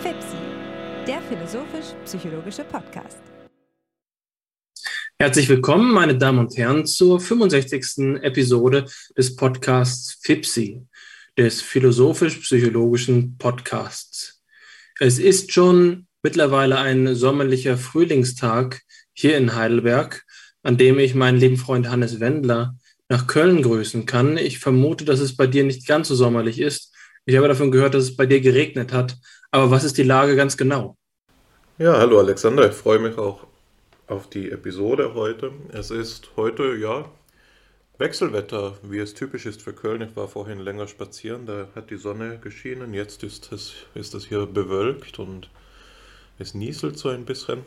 FIPSI, der philosophisch-psychologische Podcast. Herzlich willkommen, meine Damen und Herren, zur 65. Episode des Podcasts FIPSI, des philosophisch-psychologischen Podcasts. Es ist schon mittlerweile ein sommerlicher Frühlingstag hier in Heidelberg, an dem ich meinen lieben Freund Hannes Wendler nach Köln grüßen kann. Ich vermute, dass es bei dir nicht ganz so sommerlich ist. Ich habe davon gehört, dass es bei dir geregnet hat. Aber was ist die Lage ganz genau? Ja, hallo Alexander, ich freue mich auch auf die Episode heute. Es ist heute, ja, Wechselwetter, wie es typisch ist für Köln. Ich war vorhin länger spazieren, da hat die Sonne geschienen. Jetzt ist es, ist es hier bewölkt und es nieselt so ein bisschen.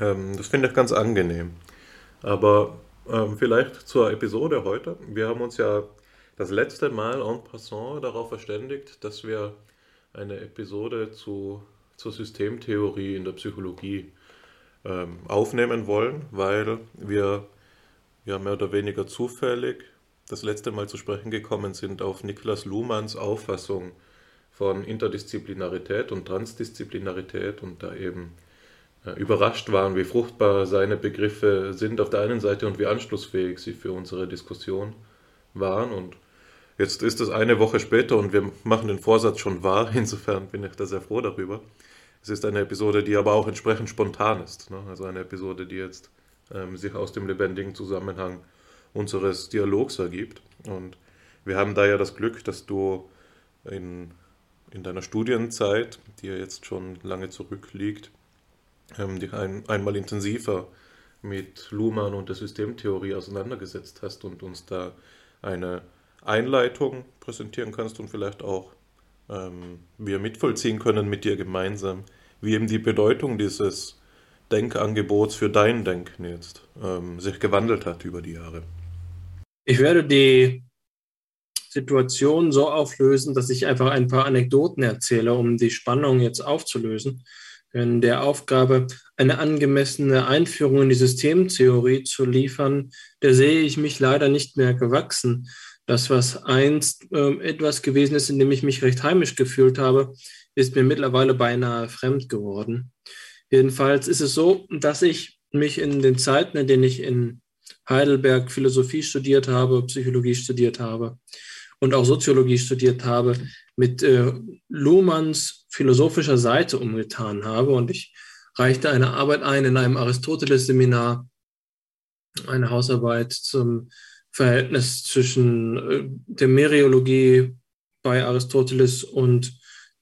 Ähm, das finde ich ganz angenehm. Aber ähm, vielleicht zur Episode heute. Wir haben uns ja das letzte Mal en passant darauf verständigt, dass wir eine Episode zu, zur Systemtheorie in der Psychologie ähm, aufnehmen wollen, weil wir ja mehr oder weniger zufällig das letzte Mal zu sprechen gekommen sind auf Niklas Luhmanns Auffassung von Interdisziplinarität und Transdisziplinarität und da eben äh, überrascht waren, wie fruchtbar seine Begriffe sind auf der einen Seite und wie anschlussfähig sie für unsere Diskussion waren. Und jetzt ist es eine Woche später und wir machen den Vorsatz schon wahr. Insofern bin ich da sehr froh darüber. Es ist eine Episode, die aber auch entsprechend spontan ist. Ne? Also eine Episode, die jetzt ähm, sich aus dem lebendigen Zusammenhang unseres Dialogs ergibt. Und wir haben da ja das Glück, dass du in, in deiner Studienzeit, die ja jetzt schon lange zurückliegt, ähm, dich ein, einmal intensiver mit Luhmann und der Systemtheorie auseinandergesetzt hast und uns da eine Einleitung präsentieren kannst und vielleicht auch ähm, wir mitvollziehen können mit dir gemeinsam, wie eben die Bedeutung dieses Denkangebots für dein Denken jetzt ähm, sich gewandelt hat über die Jahre. Ich werde die Situation so auflösen, dass ich einfach ein paar Anekdoten erzähle, um die Spannung jetzt aufzulösen in der Aufgabe, eine angemessene Einführung in die Systemtheorie zu liefern, der sehe ich mich leider nicht mehr gewachsen. Das, was einst äh, etwas gewesen ist, in dem ich mich recht heimisch gefühlt habe, ist mir mittlerweile beinahe fremd geworden. Jedenfalls ist es so, dass ich mich in den Zeiten, in denen ich in Heidelberg Philosophie studiert habe, Psychologie studiert habe und auch Soziologie studiert habe, mit äh, Luhmanns philosophischer Seite umgetan habe. Und ich reichte eine Arbeit ein in einem Aristoteles-Seminar, eine Hausarbeit zum Verhältnis zwischen äh, der Meriologie bei Aristoteles und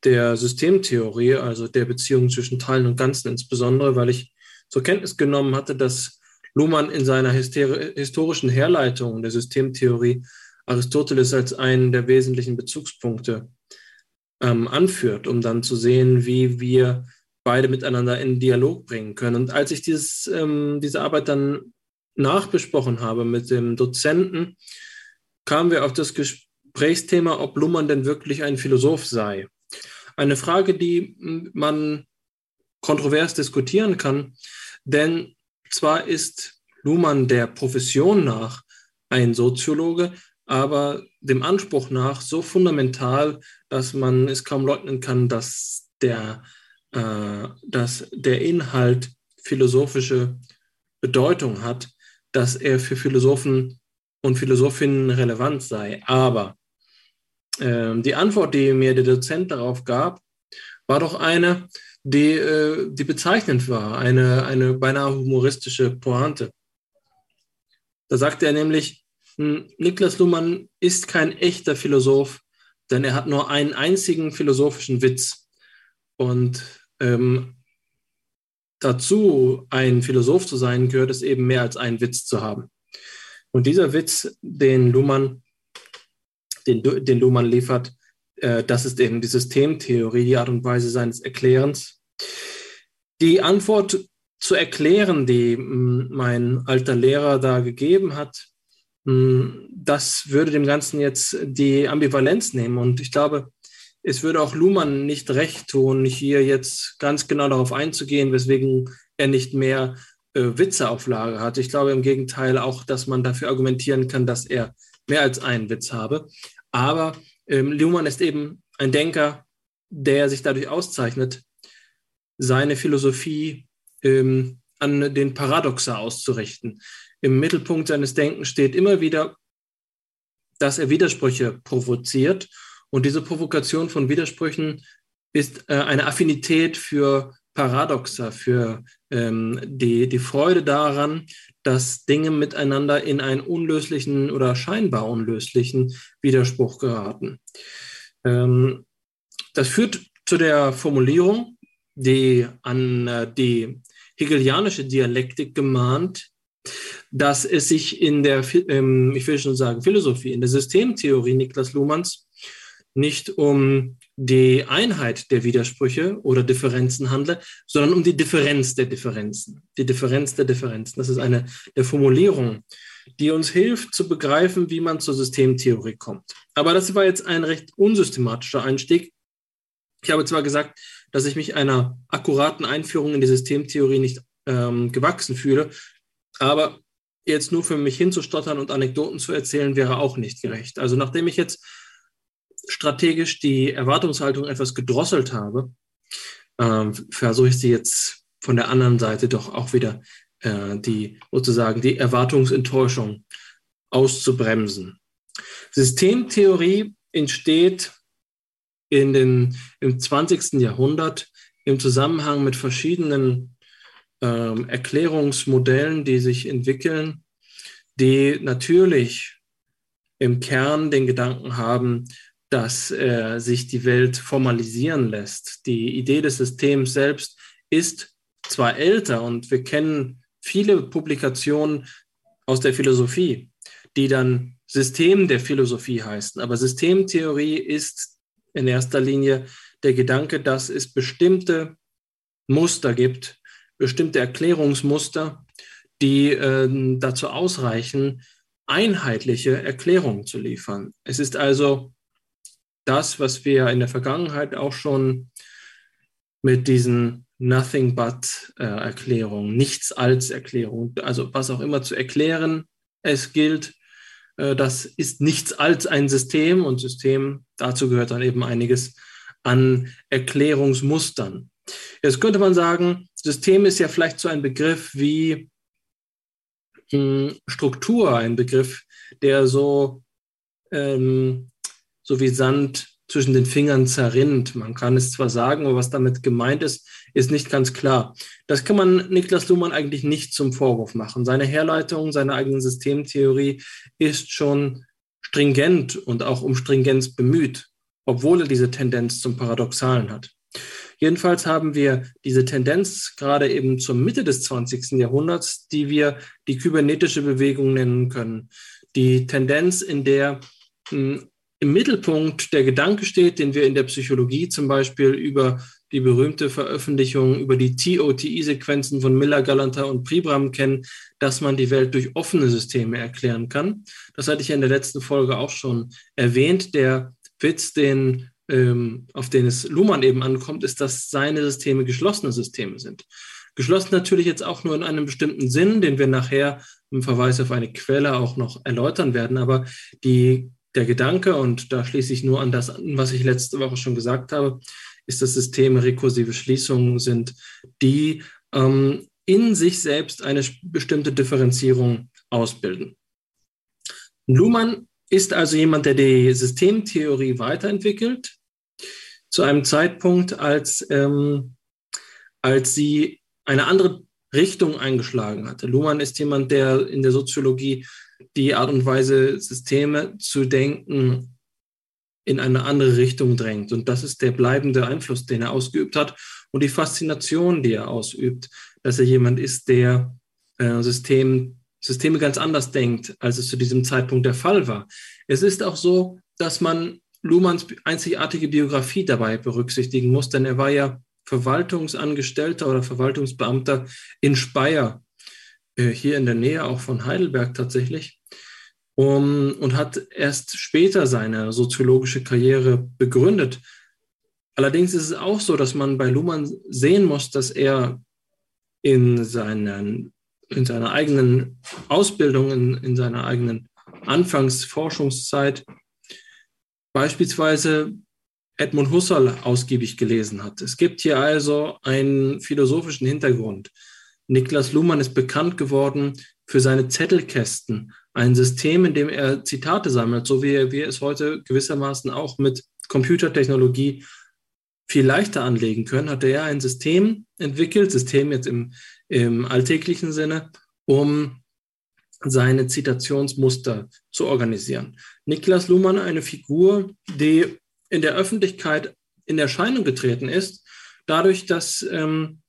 der Systemtheorie, also der Beziehung zwischen Teilen und Ganzen insbesondere, weil ich zur Kenntnis genommen hatte, dass Luhmann in seiner historischen Herleitung der Systemtheorie Aristoteles als einen der wesentlichen Bezugspunkte ähm, anführt, um dann zu sehen, wie wir beide miteinander in Dialog bringen können. Und als ich dieses, ähm, diese Arbeit dann nachbesprochen habe mit dem Dozenten, kamen wir auf das Gesprächsthema, ob Luhmann denn wirklich ein Philosoph sei. Eine Frage, die man kontrovers diskutieren kann, denn zwar ist Luhmann der Profession nach ein Soziologe, aber dem Anspruch nach so fundamental, dass man es kaum leugnen kann, dass der, äh, dass der Inhalt philosophische Bedeutung hat, dass er für Philosophen und Philosophinnen relevant sei. Aber äh, die Antwort, die mir der Dozent darauf gab, war doch eine, die, äh, die bezeichnend war, eine, eine beinahe humoristische Pointe. Da sagte er nämlich, hm, Niklas Luhmann ist kein echter Philosoph, denn er hat nur einen einzigen philosophischen Witz. Und ähm, dazu, ein Philosoph zu sein, gehört es eben mehr als einen Witz zu haben. Und dieser Witz, den Luhmann, den, den Luhmann liefert, äh, das ist eben die Systemtheorie, die Art und Weise seines Erklärens. Die Antwort zu erklären, die hm, mein alter Lehrer da gegeben hat, hm, das würde dem Ganzen jetzt die Ambivalenz nehmen. Und ich glaube, es würde auch Luhmann nicht recht tun, hier jetzt ganz genau darauf einzugehen, weswegen er nicht mehr äh, Witze auf Lager hat. Ich glaube im Gegenteil auch, dass man dafür argumentieren kann, dass er mehr als einen Witz habe. Aber ähm, Luhmann ist eben ein Denker, der sich dadurch auszeichnet, seine Philosophie ähm, an den Paradoxa auszurichten. Im Mittelpunkt seines Denkens steht immer wieder, dass er Widersprüche provoziert. Und diese Provokation von Widersprüchen ist äh, eine Affinität für Paradoxa, für ähm, die, die Freude daran, dass Dinge miteinander in einen unlöslichen oder scheinbar unlöslichen Widerspruch geraten. Ähm, das führt zu der Formulierung, die an äh, die hegelianische Dialektik gemahnt, dass es sich in der, ähm, ich will schon sagen, Philosophie, in der Systemtheorie Niklas Luhmanns nicht um die Einheit der Widersprüche oder Differenzen handle, sondern um die Differenz der Differenzen. Die Differenz der Differenzen. Das ist eine der Formulierungen, die uns hilft zu begreifen, wie man zur Systemtheorie kommt. Aber das war jetzt ein recht unsystematischer Einstieg. Ich habe zwar gesagt, dass ich mich einer akkuraten Einführung in die Systemtheorie nicht ähm, gewachsen fühle, aber jetzt nur für mich hinzustottern und Anekdoten zu erzählen, wäre auch nicht gerecht. Also nachdem ich jetzt strategisch die Erwartungshaltung etwas gedrosselt habe, ähm, versuche ich sie jetzt von der anderen Seite doch auch wieder äh, die sozusagen die Erwartungsenttäuschung auszubremsen. Systemtheorie entsteht in den, im 20. Jahrhundert im Zusammenhang mit verschiedenen ähm, Erklärungsmodellen, die sich entwickeln, die natürlich im Kern den Gedanken haben, dass äh, sich die Welt formalisieren lässt. Die Idee des Systems selbst ist zwar älter und wir kennen viele Publikationen aus der Philosophie, die dann System der Philosophie heißen, aber Systemtheorie ist in erster Linie der Gedanke, dass es bestimmte Muster gibt, bestimmte Erklärungsmuster, die äh, dazu ausreichen, einheitliche Erklärungen zu liefern. Es ist also das, was wir in der Vergangenheit auch schon mit diesen Nothing but äh, Erklärungen, nichts als Erklärung, also was auch immer zu erklären es gilt, äh, das ist nichts als ein System und System, dazu gehört dann eben einiges an Erklärungsmustern. Jetzt könnte man sagen, System ist ja vielleicht so ein Begriff wie hm, Struktur, ein Begriff, der so ähm, so wie Sand zwischen den Fingern zerrinnt. Man kann es zwar sagen, aber was damit gemeint ist, ist nicht ganz klar. Das kann man Niklas Luhmann eigentlich nicht zum Vorwurf machen. Seine Herleitung, seine eigene Systemtheorie ist schon stringent und auch um Stringenz bemüht, obwohl er diese Tendenz zum Paradoxalen hat. Jedenfalls haben wir diese Tendenz gerade eben zur Mitte des 20. Jahrhunderts, die wir die kybernetische Bewegung nennen können. Die Tendenz, in der hm, im Mittelpunkt der Gedanke steht, den wir in der Psychologie zum Beispiel über die berühmte Veröffentlichung über die TOTI-Sequenzen von Miller, Galanter und Pribram kennen, dass man die Welt durch offene Systeme erklären kann. Das hatte ich in der letzten Folge auch schon erwähnt. Der Witz, den, ähm, auf den es Luhmann eben ankommt, ist, dass seine Systeme geschlossene Systeme sind. Geschlossen natürlich jetzt auch nur in einem bestimmten Sinn, den wir nachher im Verweis auf eine Quelle auch noch erläutern werden. Aber die der Gedanke, und da schließe ich nur an das an, was ich letzte Woche schon gesagt habe, ist, dass Systeme rekursive Schließungen sind, die ähm, in sich selbst eine bestimmte Differenzierung ausbilden. Luhmann ist also jemand, der die Systemtheorie weiterentwickelt, zu einem Zeitpunkt, als, ähm, als sie eine andere Richtung eingeschlagen hatte. Luhmann ist jemand, der in der Soziologie die Art und Weise, Systeme zu denken, in eine andere Richtung drängt. Und das ist der bleibende Einfluss, den er ausgeübt hat und die Faszination, die er ausübt, dass er jemand ist, der äh, System, Systeme ganz anders denkt, als es zu diesem Zeitpunkt der Fall war. Es ist auch so, dass man Luhmanns einzigartige Biografie dabei berücksichtigen muss, denn er war ja Verwaltungsangestellter oder Verwaltungsbeamter in Speyer hier in der Nähe auch von Heidelberg tatsächlich um, und hat erst später seine soziologische Karriere begründet. Allerdings ist es auch so, dass man bei Luhmann sehen muss, dass er in, seinen, in seiner eigenen Ausbildung, in, in seiner eigenen Anfangsforschungszeit beispielsweise Edmund Husserl ausgiebig gelesen hat. Es gibt hier also einen philosophischen Hintergrund. Niklas Luhmann ist bekannt geworden für seine Zettelkästen, ein System, in dem er Zitate sammelt, so wie wir es heute gewissermaßen auch mit Computertechnologie viel leichter anlegen können, hat er ein System entwickelt, System jetzt im, im alltäglichen Sinne, um seine Zitationsmuster zu organisieren. Niklas Luhmann, eine Figur, die in der Öffentlichkeit in Erscheinung getreten ist, dadurch, dass ähm,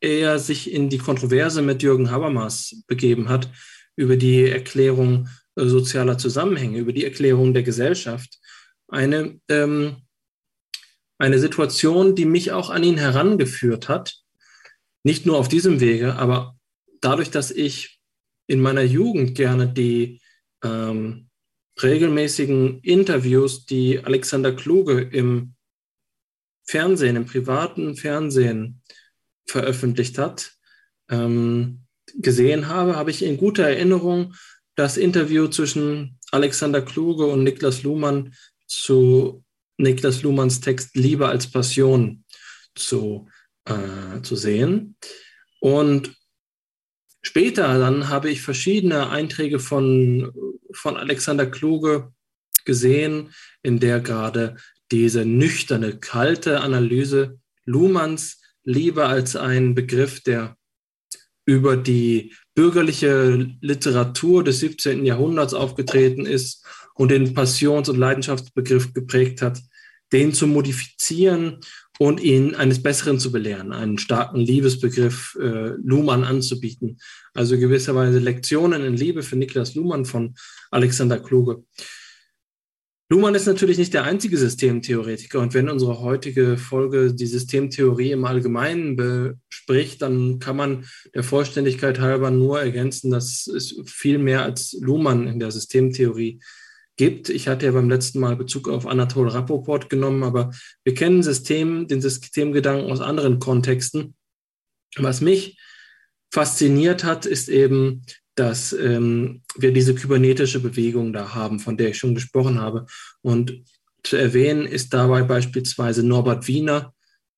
er sich in die Kontroverse mit Jürgen Habermas begeben hat über die Erklärung äh, sozialer Zusammenhänge, über die Erklärung der Gesellschaft. Eine, ähm, eine Situation, die mich auch an ihn herangeführt hat, nicht nur auf diesem Wege, aber dadurch, dass ich in meiner Jugend gerne die ähm, regelmäßigen Interviews, die Alexander Kluge im Fernsehen, im privaten Fernsehen veröffentlicht hat, ähm, gesehen habe, habe ich in guter Erinnerung das Interview zwischen Alexander Kluge und Niklas Luhmann zu Niklas Luhmanns Text Liebe als Passion zu, äh, zu sehen. Und später dann habe ich verschiedene Einträge von, von Alexander Kluge gesehen, in der gerade diese nüchterne, kalte Analyse Luhmanns Liebe als ein Begriff, der über die bürgerliche Literatur des 17. Jahrhunderts aufgetreten ist und den Passions- und Leidenschaftsbegriff geprägt hat, den zu modifizieren und ihn eines Besseren zu belehren, einen starken Liebesbegriff äh, Luhmann anzubieten. Also gewisserweise Lektionen in Liebe für Niklas Luhmann von Alexander Kluge. Luhmann ist natürlich nicht der einzige Systemtheoretiker und wenn unsere heutige Folge die Systemtheorie im Allgemeinen bespricht, dann kann man der Vollständigkeit halber nur ergänzen, dass es viel mehr als Luhmann in der Systemtheorie gibt. Ich hatte ja beim letzten Mal Bezug auf Anatol Rappoport genommen, aber wir kennen System, den Systemgedanken aus anderen Kontexten. Was mich fasziniert hat, ist eben dass ähm, wir diese kybernetische Bewegung da haben, von der ich schon gesprochen habe. Und zu erwähnen ist dabei beispielsweise Norbert Wiener,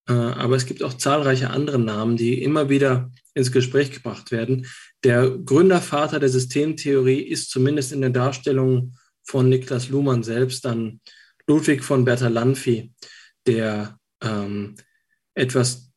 äh, aber es gibt auch zahlreiche andere Namen, die immer wieder ins Gespräch gebracht werden. Der Gründervater der Systemtheorie ist zumindest in der Darstellung von Niklas Luhmann selbst dann Ludwig von Bertalanffy, der ähm, etwas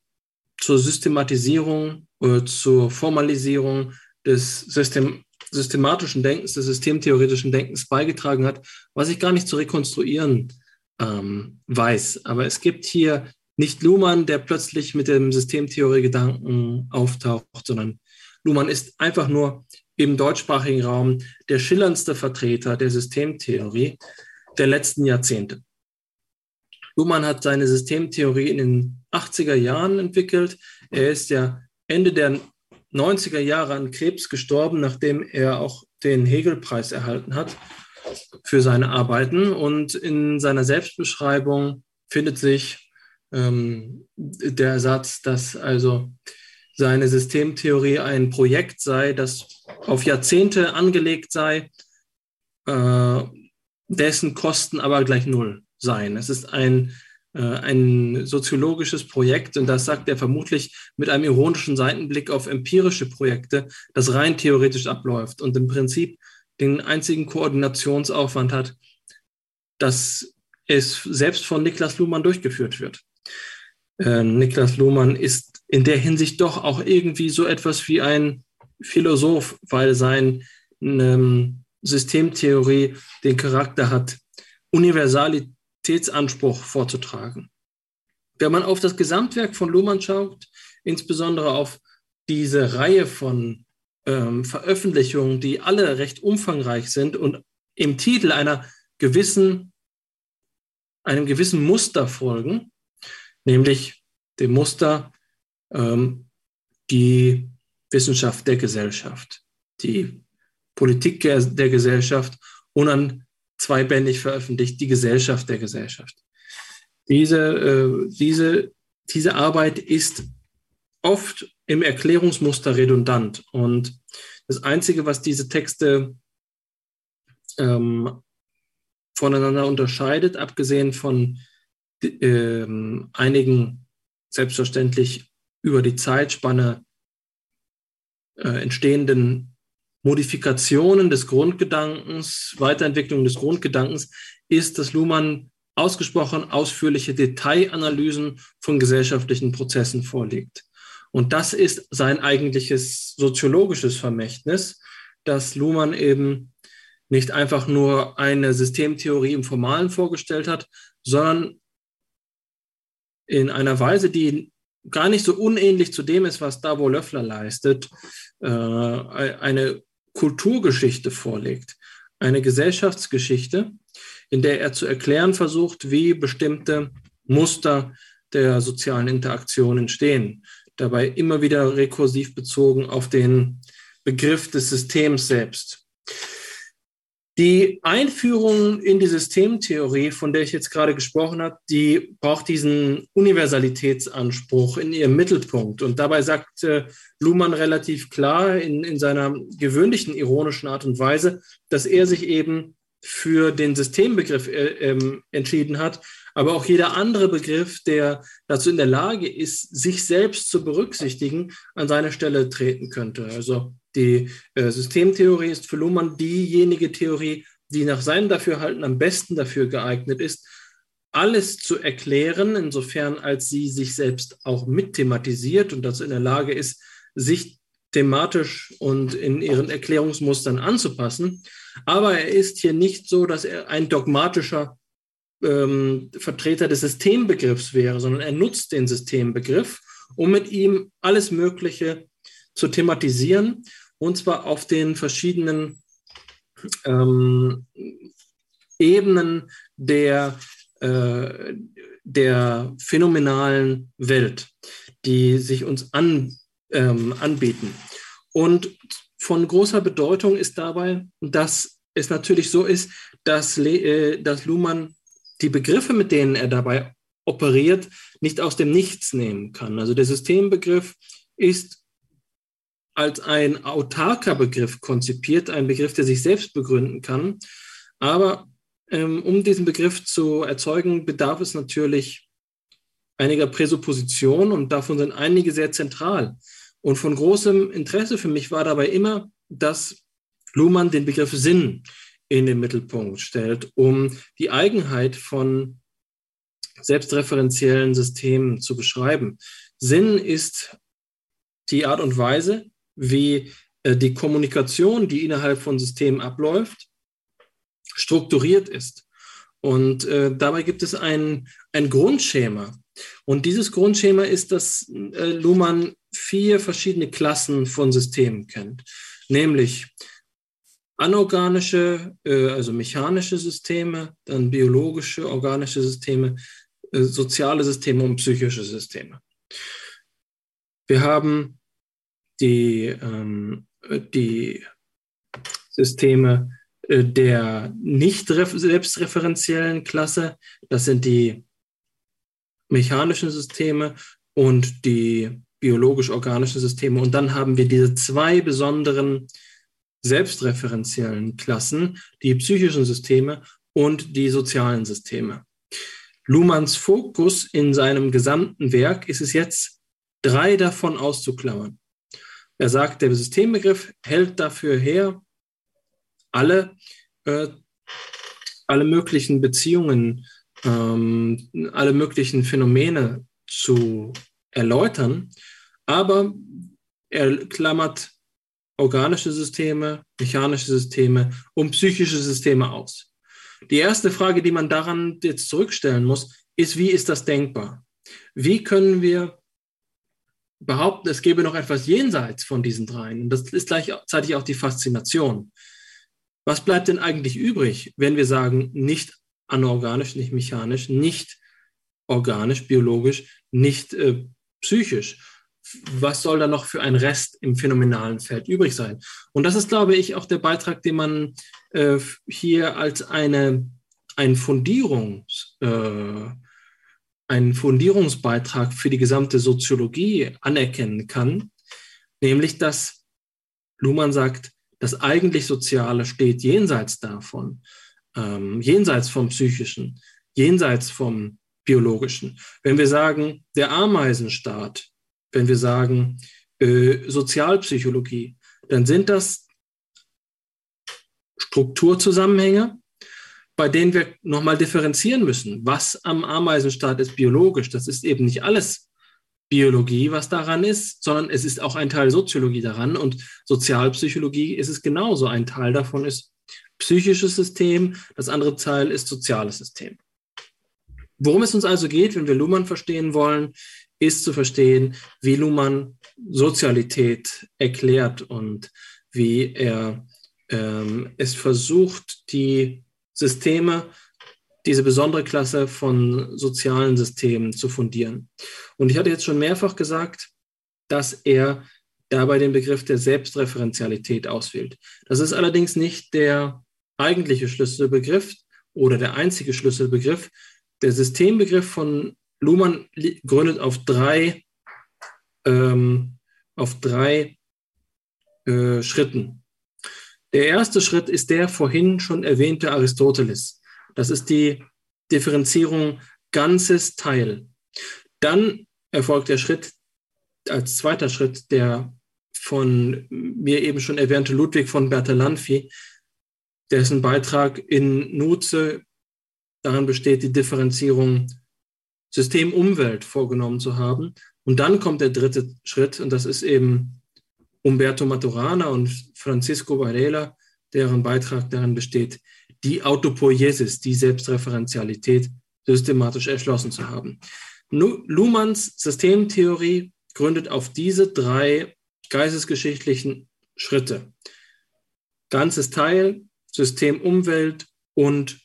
zur Systematisierung oder zur Formalisierung des System, systematischen Denkens, des systemtheoretischen Denkens beigetragen hat, was ich gar nicht zu rekonstruieren ähm, weiß. Aber es gibt hier nicht Luhmann, der plötzlich mit dem Systemtheorie-Gedanken auftaucht, sondern Luhmann ist einfach nur im deutschsprachigen Raum der schillerndste Vertreter der Systemtheorie der letzten Jahrzehnte. Luhmann hat seine Systemtheorie in den 80er Jahren entwickelt. Er ist ja Ende der 90er Jahre an Krebs gestorben, nachdem er auch den Hegel-Preis erhalten hat für seine Arbeiten. Und in seiner Selbstbeschreibung findet sich ähm, der Satz, dass also seine Systemtheorie ein Projekt sei, das auf Jahrzehnte angelegt sei, äh, dessen Kosten aber gleich null seien. Es ist ein ein soziologisches Projekt, und das sagt er vermutlich mit einem ironischen Seitenblick auf empirische Projekte, das rein theoretisch abläuft und im Prinzip den einzigen Koordinationsaufwand hat, dass es selbst von Niklas Luhmann durchgeführt wird. Äh, Niklas Luhmann ist in der Hinsicht doch auch irgendwie so etwas wie ein Philosoph, weil sein ähm, Systemtheorie den Charakter hat, Universalität Qualitätsanspruch vorzutragen. Wenn man auf das Gesamtwerk von Luhmann schaut, insbesondere auf diese Reihe von ähm, Veröffentlichungen, die alle recht umfangreich sind und im Titel einer gewissen, einem gewissen Muster folgen, nämlich dem Muster ähm, die Wissenschaft der Gesellschaft, die Politik der Gesellschaft und an zweibändig veröffentlicht, Die Gesellschaft der Gesellschaft. Diese, äh, diese, diese Arbeit ist oft im Erklärungsmuster redundant. Und das Einzige, was diese Texte ähm, voneinander unterscheidet, abgesehen von äh, einigen selbstverständlich über die Zeitspanne äh, entstehenden Modifikationen des Grundgedankens, Weiterentwicklung des Grundgedankens, ist, dass Luhmann ausgesprochen ausführliche Detailanalysen von gesellschaftlichen Prozessen vorlegt. Und das ist sein eigentliches soziologisches Vermächtnis, dass Luhmann eben nicht einfach nur eine Systemtheorie im Formalen vorgestellt hat, sondern in einer Weise, die gar nicht so unähnlich zu dem ist, was Davo Löffler leistet, äh, eine Kulturgeschichte vorlegt, eine Gesellschaftsgeschichte, in der er zu erklären versucht, wie bestimmte Muster der sozialen Interaktion entstehen. Dabei immer wieder rekursiv bezogen auf den Begriff des Systems selbst. Die Einführung in die Systemtheorie, von der ich jetzt gerade gesprochen habe, die braucht diesen Universalitätsanspruch in ihrem Mittelpunkt. Und dabei sagt äh, Luhmann relativ klar in, in seiner gewöhnlichen ironischen Art und Weise, dass er sich eben für den Systembegriff äh, ähm, entschieden hat, aber auch jeder andere Begriff, der dazu in der Lage ist, sich selbst zu berücksichtigen, an seine Stelle treten könnte. Also die äh, Systemtheorie ist für Luhmann diejenige Theorie, die nach seinem Dafürhalten am besten dafür geeignet ist, alles zu erklären, insofern als sie sich selbst auch mitthematisiert und dazu in der Lage ist, sich thematisch und in ihren Erklärungsmustern anzupassen. Aber er ist hier nicht so, dass er ein dogmatischer ähm, Vertreter des Systembegriffs wäre, sondern er nutzt den Systembegriff, um mit ihm alles Mögliche zu thematisieren und zwar auf den verschiedenen ähm, Ebenen der, äh, der phänomenalen Welt, die sich uns an, ähm, anbieten. Und von großer Bedeutung ist dabei, dass es natürlich so ist, dass, äh, dass Luhmann die Begriffe, mit denen er dabei operiert, nicht aus dem Nichts nehmen kann. Also der Systembegriff ist als ein autarker Begriff konzipiert, ein Begriff, der sich selbst begründen kann. Aber ähm, um diesen Begriff zu erzeugen, bedarf es natürlich einiger Präsuppositionen und davon sind einige sehr zentral. Und von großem Interesse für mich war dabei immer, dass Luhmann den Begriff Sinn in den Mittelpunkt stellt, um die Eigenheit von selbstreferenziellen Systemen zu beschreiben. Sinn ist die Art und Weise, wie äh, die Kommunikation, die innerhalb von Systemen abläuft, strukturiert ist. Und äh, dabei gibt es ein, ein Grundschema. Und dieses Grundschema ist, dass äh, Luhmann vier verschiedene Klassen von Systemen kennt, nämlich anorganische, äh, also mechanische Systeme, dann biologische, organische Systeme, äh, soziale Systeme und psychische Systeme. Wir haben die, ähm, die Systeme äh, der nicht selbstreferenziellen Klasse, das sind die mechanischen Systeme und die biologisch-organischen Systeme. Und dann haben wir diese zwei besonderen selbstreferenziellen Klassen, die psychischen Systeme und die sozialen Systeme. Luhmanns Fokus in seinem gesamten Werk ist es jetzt, drei davon auszuklammern. Er sagt, der Systembegriff hält dafür her, alle, äh, alle möglichen Beziehungen, ähm, alle möglichen Phänomene zu erläutern, aber er klammert organische Systeme, mechanische Systeme und psychische Systeme aus. Die erste Frage, die man daran jetzt zurückstellen muss, ist, wie ist das denkbar? Wie können wir behaupten, es gäbe noch etwas jenseits von diesen dreien. Und das ist gleichzeitig auch die Faszination. Was bleibt denn eigentlich übrig, wenn wir sagen, nicht anorganisch, nicht mechanisch, nicht organisch, biologisch, nicht äh, psychisch? Was soll da noch für ein Rest im phänomenalen Feld übrig sein? Und das ist, glaube ich, auch der Beitrag, den man äh, hier als eine, ein Fundierungs, äh, einen Fundierungsbeitrag für die gesamte Soziologie anerkennen kann, nämlich dass Luhmann sagt, das eigentlich Soziale steht jenseits davon, ähm, jenseits vom Psychischen, jenseits vom biologischen. Wenn wir sagen, der Ameisenstaat, wenn wir sagen, äh, Sozialpsychologie, dann sind das Strukturzusammenhänge, bei denen wir nochmal differenzieren müssen. Was am Ameisenstaat ist biologisch, das ist eben nicht alles Biologie, was daran ist, sondern es ist auch ein Teil Soziologie daran und Sozialpsychologie ist es genauso. Ein Teil davon ist psychisches System, das andere Teil ist soziales System. Worum es uns also geht, wenn wir Luhmann verstehen wollen, ist zu verstehen, wie Luhmann Sozialität erklärt und wie er ähm, es versucht, die Systeme diese besondere Klasse von sozialen Systemen zu fundieren. Und ich hatte jetzt schon mehrfach gesagt, dass er dabei den Begriff der Selbstreferenzialität auswählt. Das ist allerdings nicht der eigentliche Schlüsselbegriff oder der einzige Schlüsselbegriff. Der Systembegriff von Luhmann gründet auf drei, ähm, auf drei äh, Schritten. Der erste Schritt ist der vorhin schon erwähnte Aristoteles. Das ist die Differenzierung ganzes Teil. Dann erfolgt der Schritt als zweiter Schritt der von mir eben schon erwähnte Ludwig von Bertalanffy, dessen Beitrag in Nutze darin besteht, die Differenzierung System-Umwelt vorgenommen zu haben. Und dann kommt der dritte Schritt, und das ist eben Umberto Maturana und Francisco Varela, deren Beitrag darin besteht, die Autopoiesis, die Selbstreferenzialität systematisch erschlossen zu haben. Luhmanns Systemtheorie gründet auf diese drei geistesgeschichtlichen Schritte. Ganzes Teil, System Umwelt und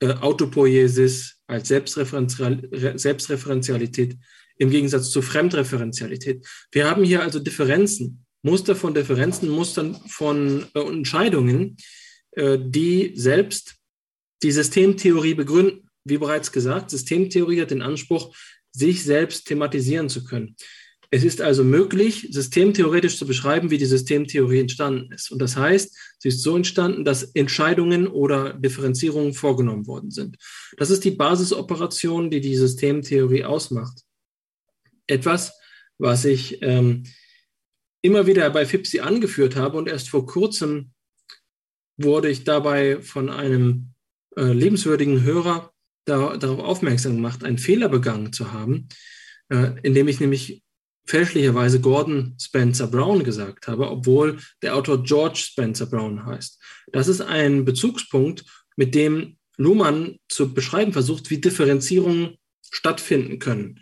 äh, Autopoiesis als Selbstreferenzial Selbstreferenzialität im Gegensatz zur Fremdreferenzialität. Wir haben hier also Differenzen, Muster von Differenzen, Mustern von äh, Entscheidungen, äh, die selbst die Systemtheorie begründen. Wie bereits gesagt, Systemtheorie hat den Anspruch, sich selbst thematisieren zu können. Es ist also möglich, systemtheoretisch zu beschreiben, wie die Systemtheorie entstanden ist. Und das heißt, sie ist so entstanden, dass Entscheidungen oder Differenzierungen vorgenommen worden sind. Das ist die Basisoperation, die die Systemtheorie ausmacht. Etwas, was ich ähm, immer wieder bei FIPSI angeführt habe und erst vor kurzem wurde ich dabei von einem äh, liebenswürdigen Hörer da, darauf aufmerksam gemacht, einen Fehler begangen zu haben, äh, indem ich nämlich fälschlicherweise Gordon Spencer Brown gesagt habe, obwohl der Autor George Spencer Brown heißt. Das ist ein Bezugspunkt, mit dem Luhmann zu beschreiben versucht, wie Differenzierungen stattfinden können.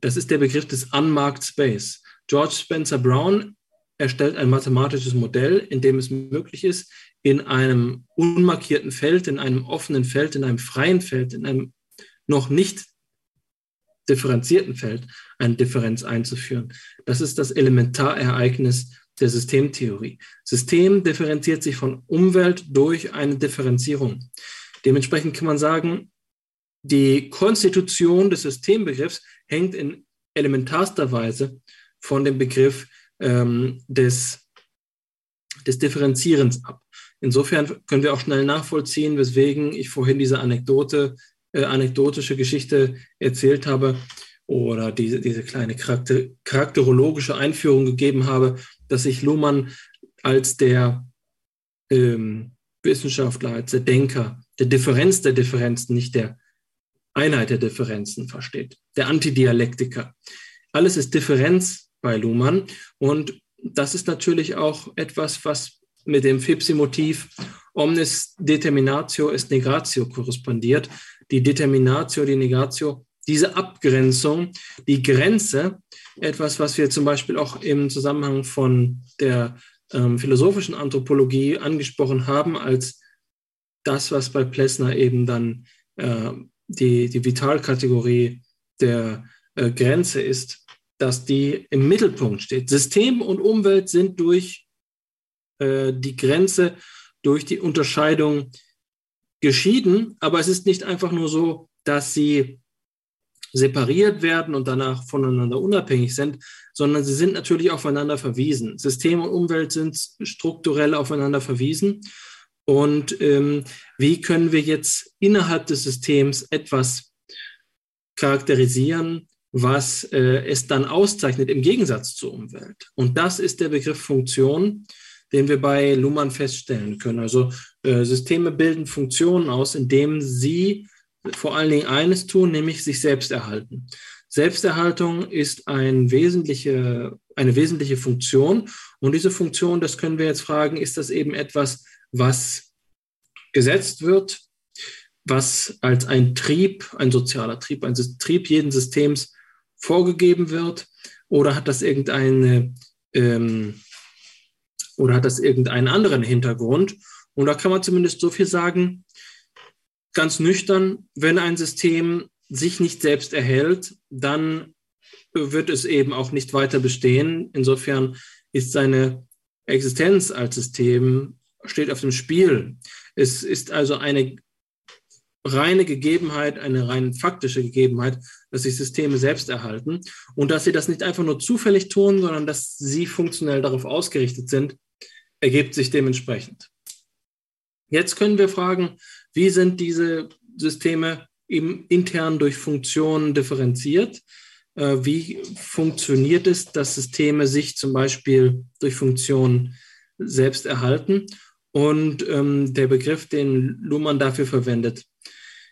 Das ist der Begriff des Unmarked Space. George Spencer Brown erstellt ein mathematisches Modell, in dem es möglich ist, in einem unmarkierten Feld, in einem offenen Feld, in einem freien Feld, in einem noch nicht differenzierten Feld eine Differenz einzuführen. Das ist das Elementarereignis der Systemtheorie. System differenziert sich von Umwelt durch eine Differenzierung. Dementsprechend kann man sagen, die Konstitution des Systembegriffs hängt in elementarster Weise von dem Begriff ähm, des, des Differenzierens ab. Insofern können wir auch schnell nachvollziehen, weswegen ich vorhin diese Anekdote, äh, anekdotische Geschichte erzählt habe oder diese, diese kleine charakter charakterologische Einführung gegeben habe, dass sich Luhmann als der ähm, Wissenschaftler, als der Denker, der Differenz der Differenzen, nicht der Einheit der Differenzen versteht, der Antidialektiker. Alles ist Differenz bei Luhmann und das ist natürlich auch etwas, was mit dem Fipsi-Motiv Omnis determinatio est negatio korrespondiert. Die Determinatio, die Negatio, diese Abgrenzung, die Grenze, etwas, was wir zum Beispiel auch im Zusammenhang von der ähm, philosophischen Anthropologie angesprochen haben, als das, was bei Plessner eben dann äh, die, die Vitalkategorie der äh, Grenze ist, dass die im Mittelpunkt steht. System und Umwelt sind durch äh, die Grenze durch die Unterscheidung geschieden, aber es ist nicht einfach nur so, dass sie separiert werden und danach voneinander unabhängig sind, sondern sie sind natürlich aufeinander verwiesen. System und Umwelt sind strukturell aufeinander verwiesen. Und ähm, wie können wir jetzt innerhalb des Systems etwas charakterisieren, was äh, es dann auszeichnet im Gegensatz zur Umwelt. Und das ist der Begriff Funktion, den wir bei Luhmann feststellen können. Also äh, Systeme bilden Funktionen aus, indem sie vor allen Dingen eines tun, nämlich sich selbst erhalten. Selbsterhaltung ist ein wesentliche, eine wesentliche Funktion. Und diese Funktion, das können wir jetzt fragen, ist das eben etwas, was gesetzt wird, was als ein Trieb, ein sozialer Trieb, ein Trieb jeden Systems vorgegeben wird? Oder hat das irgendeine ähm, oder hat das irgendeinen anderen Hintergrund? Und da kann man zumindest so viel sagen, ganz nüchtern, wenn ein System sich nicht selbst erhält, dann wird es eben auch nicht weiter bestehen. Insofern ist seine Existenz als System steht auf dem Spiel. Es ist also eine reine Gegebenheit, eine rein faktische Gegebenheit, dass sich Systeme selbst erhalten und dass sie das nicht einfach nur zufällig tun, sondern dass sie funktionell darauf ausgerichtet sind, ergibt sich dementsprechend. Jetzt können wir fragen, wie sind diese Systeme eben intern durch Funktionen differenziert? Äh, wie funktioniert es, dass Systeme sich zum Beispiel durch Funktionen selbst erhalten? Und ähm, der Begriff, den Luhmann dafür verwendet,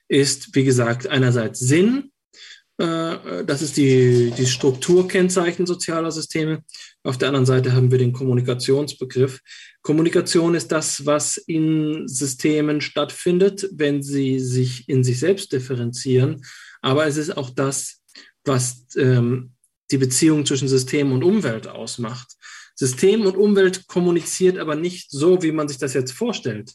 ist, wie gesagt, einerseits Sinn, äh, das ist die, die Strukturkennzeichen sozialer Systeme. Auf der anderen Seite haben wir den Kommunikationsbegriff. Kommunikation ist das, was in Systemen stattfindet, wenn sie sich in sich selbst differenzieren. Aber es ist auch das, was ähm, die Beziehung zwischen System und Umwelt ausmacht. System und Umwelt kommuniziert aber nicht so, wie man sich das jetzt vorstellt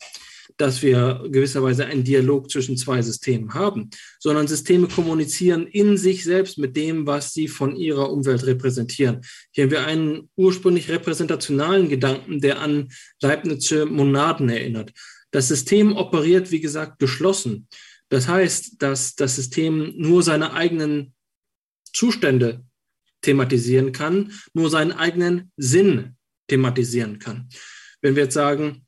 dass wir gewisserweise einen Dialog zwischen zwei Systemen haben, sondern Systeme kommunizieren in sich selbst mit dem, was sie von ihrer Umwelt repräsentieren. Hier haben wir einen ursprünglich repräsentationalen Gedanken, der an Leibnizsche Monaden erinnert. Das System operiert, wie gesagt, geschlossen. Das heißt, dass das System nur seine eigenen Zustände thematisieren kann, nur seinen eigenen Sinn thematisieren kann. Wenn wir jetzt sagen,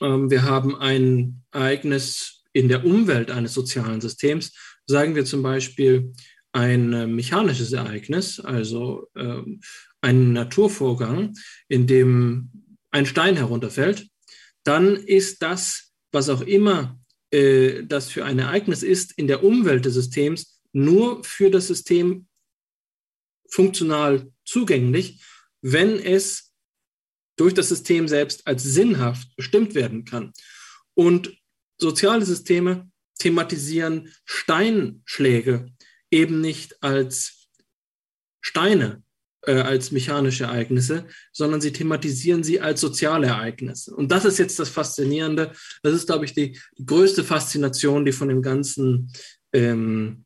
wir haben ein Ereignis in der Umwelt eines sozialen Systems, sagen wir zum Beispiel ein äh, mechanisches Ereignis, also ähm, ein Naturvorgang, in dem ein Stein herunterfällt, dann ist das, was auch immer äh, das für ein Ereignis ist, in der Umwelt des Systems nur für das System funktional zugänglich, wenn es durch das System selbst als sinnhaft bestimmt werden kann. Und soziale Systeme thematisieren Steinschläge eben nicht als Steine, äh, als mechanische Ereignisse, sondern sie thematisieren sie als soziale Ereignisse. Und das ist jetzt das Faszinierende. Das ist, glaube ich, die, größte Faszination, die von dem ganzen, ähm,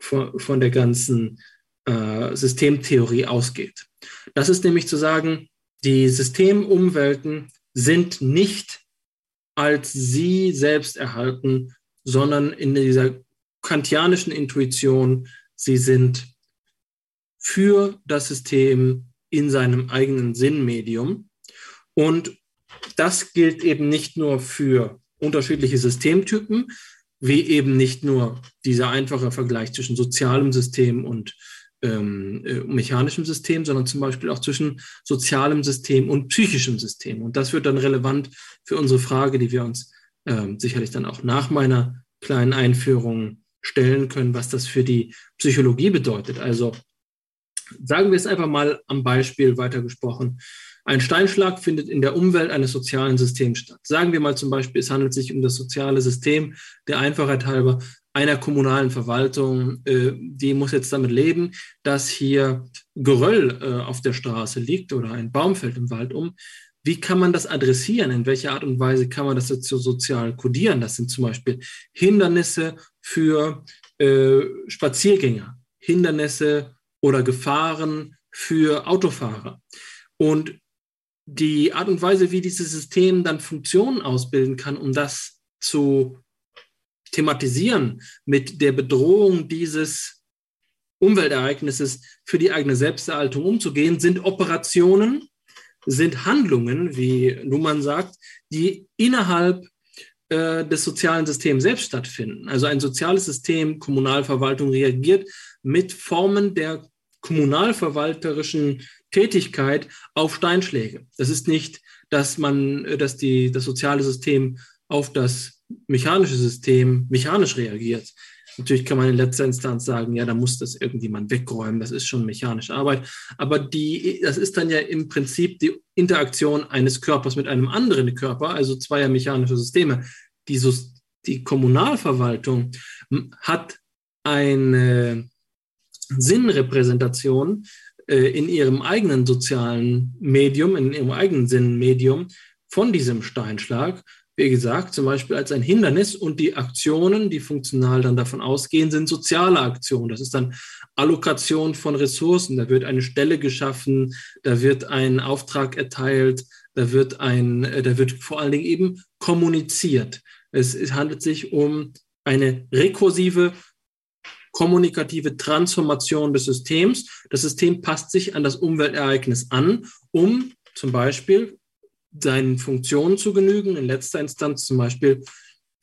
von, von der ganzen äh, Systemtheorie ausgeht. Das ist nämlich zu sagen, die Systemumwelten sind nicht als sie selbst erhalten, sondern in dieser kantianischen Intuition, sie sind für das System in seinem eigenen Sinnmedium. Und das gilt eben nicht nur für unterschiedliche Systemtypen, wie eben nicht nur dieser einfache Vergleich zwischen sozialem System und ähm, äh, mechanischem System, sondern zum Beispiel auch zwischen sozialem System und psychischem System. Und das wird dann relevant für unsere Frage, die wir uns ähm, sicherlich dann auch nach meiner kleinen Einführung stellen können, was das für die Psychologie bedeutet. Also sagen wir es einfach mal am Beispiel weitergesprochen. Ein Steinschlag findet in der Umwelt eines sozialen Systems statt. Sagen wir mal zum Beispiel, es handelt sich um das soziale System der Einfachheit halber einer kommunalen Verwaltung, äh, die muss jetzt damit leben, dass hier Geröll äh, auf der Straße liegt oder ein Baum fällt im Wald um. Wie kann man das adressieren? In welcher Art und Weise kann man das jetzt so sozial kodieren? Das sind zum Beispiel Hindernisse für äh, Spaziergänger, Hindernisse oder Gefahren für Autofahrer. Und die Art und Weise, wie dieses System dann Funktionen ausbilden kann, um das zu thematisieren mit der Bedrohung dieses Umweltereignisses für die eigene Selbsterhaltung umzugehen, sind Operationen, sind Handlungen, wie Luhmann sagt, die innerhalb äh, des sozialen Systems selbst stattfinden. Also ein soziales System, Kommunalverwaltung reagiert mit Formen der kommunalverwalterischen Tätigkeit auf Steinschläge. Das ist nicht, dass man, dass die, das soziale System auf das mechanische System mechanisch reagiert. Natürlich kann man in letzter Instanz sagen, ja, da muss das irgendjemand wegräumen, das ist schon mechanische Arbeit. Aber die, das ist dann ja im Prinzip die Interaktion eines Körpers mit einem anderen Körper, also zweier mechanischer Systeme. Die, die Kommunalverwaltung hat eine Sinnrepräsentation äh, in ihrem eigenen sozialen Medium, in ihrem eigenen Sinnmedium von diesem Steinschlag wie gesagt, zum Beispiel als ein Hindernis und die Aktionen, die funktional dann davon ausgehen, sind soziale Aktionen. Das ist dann Allokation von Ressourcen. Da wird eine Stelle geschaffen, da wird ein Auftrag erteilt, da wird ein, äh, da wird vor allen Dingen eben kommuniziert. Es, es handelt sich um eine rekursive kommunikative Transformation des Systems. Das System passt sich an das Umweltereignis an, um zum Beispiel seinen Funktionen zu genügen, in letzter Instanz zum Beispiel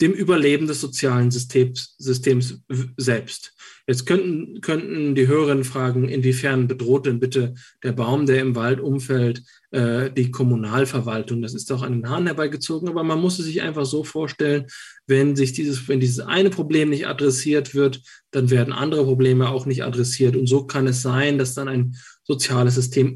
dem Überleben des sozialen Systems, Systems selbst. Jetzt könnten, könnten die Hörerinnen fragen, inwiefern bedroht denn bitte der Baum, der im Wald umfällt, äh, die Kommunalverwaltung? Das ist doch an den Haaren herbeigezogen, aber man muss es sich einfach so vorstellen, wenn sich dieses, wenn dieses eine Problem nicht adressiert wird, dann werden andere Probleme auch nicht adressiert. Und so kann es sein, dass dann ein soziales System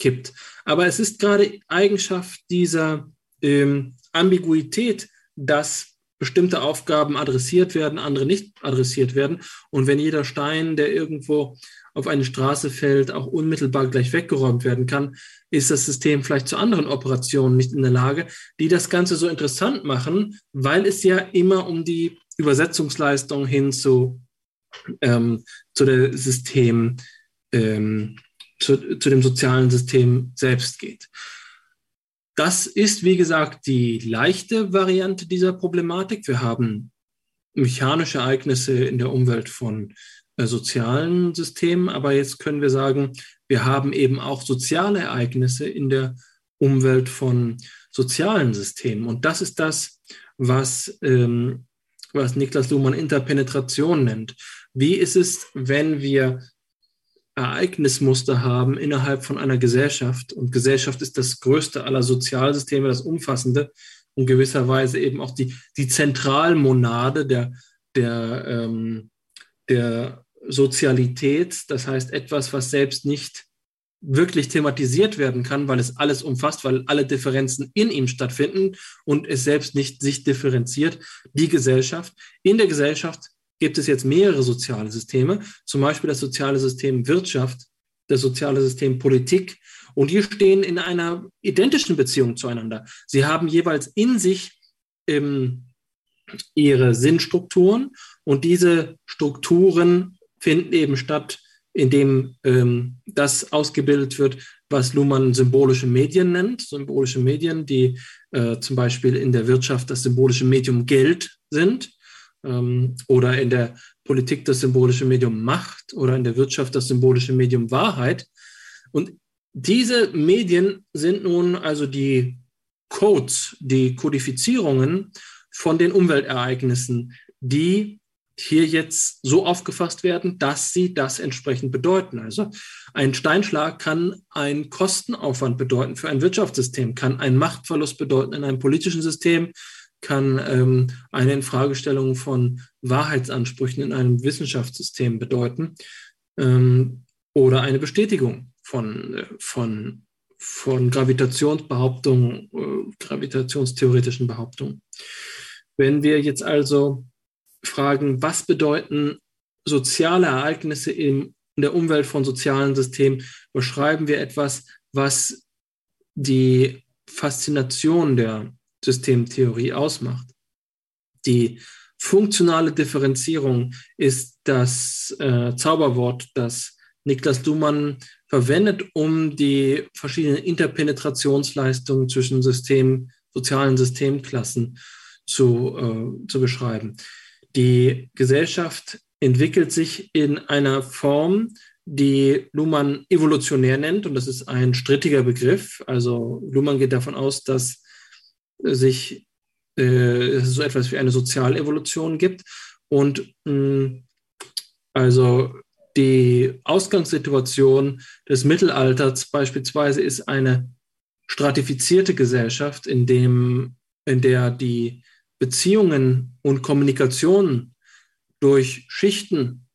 umkippt. Aber es ist gerade Eigenschaft dieser ähm, Ambiguität, dass bestimmte Aufgaben adressiert werden, andere nicht adressiert werden. Und wenn jeder Stein, der irgendwo auf eine Straße fällt, auch unmittelbar gleich weggeräumt werden kann, ist das System vielleicht zu anderen Operationen nicht in der Lage, die das Ganze so interessant machen, weil es ja immer um die Übersetzungsleistung hin zu, ähm, zu der System, ähm, zu, zu dem sozialen System selbst geht. Das ist, wie gesagt, die leichte Variante dieser Problematik. Wir haben mechanische Ereignisse in der Umwelt von äh, sozialen Systemen, aber jetzt können wir sagen, wir haben eben auch soziale Ereignisse in der Umwelt von sozialen Systemen. Und das ist das, was, ähm, was Niklas Luhmann Interpenetration nennt. Wie ist es, wenn wir Ereignismuster haben innerhalb von einer Gesellschaft. Und Gesellschaft ist das größte aller Sozialsysteme, das umfassende und gewisserweise eben auch die, die Zentralmonade der, der, ähm, der Sozialität. Das heißt etwas, was selbst nicht wirklich thematisiert werden kann, weil es alles umfasst, weil alle Differenzen in ihm stattfinden und es selbst nicht sich differenziert. Die Gesellschaft. In der Gesellschaft gibt es jetzt mehrere soziale Systeme, zum Beispiel das soziale System Wirtschaft, das soziale System Politik. Und die stehen in einer identischen Beziehung zueinander. Sie haben jeweils in sich ähm, ihre Sinnstrukturen und diese Strukturen finden eben statt, indem ähm, das ausgebildet wird, was Luhmann symbolische Medien nennt. Symbolische Medien, die äh, zum Beispiel in der Wirtschaft das symbolische Medium Geld sind ähm, oder in der Politik das symbolische Medium Macht oder in der Wirtschaft das symbolische Medium Wahrheit. Und diese Medien sind nun also die Codes, die Kodifizierungen von den Umweltereignissen, die hier jetzt so aufgefasst werden, dass sie das entsprechend bedeuten. Also ein Steinschlag kann einen Kostenaufwand bedeuten für ein Wirtschaftssystem, kann einen Machtverlust bedeuten in einem politischen System, kann ähm, eine Infragestellung von Wahrheitsansprüchen in einem Wissenschaftssystem bedeuten ähm, oder eine Bestätigung von, äh, von, von Gravitationsbehauptungen, äh, gravitationstheoretischen Behauptungen. Wenn wir jetzt also fragen, was bedeuten soziale Ereignisse in, in der Umwelt von sozialen Systemen, beschreiben wir etwas, was die Faszination der Systemtheorie ausmacht. Die funktionale Differenzierung ist das äh, Zauberwort, das Niklas Dumann verwendet, um die verschiedenen Interpenetrationsleistungen zwischen System, sozialen Systemklassen zu, äh, zu beschreiben. Die Gesellschaft entwickelt sich in einer Form, die Luhmann evolutionär nennt, und das ist ein strittiger Begriff. Also Luhmann geht davon aus, dass sich äh, so etwas wie eine Sozialevolution gibt. Und mh, also die Ausgangssituation des Mittelalters beispielsweise ist eine stratifizierte Gesellschaft, in, dem, in der die Beziehungen und Kommunikation durch Schichten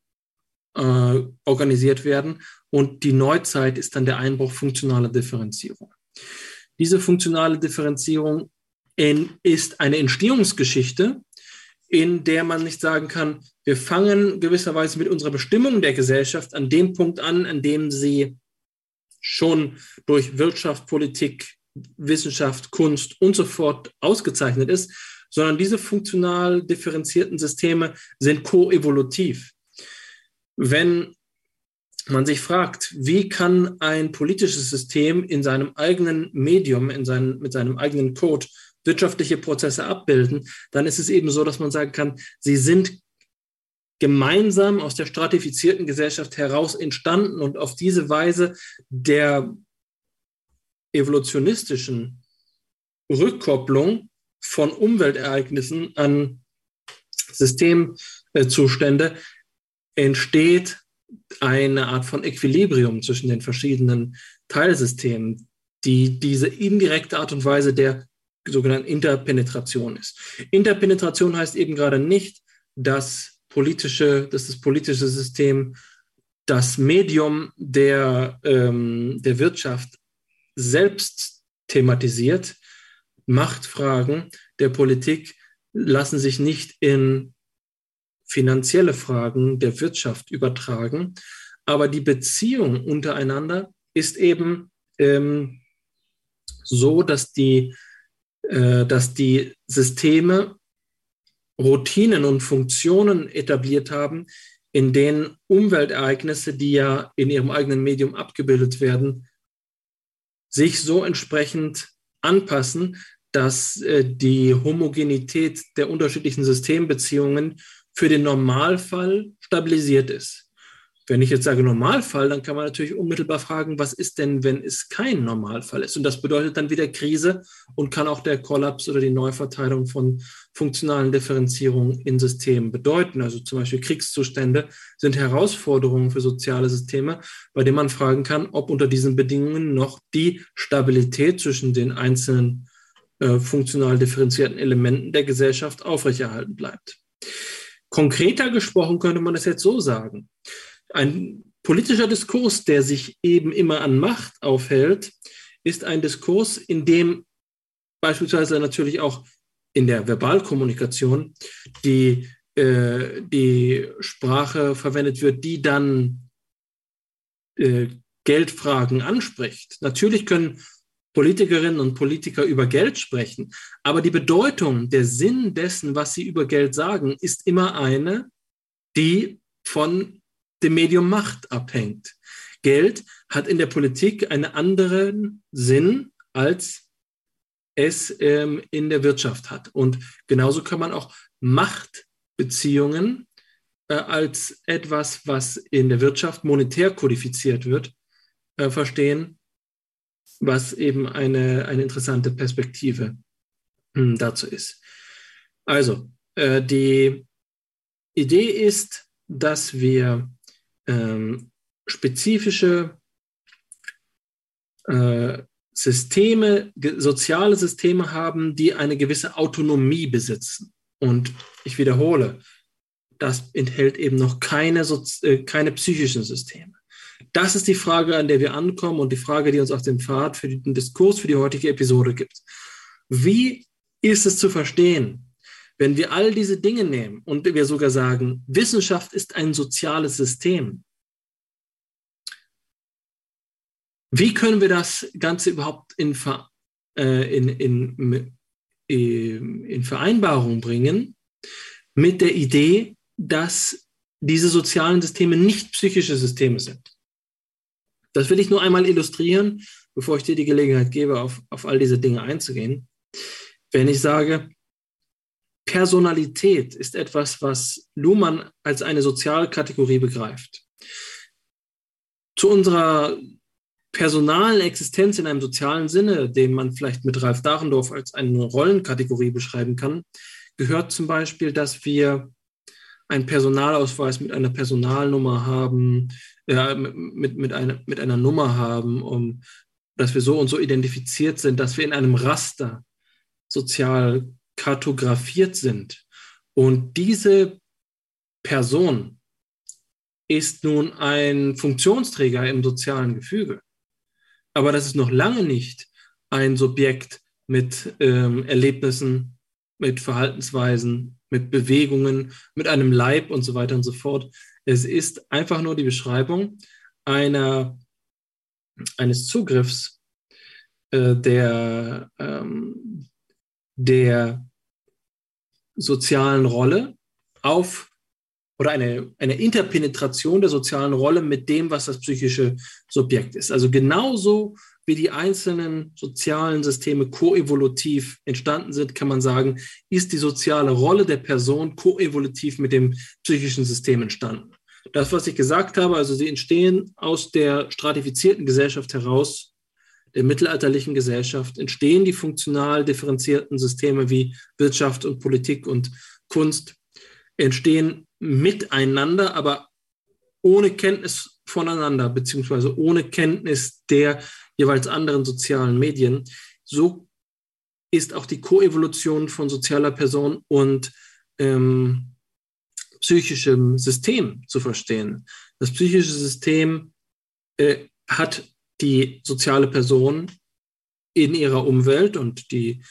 äh, organisiert werden und die Neuzeit ist dann der Einbruch funktionaler Differenzierung. Diese funktionale Differenzierung ist eine Entstehungsgeschichte, in der man nicht sagen kann, wir fangen gewisserweise mit unserer Bestimmung der Gesellschaft an dem Punkt an, an dem sie schon durch Wirtschaft, Politik, Wissenschaft, Kunst und so fort ausgezeichnet ist, sondern diese funktional differenzierten Systeme sind koevolutiv. Wenn man sich fragt, wie kann ein politisches System in seinem eigenen Medium, in seinen, mit seinem eigenen Code wirtschaftliche Prozesse abbilden, dann ist es eben so, dass man sagen kann, sie sind gemeinsam aus der stratifizierten Gesellschaft heraus entstanden und auf diese Weise der evolutionistischen Rückkopplung von Umweltereignissen an Systemzustände entsteht eine Art von Equilibrium zwischen den verschiedenen Teilsystemen, die diese indirekte Art und Weise der sogenannten Interpenetration ist. Interpenetration heißt eben gerade nicht, dass politische, dass das politische System das Medium der, ähm, der Wirtschaft selbst thematisiert. Machtfragen der Politik lassen sich nicht in finanzielle Fragen der Wirtschaft übertragen, aber die Beziehung untereinander ist eben ähm, so, dass die dass die Systeme Routinen und Funktionen etabliert haben, in denen Umweltereignisse, die ja in ihrem eigenen Medium abgebildet werden, sich so entsprechend anpassen, dass äh, die Homogenität der unterschiedlichen Systembeziehungen für den Normalfall stabilisiert ist. Wenn ich jetzt sage Normalfall, dann kann man natürlich unmittelbar fragen, was ist denn, wenn es kein Normalfall ist? Und das bedeutet dann wieder Krise und kann auch der Kollaps oder die Neuverteilung von funktionalen Differenzierungen in Systemen bedeuten. Also zum Beispiel Kriegszustände sind Herausforderungen für soziale Systeme, bei denen man fragen kann, ob unter diesen Bedingungen noch die Stabilität zwischen den einzelnen äh, funktional differenzierten Elementen der Gesellschaft aufrechterhalten bleibt. Konkreter gesprochen könnte man das jetzt so sagen. Ein politischer Diskurs, der sich eben immer an Macht aufhält, ist ein Diskurs, in dem beispielsweise natürlich auch in der Verbalkommunikation die, äh, die Sprache verwendet wird, die dann äh, Geldfragen anspricht. Natürlich können Politikerinnen und Politiker über Geld sprechen, aber die Bedeutung, der Sinn dessen, was sie über Geld sagen, ist immer eine, die von dem Medium Macht abhängt. Geld hat in der Politik einen anderen Sinn, als es ähm, in der Wirtschaft hat. Und genauso kann man auch Machtbeziehungen äh, als etwas, was in der Wirtschaft monetär kodifiziert wird, äh, verstehen, was eben eine, eine interessante Perspektive äh, dazu ist. Also, äh, die Idee ist, dass wir ähm, spezifische äh, Systeme, soziale Systeme haben, die eine gewisse Autonomie besitzen. Und ich wiederhole, das enthält eben noch keine, äh, keine psychischen Systeme. Das ist die Frage, an der wir ankommen und die Frage, die uns auf dem Pfad für den Diskurs für die heutige Episode gibt. Wie ist es zu verstehen, wenn wir all diese Dinge nehmen und wir sogar sagen, Wissenschaft ist ein soziales System, wie können wir das Ganze überhaupt in, äh, in, in, in Vereinbarung bringen mit der Idee, dass diese sozialen Systeme nicht psychische Systeme sind? Das will ich nur einmal illustrieren, bevor ich dir die Gelegenheit gebe, auf, auf all diese Dinge einzugehen. Wenn ich sage, Personalität ist etwas, was Luhmann als eine Sozialkategorie begreift. Zu unserer personalen Existenz in einem sozialen Sinne, den man vielleicht mit Ralf Dahrendorf als eine Rollenkategorie beschreiben kann, gehört zum Beispiel, dass wir einen Personalausweis mit einer Personalnummer haben, ja, mit, mit, einer, mit einer Nummer haben, um, dass wir so und so identifiziert sind, dass wir in einem Raster sozial kartografiert sind. Und diese Person ist nun ein Funktionsträger im sozialen Gefüge. Aber das ist noch lange nicht ein Subjekt mit ähm, Erlebnissen, mit Verhaltensweisen, mit Bewegungen, mit einem Leib und so weiter und so fort. Es ist einfach nur die Beschreibung einer, eines Zugriffs äh, der, ähm, der sozialen Rolle auf oder eine, eine Interpenetration der sozialen Rolle mit dem, was das psychische Subjekt ist. Also genauso wie die einzelnen sozialen Systeme koevolutiv entstanden sind, kann man sagen, ist die soziale Rolle der Person koevolutiv mit dem psychischen System entstanden. Das, was ich gesagt habe, also sie entstehen aus der stratifizierten Gesellschaft heraus, der mittelalterlichen Gesellschaft, entstehen die funktional differenzierten Systeme wie Wirtschaft und Politik und Kunst, entstehen miteinander, aber ohne Kenntnis voneinander, beziehungsweise ohne Kenntnis der jeweils anderen sozialen Medien. So ist auch die Koevolution von sozialer Person und ähm, psychischem System zu verstehen. Das psychische System äh, hat die soziale Person in ihrer Umwelt und die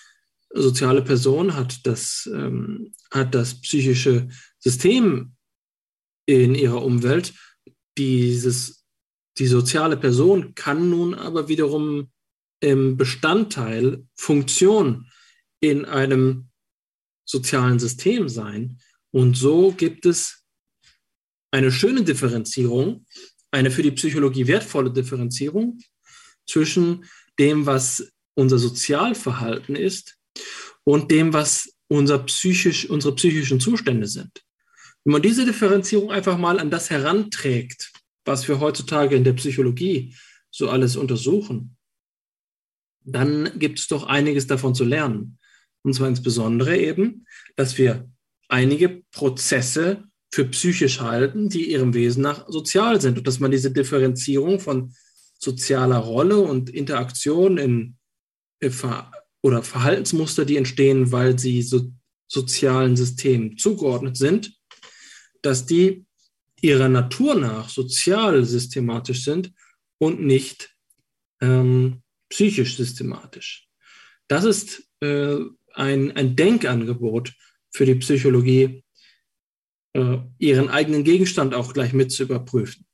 soziale Person hat das, ähm, hat das psychische System in ihrer Umwelt. Dieses, die soziale Person kann nun aber wiederum im Bestandteil, Funktion in einem sozialen System sein. Und so gibt es eine schöne Differenzierung, eine für die Psychologie wertvolle Differenzierung zwischen dem, was unser Sozialverhalten ist und dem, was unser psychisch, unsere psychischen Zustände sind. Wenn man diese Differenzierung einfach mal an das heranträgt, was wir heutzutage in der Psychologie so alles untersuchen, dann gibt es doch einiges davon zu lernen. Und zwar insbesondere eben, dass wir einige Prozesse für psychisch halten, die ihrem Wesen nach sozial sind und dass man diese Differenzierung von sozialer Rolle und Interaktion in oder Verhaltensmuster, die entstehen, weil sie so sozialen Systemen zugeordnet sind, dass die ihrer Natur nach sozial systematisch sind und nicht ähm, psychisch systematisch. Das ist äh, ein, ein Denkangebot für die Psychologie, äh, ihren eigenen Gegenstand auch gleich mit zu überprüfen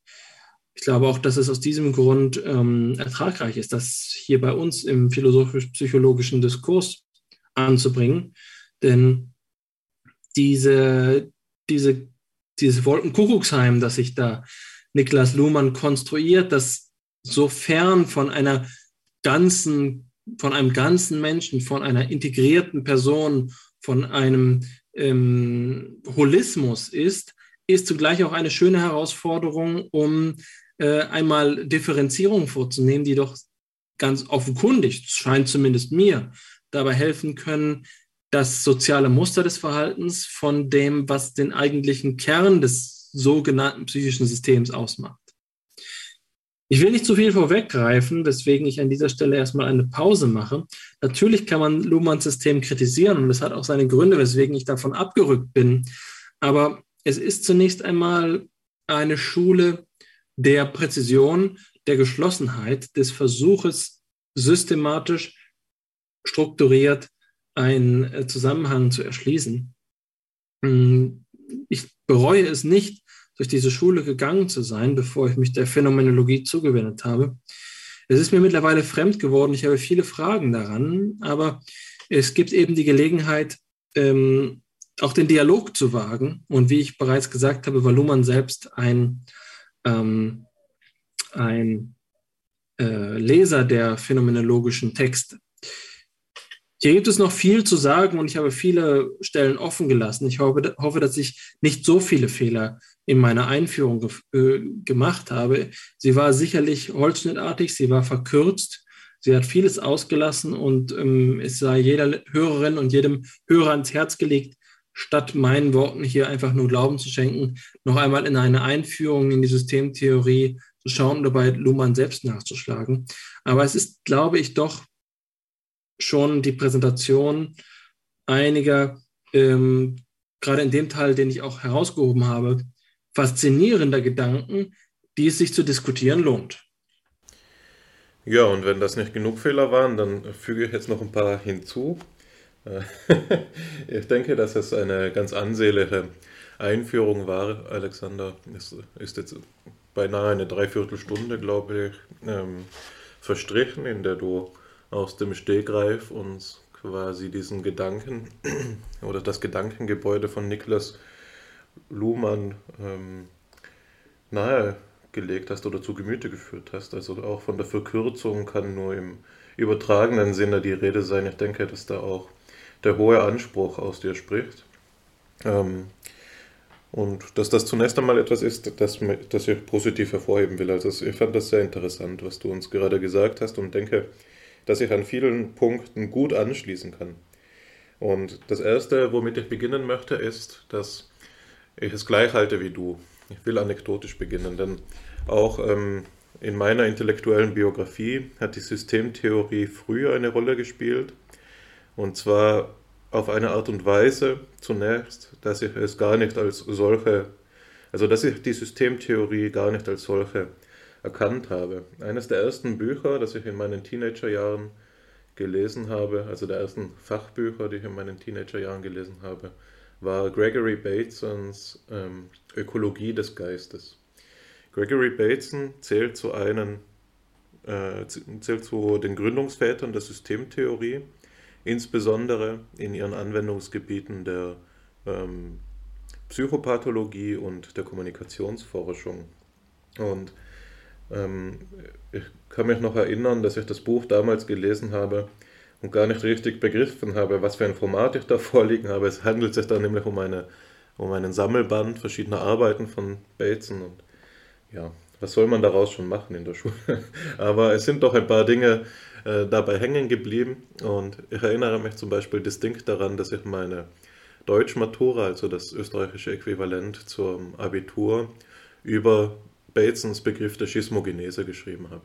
ich glaube auch, dass es aus diesem Grund ähm, ertragreich ist, das hier bei uns im philosophisch-psychologischen Diskurs anzubringen. Denn diese, diese, dieses Wolkenkuckucksheim, das sich da Niklas Luhmann konstruiert, das so fern von einer ganzen, von einem ganzen Menschen, von einer integrierten Person, von einem ähm, Holismus ist, ist zugleich auch eine schöne Herausforderung, um äh, einmal Differenzierungen vorzunehmen, die doch ganz offenkundig, scheint zumindest mir, dabei helfen können, das soziale Muster des Verhaltens von dem, was den eigentlichen Kern des sogenannten psychischen Systems ausmacht. Ich will nicht zu viel vorweggreifen, weswegen ich an dieser Stelle erstmal eine Pause mache. Natürlich kann man Luhmanns System kritisieren und es hat auch seine Gründe, weswegen ich davon abgerückt bin. Aber es ist zunächst einmal eine Schule, der Präzision, der Geschlossenheit, des Versuches, systematisch, strukturiert einen äh, Zusammenhang zu erschließen. Hm, ich bereue es nicht, durch diese Schule gegangen zu sein, bevor ich mich der Phänomenologie zugewendet habe. Es ist mir mittlerweile fremd geworden. Ich habe viele Fragen daran, aber es gibt eben die Gelegenheit, ähm, auch den Dialog zu wagen. Und wie ich bereits gesagt habe, war Luhmann selbst ein ähm, ein äh, Leser der phänomenologischen Texte. Hier gibt es noch viel zu sagen und ich habe viele Stellen offen gelassen. Ich hoffe, hoffe dass ich nicht so viele Fehler in meiner Einführung äh, gemacht habe. Sie war sicherlich holzschnittartig, sie war verkürzt, sie hat vieles ausgelassen und ähm, es sei jeder Hörerin und jedem Hörer ans Herz gelegt, statt meinen Worten hier einfach nur Glauben zu schenken, noch einmal in eine Einführung in die Systemtheorie zu schauen und dabei Luhmann selbst nachzuschlagen. Aber es ist, glaube ich, doch schon die Präsentation einiger, ähm, gerade in dem Teil, den ich auch herausgehoben habe, faszinierender Gedanken, die es sich zu diskutieren lohnt. Ja, und wenn das nicht genug Fehler waren, dann füge ich jetzt noch ein paar hinzu. ich denke, dass es eine ganz ansehnliche Einführung war, Alexander. Es ist jetzt beinahe eine Dreiviertelstunde, glaube ich, ähm, verstrichen, in der du aus dem Stegreif uns quasi diesen Gedanken oder das Gedankengebäude von Niklas Luhmann ähm, nahegelegt hast oder zu Gemüte geführt hast. Also auch von der Verkürzung kann nur im übertragenen Sinne die Rede sein. Ich denke, dass da auch der hohe Anspruch aus dir spricht. Ähm, und dass das zunächst einmal etwas ist, das, das ich positiv hervorheben will. Also ich fand das sehr interessant, was du uns gerade gesagt hast und denke, dass ich an vielen Punkten gut anschließen kann. Und das Erste, womit ich beginnen möchte, ist, dass ich es gleich halte wie du. Ich will anekdotisch beginnen, denn auch ähm, in meiner intellektuellen Biografie hat die Systemtheorie früher eine Rolle gespielt. Und zwar auf eine Art und Weise zunächst, dass ich es gar nicht als solche, also dass ich die Systemtheorie gar nicht als solche erkannt habe. Eines der ersten Bücher, das ich in meinen Teenagerjahren gelesen habe, also der ersten Fachbücher, die ich in meinen Teenagerjahren gelesen habe, war Gregory Batesons ähm, Ökologie des Geistes. Gregory Bateson zählt zu einen äh, zählt zu den Gründungsvätern der Systemtheorie insbesondere in ihren Anwendungsgebieten der ähm, Psychopathologie und der Kommunikationsforschung. Und ähm, ich kann mich noch erinnern, dass ich das Buch damals gelesen habe und gar nicht richtig begriffen habe, was für ein Format ich da vorliegen habe. Es handelt sich da nämlich um, eine, um einen Sammelband verschiedener Arbeiten von Bateson und ja, was soll man daraus schon machen in der Schule? Aber es sind doch ein paar Dinge, äh, dabei hängen geblieben. Und ich erinnere mich zum Beispiel distinkt daran, dass ich meine Deutschmatura, also das österreichische Äquivalent zum Abitur, über Batesons Begriff der Schismogenese geschrieben habe.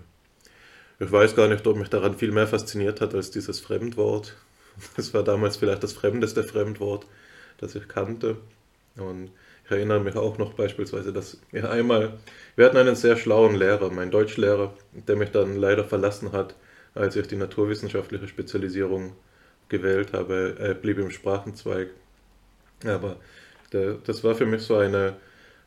Ich weiß gar nicht, ob mich daran viel mehr fasziniert hat als dieses Fremdwort. Es war damals vielleicht das fremdeste Fremdwort, das ich kannte. Und ich erinnere mich auch noch beispielsweise, dass ich einmal, wir hatten einen sehr schlauen Lehrer, mein Deutschlehrer, der mich dann leider verlassen hat, als ich die naturwissenschaftliche Spezialisierung gewählt habe, er blieb im Sprachenzweig. Aber der, das war für mich so eine,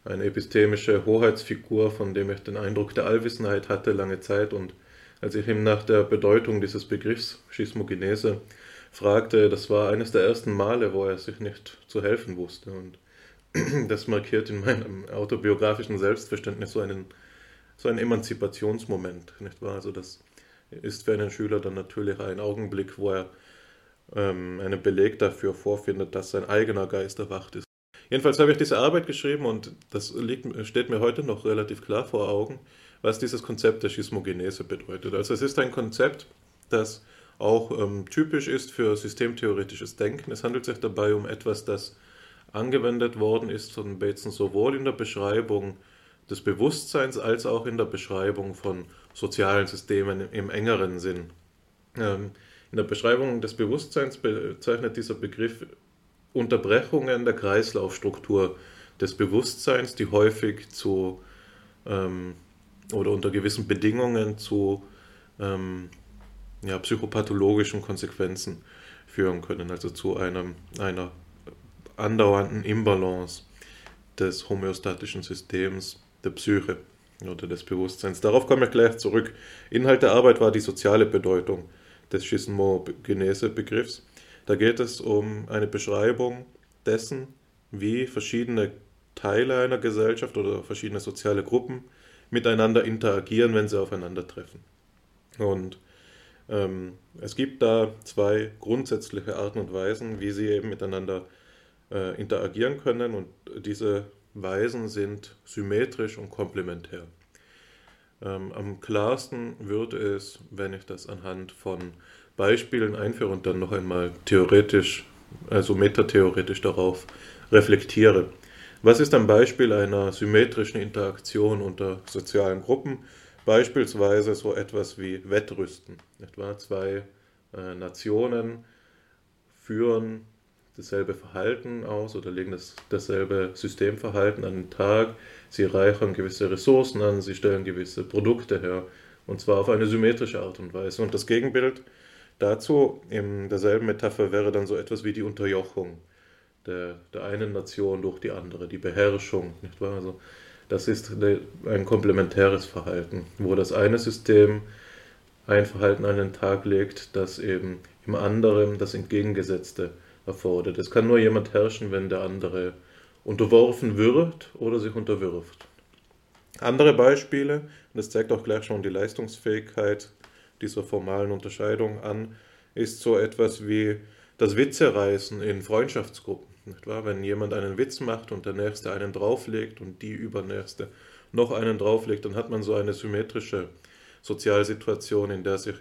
eine epistemische Hoheitsfigur, von dem ich den Eindruck der Allwissenheit hatte lange Zeit. Und als ich ihm nach der Bedeutung dieses Begriffs Schismogenese fragte, das war eines der ersten Male, wo er sich nicht zu helfen wusste. Und das markiert in meinem autobiografischen Selbstverständnis so einen, so einen Emanzipationsmoment, nicht wahr? Also das ist für einen Schüler dann natürlich ein Augenblick, wo er ähm, einen Beleg dafür vorfindet, dass sein eigener Geist erwacht ist. Jedenfalls habe ich diese Arbeit geschrieben und das liegt, steht mir heute noch relativ klar vor Augen, was dieses Konzept der Schismogenese bedeutet. Also es ist ein Konzept, das auch ähm, typisch ist für systemtheoretisches Denken. Es handelt sich dabei um etwas, das angewendet worden ist von Bateson sowohl in der Beschreibung des Bewusstseins als auch in der Beschreibung von sozialen Systemen im engeren Sinn. Ähm, in der Beschreibung des Bewusstseins bezeichnet dieser Begriff Unterbrechungen der Kreislaufstruktur des Bewusstseins, die häufig zu ähm, oder unter gewissen Bedingungen zu ähm, ja, psychopathologischen Konsequenzen führen können, also zu einem, einer andauernden Imbalance des homöostatischen Systems der Psyche oder des Bewusstseins. Darauf komme ich gleich zurück. Inhalt der Arbeit war die soziale Bedeutung des Schismogenese-Begriffs. Da geht es um eine Beschreibung dessen, wie verschiedene Teile einer Gesellschaft oder verschiedene soziale Gruppen miteinander interagieren, wenn sie aufeinandertreffen. Und ähm, es gibt da zwei grundsätzliche Arten und Weisen, wie sie eben miteinander äh, interagieren können. Und diese Weisen sind symmetrisch und komplementär. Ähm, am klarsten wird es, wenn ich das anhand von Beispielen einführe und dann noch einmal theoretisch, also metatheoretisch darauf reflektiere. Was ist ein Beispiel einer symmetrischen Interaktion unter sozialen Gruppen? Beispielsweise so etwas wie Wettrüsten. Etwa zwei äh, Nationen führen dasselbe Verhalten aus oder legen das, dasselbe Systemverhalten an den Tag. Sie reichern gewisse Ressourcen an, sie stellen gewisse Produkte her und zwar auf eine symmetrische Art und Weise. Und das Gegenbild dazu in derselben Metapher wäre dann so etwas wie die Unterjochung der, der einen Nation durch die andere, die Beherrschung. Nicht wahr? Also das ist ein komplementäres Verhalten, wo das eine System ein Verhalten an den Tag legt, das eben im anderen das Entgegengesetzte erfordert. Es kann nur jemand herrschen, wenn der andere unterworfen wird oder sich unterwirft. Andere Beispiele, und das zeigt auch gleich schon die Leistungsfähigkeit dieser formalen Unterscheidung an, ist so etwas wie das Witzereißen in Freundschaftsgruppen. Nicht wahr? Wenn jemand einen Witz macht und der Nächste einen drauflegt und die Übernächste noch einen drauflegt, dann hat man so eine symmetrische Sozialsituation, in der sich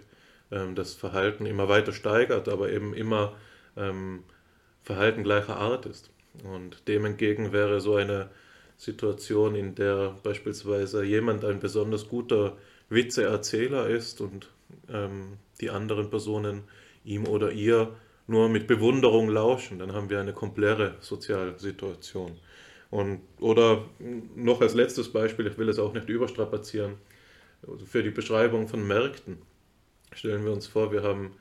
ähm, das Verhalten immer weiter steigert, aber eben immer ähm, Verhalten gleicher Art ist. Und dem entgegen wäre so eine Situation, in der beispielsweise jemand ein besonders guter Witzeerzähler ist und ähm, die anderen Personen ihm oder ihr nur mit Bewunderung lauschen, dann haben wir eine komplexe Sozialsituation. Und, oder noch als letztes Beispiel, ich will es auch nicht überstrapazieren, also für die Beschreibung von Märkten. Stellen wir uns vor, wir haben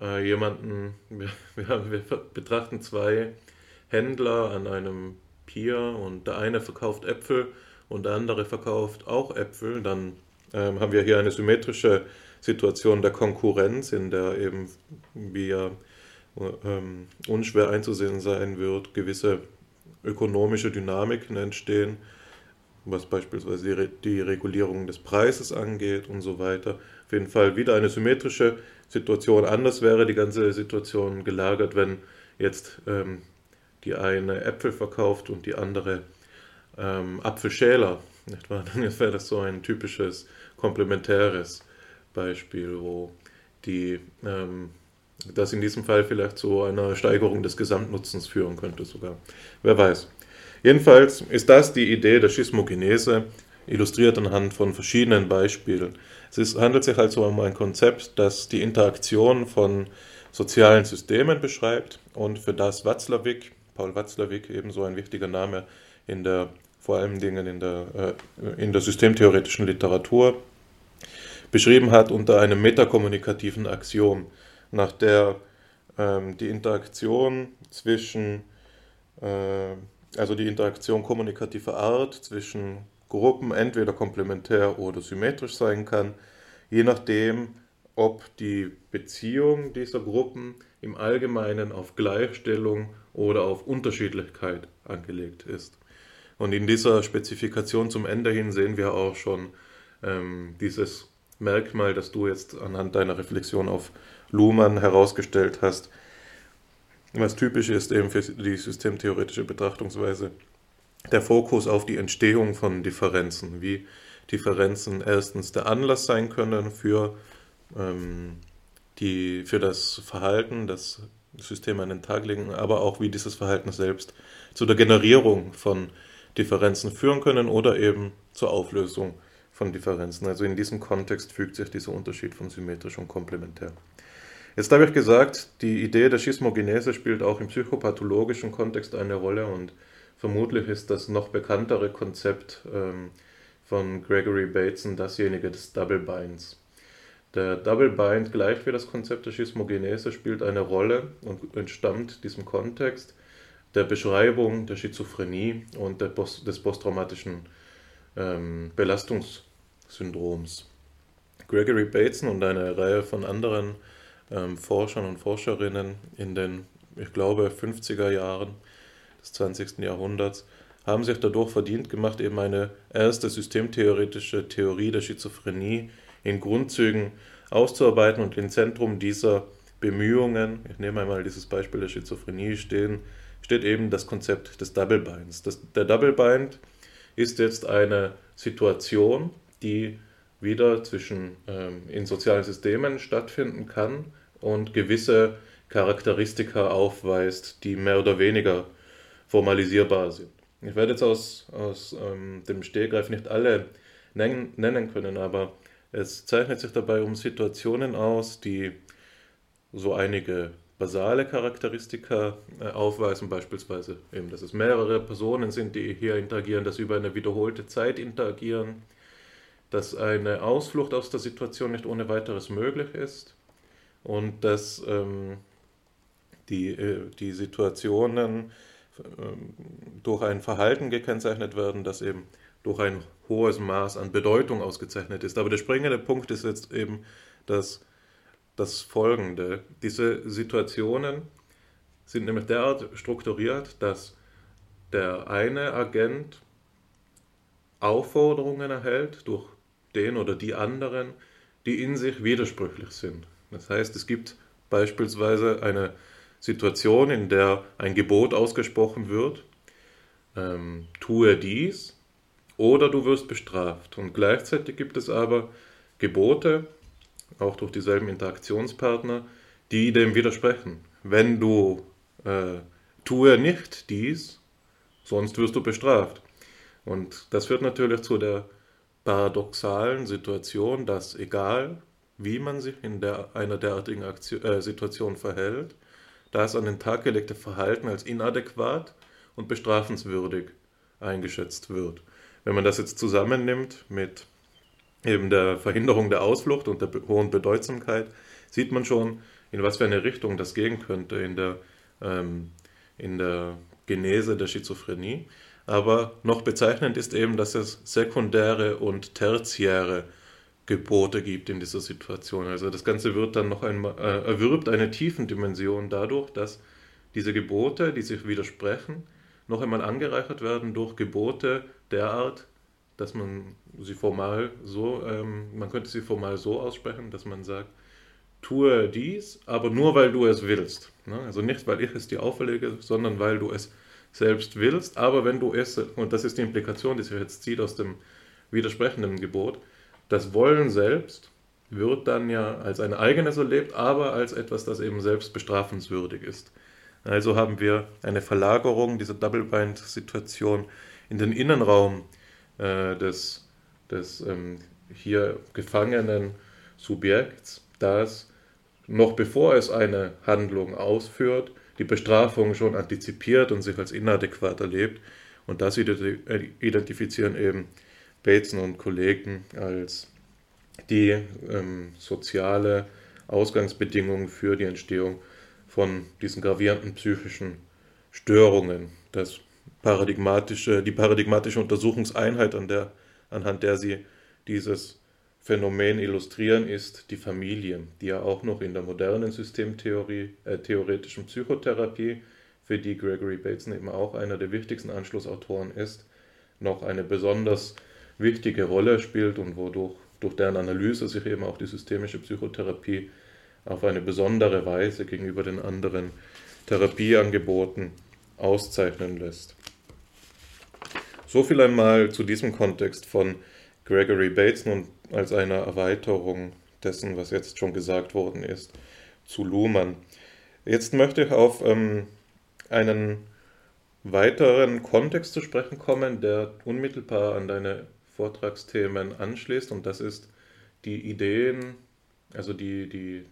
äh, jemanden, wir, wir, haben, wir betrachten zwei Händler an einem Pier und der eine verkauft Äpfel und der andere verkauft auch Äpfel, dann ähm, haben wir hier eine symmetrische Situation der Konkurrenz, in der eben, ja ähm, unschwer einzusehen sein wird, gewisse ökonomische Dynamiken entstehen, was beispielsweise die Regulierung des Preises angeht und so weiter. Auf jeden Fall wieder eine symmetrische Situation. Anders wäre die ganze Situation gelagert, wenn jetzt ähm, die eine Äpfel verkauft und die andere ähm, Apfelschäler. Nicht wahr? Dann wäre das so ein typisches komplementäres Beispiel, wo die ähm, das in diesem Fall vielleicht zu einer Steigerung des Gesamtnutzens führen könnte sogar. Wer weiß. Jedenfalls ist das die Idee der Schismogenese, illustriert anhand von verschiedenen Beispielen. Es ist, handelt sich also um ein Konzept, das die Interaktion von sozialen Systemen beschreibt und für das Watzlawick, Paul Watzlawick, ebenso ein wichtiger Name in der, vor allen Dingen in der, äh, in der systemtheoretischen Literatur, beschrieben hat unter einem metakommunikativen Axiom nach der ähm, die Interaktion zwischen, äh, also die Interaktion kommunikativer Art zwischen Gruppen entweder komplementär oder symmetrisch sein kann, je nachdem, ob die Beziehung dieser Gruppen im Allgemeinen auf Gleichstellung oder auf Unterschiedlichkeit angelegt ist. Und in dieser Spezifikation zum Ende hin sehen wir auch schon ähm, dieses Merkmal, das du jetzt anhand deiner Reflexion auf Luhmann herausgestellt hast, was typisch ist eben für die systemtheoretische Betrachtungsweise, der Fokus auf die Entstehung von Differenzen, wie Differenzen erstens der Anlass sein können für, ähm, die, für das Verhalten, das System an den Tag legen, aber auch wie dieses Verhalten selbst zu der Generierung von Differenzen führen können oder eben zur Auflösung von Differenzen. Also in diesem Kontext fügt sich dieser Unterschied von symmetrisch und komplementär. Jetzt habe ich gesagt, die Idee der Schismogenese spielt auch im psychopathologischen Kontext eine Rolle und vermutlich ist das noch bekanntere Konzept ähm, von Gregory Bateson dasjenige des Double Binds. Der Double Bind, gleich wie das Konzept der Schismogenese, spielt eine Rolle und entstammt diesem Kontext der Beschreibung der Schizophrenie und der Post des posttraumatischen ähm, Belastungs Syndroms. Gregory Bateson und eine Reihe von anderen ähm, Forschern und Forscherinnen in den, ich glaube, 50er Jahren des 20. Jahrhunderts haben sich dadurch verdient gemacht, eben eine erste systemtheoretische Theorie der Schizophrenie in Grundzügen auszuarbeiten und im Zentrum dieser Bemühungen, ich nehme einmal dieses Beispiel der Schizophrenie, stehen, steht eben das Konzept des Double Binds. Das, der Double Bind ist jetzt eine Situation, die wieder zwischen ähm, in sozialen Systemen stattfinden kann und gewisse Charakteristika aufweist, die mehr oder weniger formalisierbar sind. Ich werde jetzt aus, aus ähm, dem Stehgreif nicht alle nennen, nennen können, aber es zeichnet sich dabei um Situationen aus, die so einige basale Charakteristika äh, aufweisen, beispielsweise eben, dass es mehrere Personen sind, die hier interagieren, dass sie über eine wiederholte Zeit interagieren, dass eine Ausflucht aus der Situation nicht ohne weiteres möglich ist und dass ähm, die, äh, die Situationen ähm, durch ein Verhalten gekennzeichnet werden, das eben durch ein hohes Maß an Bedeutung ausgezeichnet ist. Aber der springende Punkt ist jetzt eben, dass das Folgende. Diese Situationen sind nämlich derart strukturiert, dass der eine Agent Aufforderungen erhält durch den oder die anderen, die in sich widersprüchlich sind. Das heißt, es gibt beispielsweise eine Situation, in der ein Gebot ausgesprochen wird, ähm, tue dies oder du wirst bestraft. Und gleichzeitig gibt es aber Gebote, auch durch dieselben Interaktionspartner, die dem widersprechen. Wenn du äh, tue nicht dies, sonst wirst du bestraft. Und das führt natürlich zu der paradoxalen Situation, dass egal wie man sich in der, einer derartigen Aktion, äh, Situation verhält, das an den Tag gelegte Verhalten als inadäquat und bestrafenswürdig eingeschätzt wird. Wenn man das jetzt zusammennimmt mit eben der Verhinderung der Ausflucht und der hohen Bedeutsamkeit, sieht man schon, in was für eine Richtung das gehen könnte in der, ähm, in der Genese der Schizophrenie. Aber noch bezeichnend ist eben, dass es sekundäre und tertiäre Gebote gibt in dieser Situation. Also das Ganze wird dann noch einmal, äh, erwirbt eine Tiefendimension dadurch, dass diese Gebote, die sich widersprechen, noch einmal angereichert werden durch Gebote derart, dass man sie formal so, ähm, man könnte sie formal so aussprechen, dass man sagt, tue dies, aber nur weil du es willst. Ne? Also nicht, weil ich es dir auferlege, sondern weil du es selbst willst, aber wenn du es, und das ist die Implikation, die sich jetzt zieht aus dem widersprechenden Gebot, das Wollen selbst wird dann ja als ein eigenes erlebt, aber als etwas, das eben selbst bestrafenswürdig ist. Also haben wir eine Verlagerung dieser Double-Bind-Situation in den Innenraum äh, des, des ähm, hier gefangenen Subjekts, das noch bevor es eine Handlung ausführt, die Bestrafung schon antizipiert und sich als inadäquat erlebt. Und das identifizieren eben Bateson und Kollegen als die ähm, soziale Ausgangsbedingung für die Entstehung von diesen gravierenden psychischen Störungen. Das paradigmatische, die paradigmatische Untersuchungseinheit, an der, anhand der sie dieses Phänomen illustrieren, ist die Familie, die ja auch noch in der modernen Systemtheorie, äh, theoretischen Psychotherapie, für die Gregory Bateson eben auch einer der wichtigsten Anschlussautoren ist, noch eine besonders wichtige Rolle spielt und wodurch durch deren Analyse sich eben auch die systemische Psychotherapie auf eine besondere Weise gegenüber den anderen Therapieangeboten auszeichnen lässt. So viel einmal zu diesem Kontext von Gregory Bateson und als einer Erweiterung dessen, was jetzt schon gesagt worden ist, zu Luhmann. Jetzt möchte ich auf ähm, einen weiteren Kontext zu sprechen kommen, der unmittelbar an deine Vortragsthemen anschließt und das ist die Ideen, also die, die,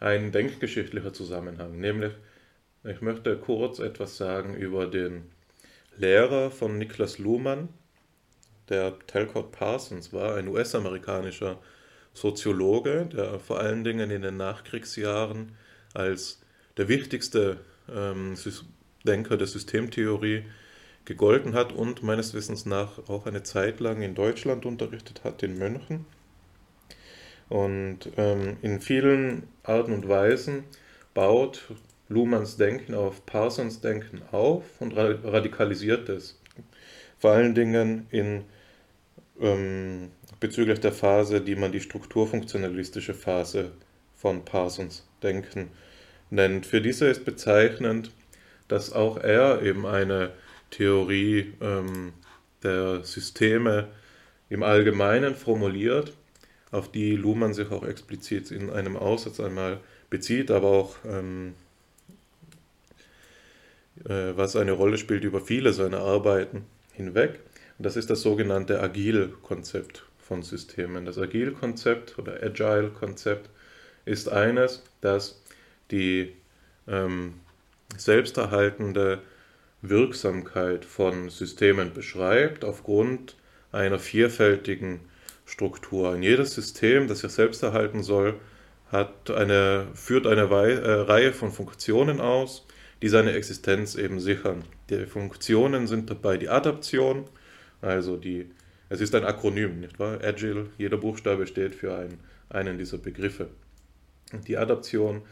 ein denkgeschichtlicher Zusammenhang, nämlich ich möchte kurz etwas sagen über den Lehrer von Niklas Luhmann, der Talcott Parsons war, ein US-amerikanischer Soziologe, der vor allen Dingen in den Nachkriegsjahren als der wichtigste ähm, Denker der Systemtheorie gegolten hat und meines Wissens nach auch eine Zeit lang in Deutschland unterrichtet hat, in München. Und ähm, in vielen Arten und Weisen baut Luhmanns Denken auf Parsons Denken auf und radikalisiert es. Vor allen Dingen in, ähm, bezüglich der Phase, die man die strukturfunktionalistische Phase von Parsons Denken nennt. Für diese ist bezeichnend, dass auch er eben eine Theorie ähm, der Systeme im Allgemeinen formuliert, auf die Luhmann sich auch explizit in einem Aussatz einmal bezieht, aber auch ähm, äh, was eine Rolle spielt über viele seiner Arbeiten hinweg. Das ist das sogenannte Agile-Konzept von Systemen. Das Agile-Konzept oder Agile-Konzept ist eines, das die ähm, selbsterhaltende Wirksamkeit von Systemen beschreibt aufgrund einer vielfältigen Struktur. Und jedes System, das sich selbst erhalten soll, hat eine, führt eine Wei äh, Reihe von Funktionen aus, die seine Existenz eben sichern. Die Funktionen sind dabei die Adaption, also die, es ist ein Akronym, nicht wahr? Agile, jeder Buchstabe steht für ein, einen dieser Begriffe. Die Adaption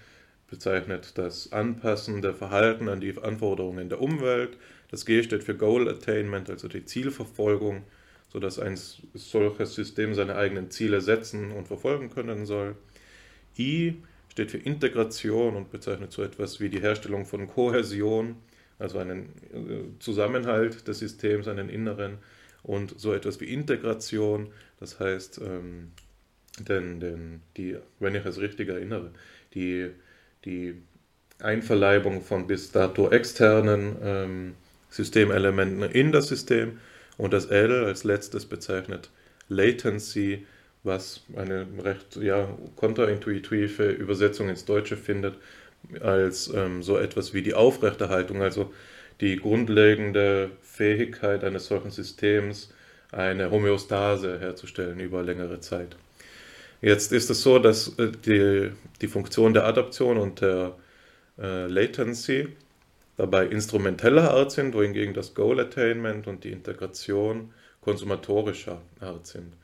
bezeichnet das Anpassen der Verhalten an die Anforderungen der Umwelt. Das G steht für Goal Attainment, also die Zielverfolgung, sodass ein solches System seine eigenen Ziele setzen und verfolgen können soll. I steht für Integration und bezeichnet so etwas wie die Herstellung von Kohäsion, also einen äh, Zusammenhalt des Systems, einen inneren und so etwas wie Integration, das heißt, ähm, denn, denn die, wenn ich es richtig erinnere, die die Einverleibung von bis dato externen ähm, Systemelementen in das System und das L als letztes bezeichnet Latency, was eine recht ja, kontraintuitive Übersetzung ins Deutsche findet, als ähm, so etwas wie die Aufrechterhaltung, also die grundlegende Fähigkeit eines solchen Systems, eine Homöostase herzustellen über längere Zeit. Jetzt ist es so, dass äh, die, die Funktion der Adaption und der äh, Latency dabei instrumenteller Art sind, wohingegen das Goal Attainment und die Integration konsumatorischer Art sind.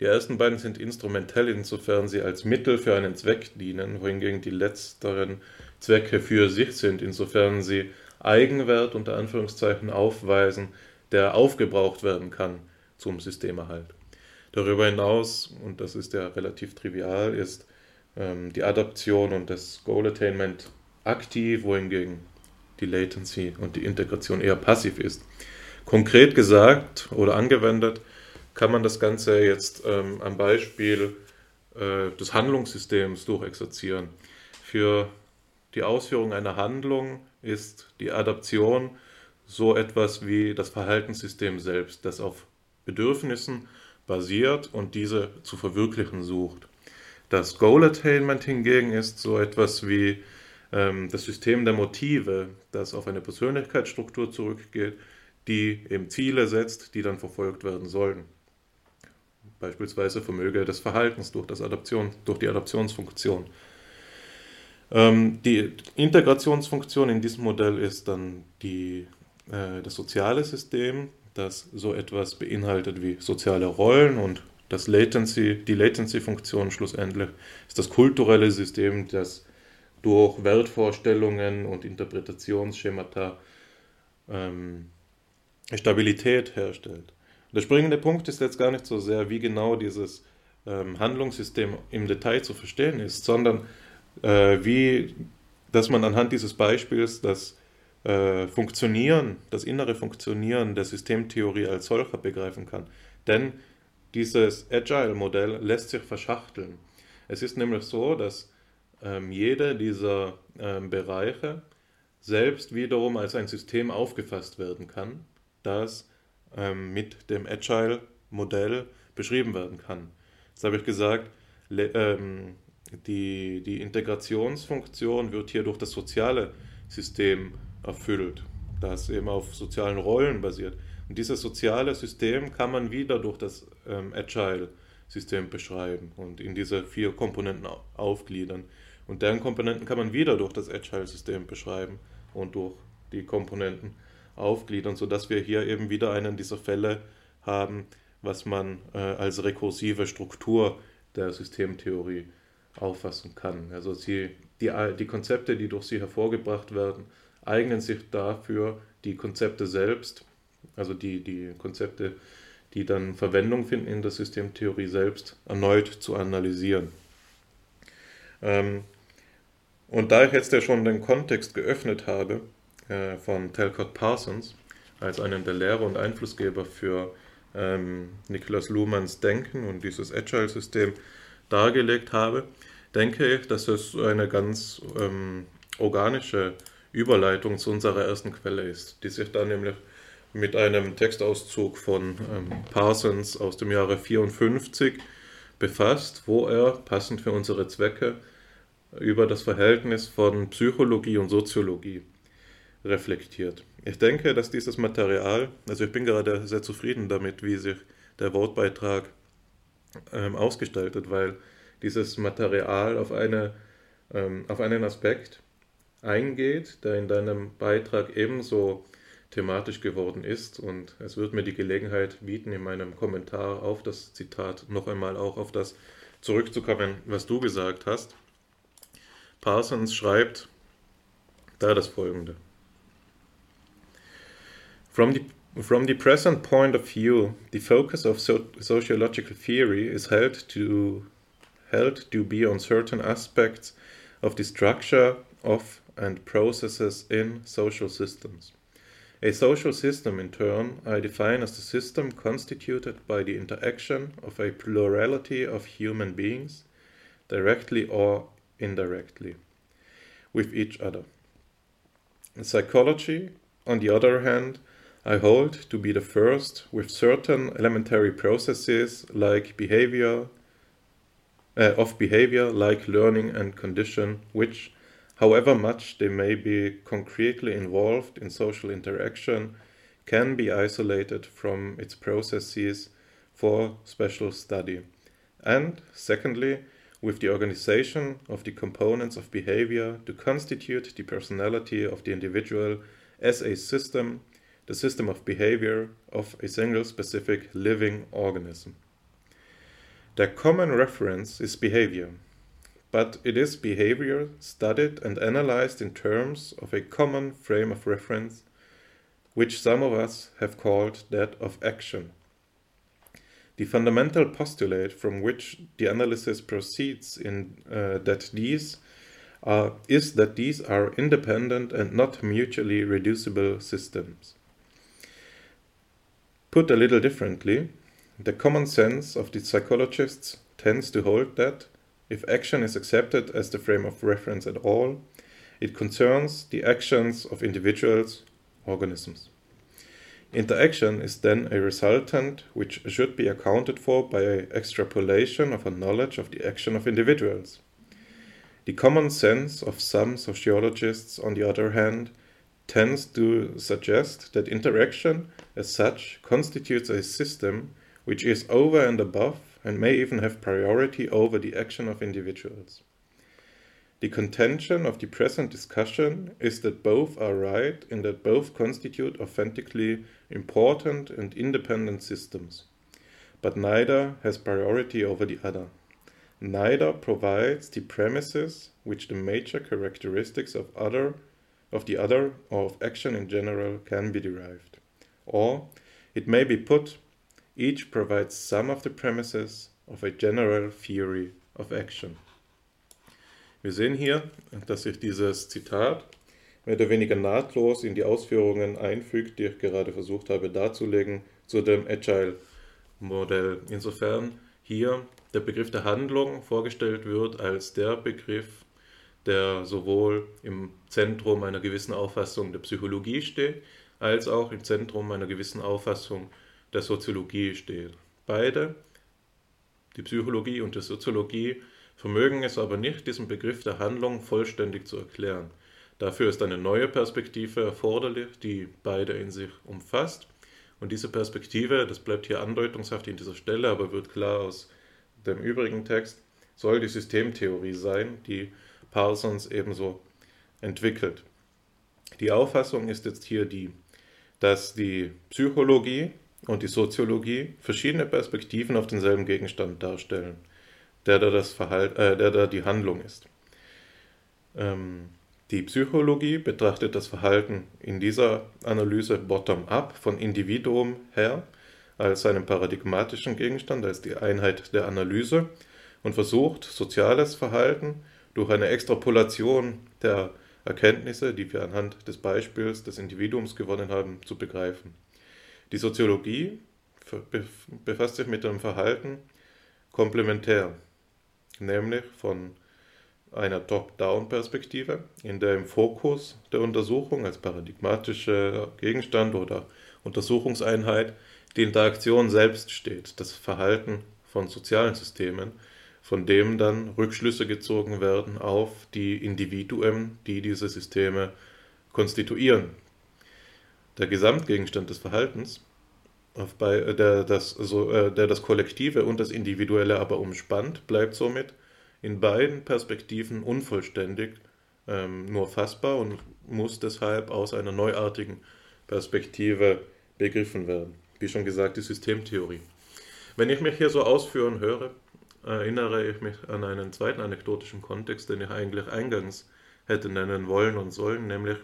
Die ersten beiden sind instrumentell, insofern sie als Mittel für einen Zweck dienen, wohingegen die letzteren Zwecke für sich sind, insofern sie Eigenwert unter Anführungszeichen aufweisen, der aufgebraucht werden kann zum Systemerhalt. Darüber hinaus, und das ist ja relativ trivial, ist ähm, die Adaption und das Goal Attainment aktiv, wohingegen die Latency und die Integration eher passiv ist. Konkret gesagt oder angewendet kann man das Ganze jetzt ähm, am Beispiel äh, des Handlungssystems durchexerzieren. Für die Ausführung einer Handlung ist die Adaption so etwas wie das Verhaltenssystem selbst, das auf Bedürfnissen basiert und diese zu verwirklichen sucht. Das Goal Attainment hingegen ist so etwas wie ähm, das System der Motive, das auf eine Persönlichkeitsstruktur zurückgeht, die eben Ziele setzt, die dann verfolgt werden sollen. Beispielsweise Vermöge des Verhaltens durch, das Adaption, durch die Adaptionsfunktion. Ähm, die Integrationsfunktion in diesem Modell ist dann die, äh, das soziale System, das so etwas beinhaltet wie soziale Rollen und das Latency, die Latency-Funktion schlussendlich ist das kulturelle System, das durch Wertvorstellungen und Interpretationsschemata ähm, Stabilität herstellt. Der springende Punkt ist jetzt gar nicht so sehr, wie genau dieses ähm, Handlungssystem im Detail zu verstehen ist, sondern äh, wie, dass man anhand dieses Beispiels das äh, Funktionieren, das innere Funktionieren der Systemtheorie als solcher begreifen kann. Denn dieses Agile-Modell lässt sich verschachteln. Es ist nämlich so, dass ähm, jeder dieser ähm, Bereiche selbst wiederum als ein System aufgefasst werden kann, das ähm, mit dem Agile-Modell beschrieben werden kann. Jetzt habe ich gesagt, ähm, die, die Integrationsfunktion wird hier durch das soziale System erfüllt, das eben auf sozialen Rollen basiert. Und dieses soziale System kann man wieder durch das ähm, Agile-System beschreiben und in diese vier Komponenten aufgliedern. Und deren Komponenten kann man wieder durch das Agile-System beschreiben und durch die Komponenten aufgliedern, sodass wir hier eben wieder einen dieser Fälle haben, was man äh, als rekursive Struktur der Systemtheorie auffassen kann. Also sie, die, die Konzepte, die durch sie hervorgebracht werden, eignen sich dafür, die Konzepte selbst, also die, die Konzepte, die dann Verwendung finden in der Systemtheorie selbst, erneut zu analysieren. Ähm, und da ich jetzt ja schon den Kontext geöffnet habe, äh, von Talcott Parsons als einen der Lehrer und Einflussgeber für ähm, Niklas Luhmanns Denken und dieses Agile-System dargelegt habe, denke ich, dass es eine ganz ähm, organische Überleitung zu unserer ersten Quelle ist, die sich dann nämlich mit einem Textauszug von ähm, Parsons aus dem Jahre 54 befasst, wo er, passend für unsere Zwecke, über das Verhältnis von Psychologie und Soziologie reflektiert. Ich denke, dass dieses Material, also ich bin gerade sehr zufrieden damit, wie sich der Wortbeitrag ähm, ausgestaltet, weil dieses Material auf, eine, ähm, auf einen Aspekt eingeht, der in deinem Beitrag ebenso thematisch geworden ist. Und es wird mir die Gelegenheit bieten, in meinem Kommentar auf das Zitat noch einmal auch auf das zurückzukommen, was du gesagt hast. Parsons schreibt da das folgende. From the, from the present point of view, the focus of so, sociological theory is held to, held to be on certain aspects of the structure of and processes in social systems. A social system, in turn, I define as the system constituted by the interaction of a plurality of human beings, directly or indirectly, with each other. In psychology, on the other hand, I hold to be the first with certain elementary processes like behavior, uh, of behavior like learning and condition, which however much they may be concretely involved in social interaction, can be isolated from its processes for special study. And secondly, with the organization of the components of behavior to constitute the personality of the individual as a system, the system of behavior of a single specific living organism. The common reference is behavior, but it is behavior studied and analyzed in terms of a common frame of reference, which some of us have called that of action. The fundamental postulate from which the analysis proceeds in uh, that these are, is that these are independent and not mutually reducible systems. Put a little differently, the common sense of the psychologists tends to hold that if action is accepted as the frame of reference at all, it concerns the actions of individuals, organisms. Interaction is then a resultant which should be accounted for by extrapolation of a knowledge of the action of individuals. The common sense of some sociologists, on the other hand, tends to suggest that interaction as such constitutes a system which is over and above and may even have priority over the action of individuals. The contention of the present discussion is that both are right in that both constitute authentically important and independent systems, but neither has priority over the other. Neither provides the premises which the major characteristics of other of the other or of action in general can be derived. Or it may be put each provides some of the premises of a general theory of action. Wir sehen hier, dass sich dieses Zitat mehr oder weniger nahtlos in die Ausführungen einfügt, die ich gerade versucht habe darzulegen zu dem Agile-Modell. Insofern hier der Begriff der Handlung vorgestellt wird als der Begriff, der sowohl im Zentrum einer gewissen Auffassung der Psychologie steht, als auch im Zentrum einer gewissen Auffassung der Soziologie steht. Beide, die Psychologie und die Soziologie, vermögen es aber nicht, diesen Begriff der Handlung vollständig zu erklären. Dafür ist eine neue Perspektive erforderlich, die beide in sich umfasst. Und diese Perspektive, das bleibt hier andeutungshaft in dieser Stelle, aber wird klar aus dem übrigen Text, soll die Systemtheorie sein, die Parsons ebenso entwickelt. Die Auffassung ist jetzt hier die, dass die Psychologie und die Soziologie verschiedene Perspektiven auf denselben Gegenstand darstellen, der da, das Verhalt, äh, der da die Handlung ist. Ähm, die Psychologie betrachtet das Verhalten in dieser Analyse bottom-up von Individuum her als einen paradigmatischen Gegenstand, als die Einheit der Analyse und versucht, soziales Verhalten durch eine Extrapolation der Erkenntnisse, die wir anhand des Beispiels des Individuums gewonnen haben, zu begreifen. Die Soziologie befasst sich mit dem Verhalten komplementär, nämlich von einer Top-Down-Perspektive, in der im Fokus der Untersuchung als paradigmatischer Gegenstand oder Untersuchungseinheit die Interaktion selbst steht, das Verhalten von sozialen Systemen, von dem dann Rückschlüsse gezogen werden auf die Individuen, die diese Systeme konstituieren. Der Gesamtgegenstand des Verhaltens, der das, äh, der das Kollektive und das Individuelle aber umspannt, bleibt somit in beiden Perspektiven unvollständig, ähm, nur fassbar und muss deshalb aus einer neuartigen Perspektive begriffen werden. Wie schon gesagt, die Systemtheorie. Wenn ich mich hier so ausführen höre, erinnere ich mich an einen zweiten anekdotischen Kontext, den ich eigentlich eingangs hätte nennen wollen und sollen, nämlich,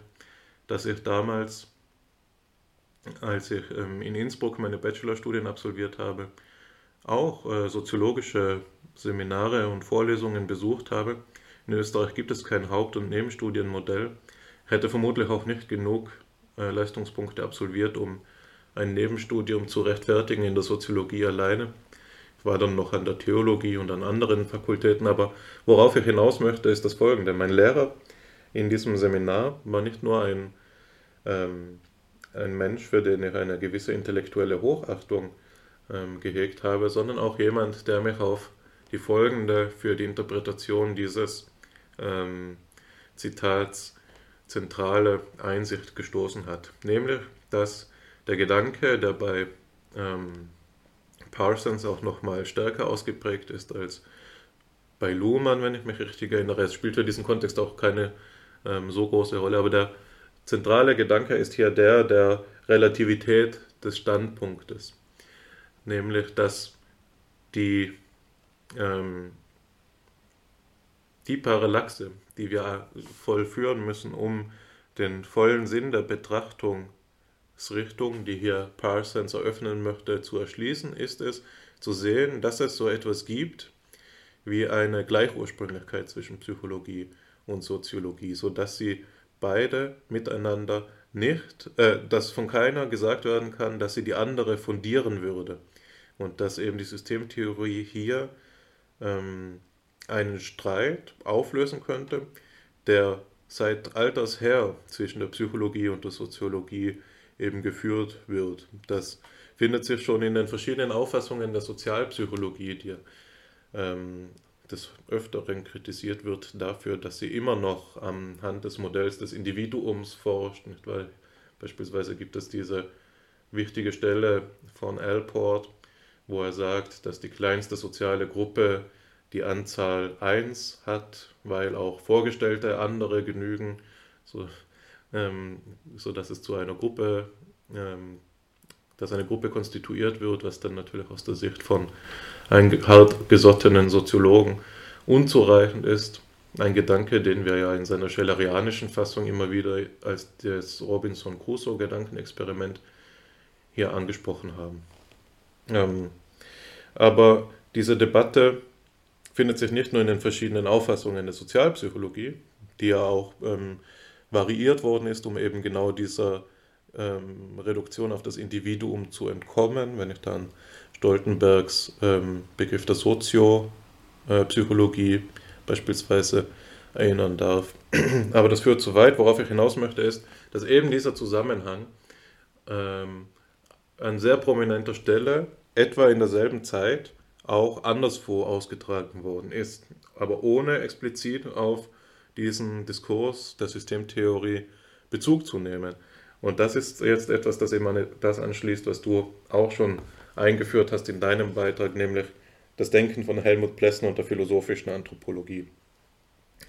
dass ich damals, als ich ähm, in Innsbruck meine Bachelorstudien absolviert habe, auch äh, soziologische Seminare und Vorlesungen besucht habe. In Österreich gibt es kein Haupt- und Nebenstudienmodell. Ich hätte vermutlich auch nicht genug äh, Leistungspunkte absolviert, um ein Nebenstudium zu rechtfertigen in der Soziologie alleine. Ich war dann noch an der Theologie und an anderen Fakultäten, aber worauf ich hinaus möchte, ist das folgende. Mein Lehrer in diesem Seminar war nicht nur ein, ähm, ein Mensch, für den ich eine gewisse intellektuelle Hochachtung ähm, gehegt habe, sondern auch jemand, der mich auf die folgende für die Interpretation dieses ähm, Zitats zentrale Einsicht gestoßen hat. Nämlich, dass der Gedanke, der bei ähm, Parsons auch nochmal stärker ausgeprägt ist als bei Luhmann, wenn ich mich richtig erinnere. Es spielt für diesen Kontext auch keine ähm, so große Rolle, aber der zentrale Gedanke ist hier der der Relativität des Standpunktes. Nämlich dass die, ähm, die Parallaxe, die wir vollführen müssen, um den vollen Sinn der Betrachtungsrichtung, die hier Parsons eröffnen möchte, zu erschließen, ist es zu sehen, dass es so etwas gibt wie eine Gleichursprünglichkeit zwischen Psychologie und Soziologie, sodass sie beide miteinander nicht, äh, dass von keiner gesagt werden kann, dass sie die andere fundieren würde und dass eben die Systemtheorie hier ähm, einen Streit auflösen könnte, der seit alters her zwischen der Psychologie und der Soziologie eben geführt wird. Das findet sich schon in den verschiedenen Auffassungen der Sozialpsychologie, die ähm, des Öfteren kritisiert wird dafür, dass sie immer noch anhand des Modells des Individuums forscht. Nicht? Weil beispielsweise gibt es diese wichtige Stelle von Alport, wo er sagt, dass die kleinste soziale Gruppe die Anzahl 1 hat, weil auch vorgestellte andere genügen, so, ähm, so dass es zu einer Gruppe, ähm, dass eine Gruppe konstituiert wird, was dann natürlich aus der Sicht von hartgesottenen Soziologen unzureichend ist. Ein Gedanke, den wir ja in seiner schellerianischen Fassung immer wieder als das Robinson-Crusoe-Gedankenexperiment hier angesprochen haben. Ähm, aber diese Debatte findet sich nicht nur in den verschiedenen Auffassungen der Sozialpsychologie, die ja auch ähm, variiert worden ist, um eben genau dieser ähm, Reduktion auf das Individuum zu entkommen. Wenn ich dann Stoltenbergs ähm, Begriff der Soziopsychologie beispielsweise erinnern darf. Aber das führt zu weit. Worauf ich hinaus möchte, ist, dass eben dieser Zusammenhang ähm, an sehr prominenter Stelle, etwa in derselben Zeit, auch anderswo ausgetragen worden ist, aber ohne explizit auf diesen Diskurs der Systemtheorie Bezug zu nehmen. Und das ist jetzt etwas, das eben das anschließt, was du auch schon eingeführt hast in deinem Beitrag, nämlich das Denken von Helmut Plessner und der philosophischen Anthropologie.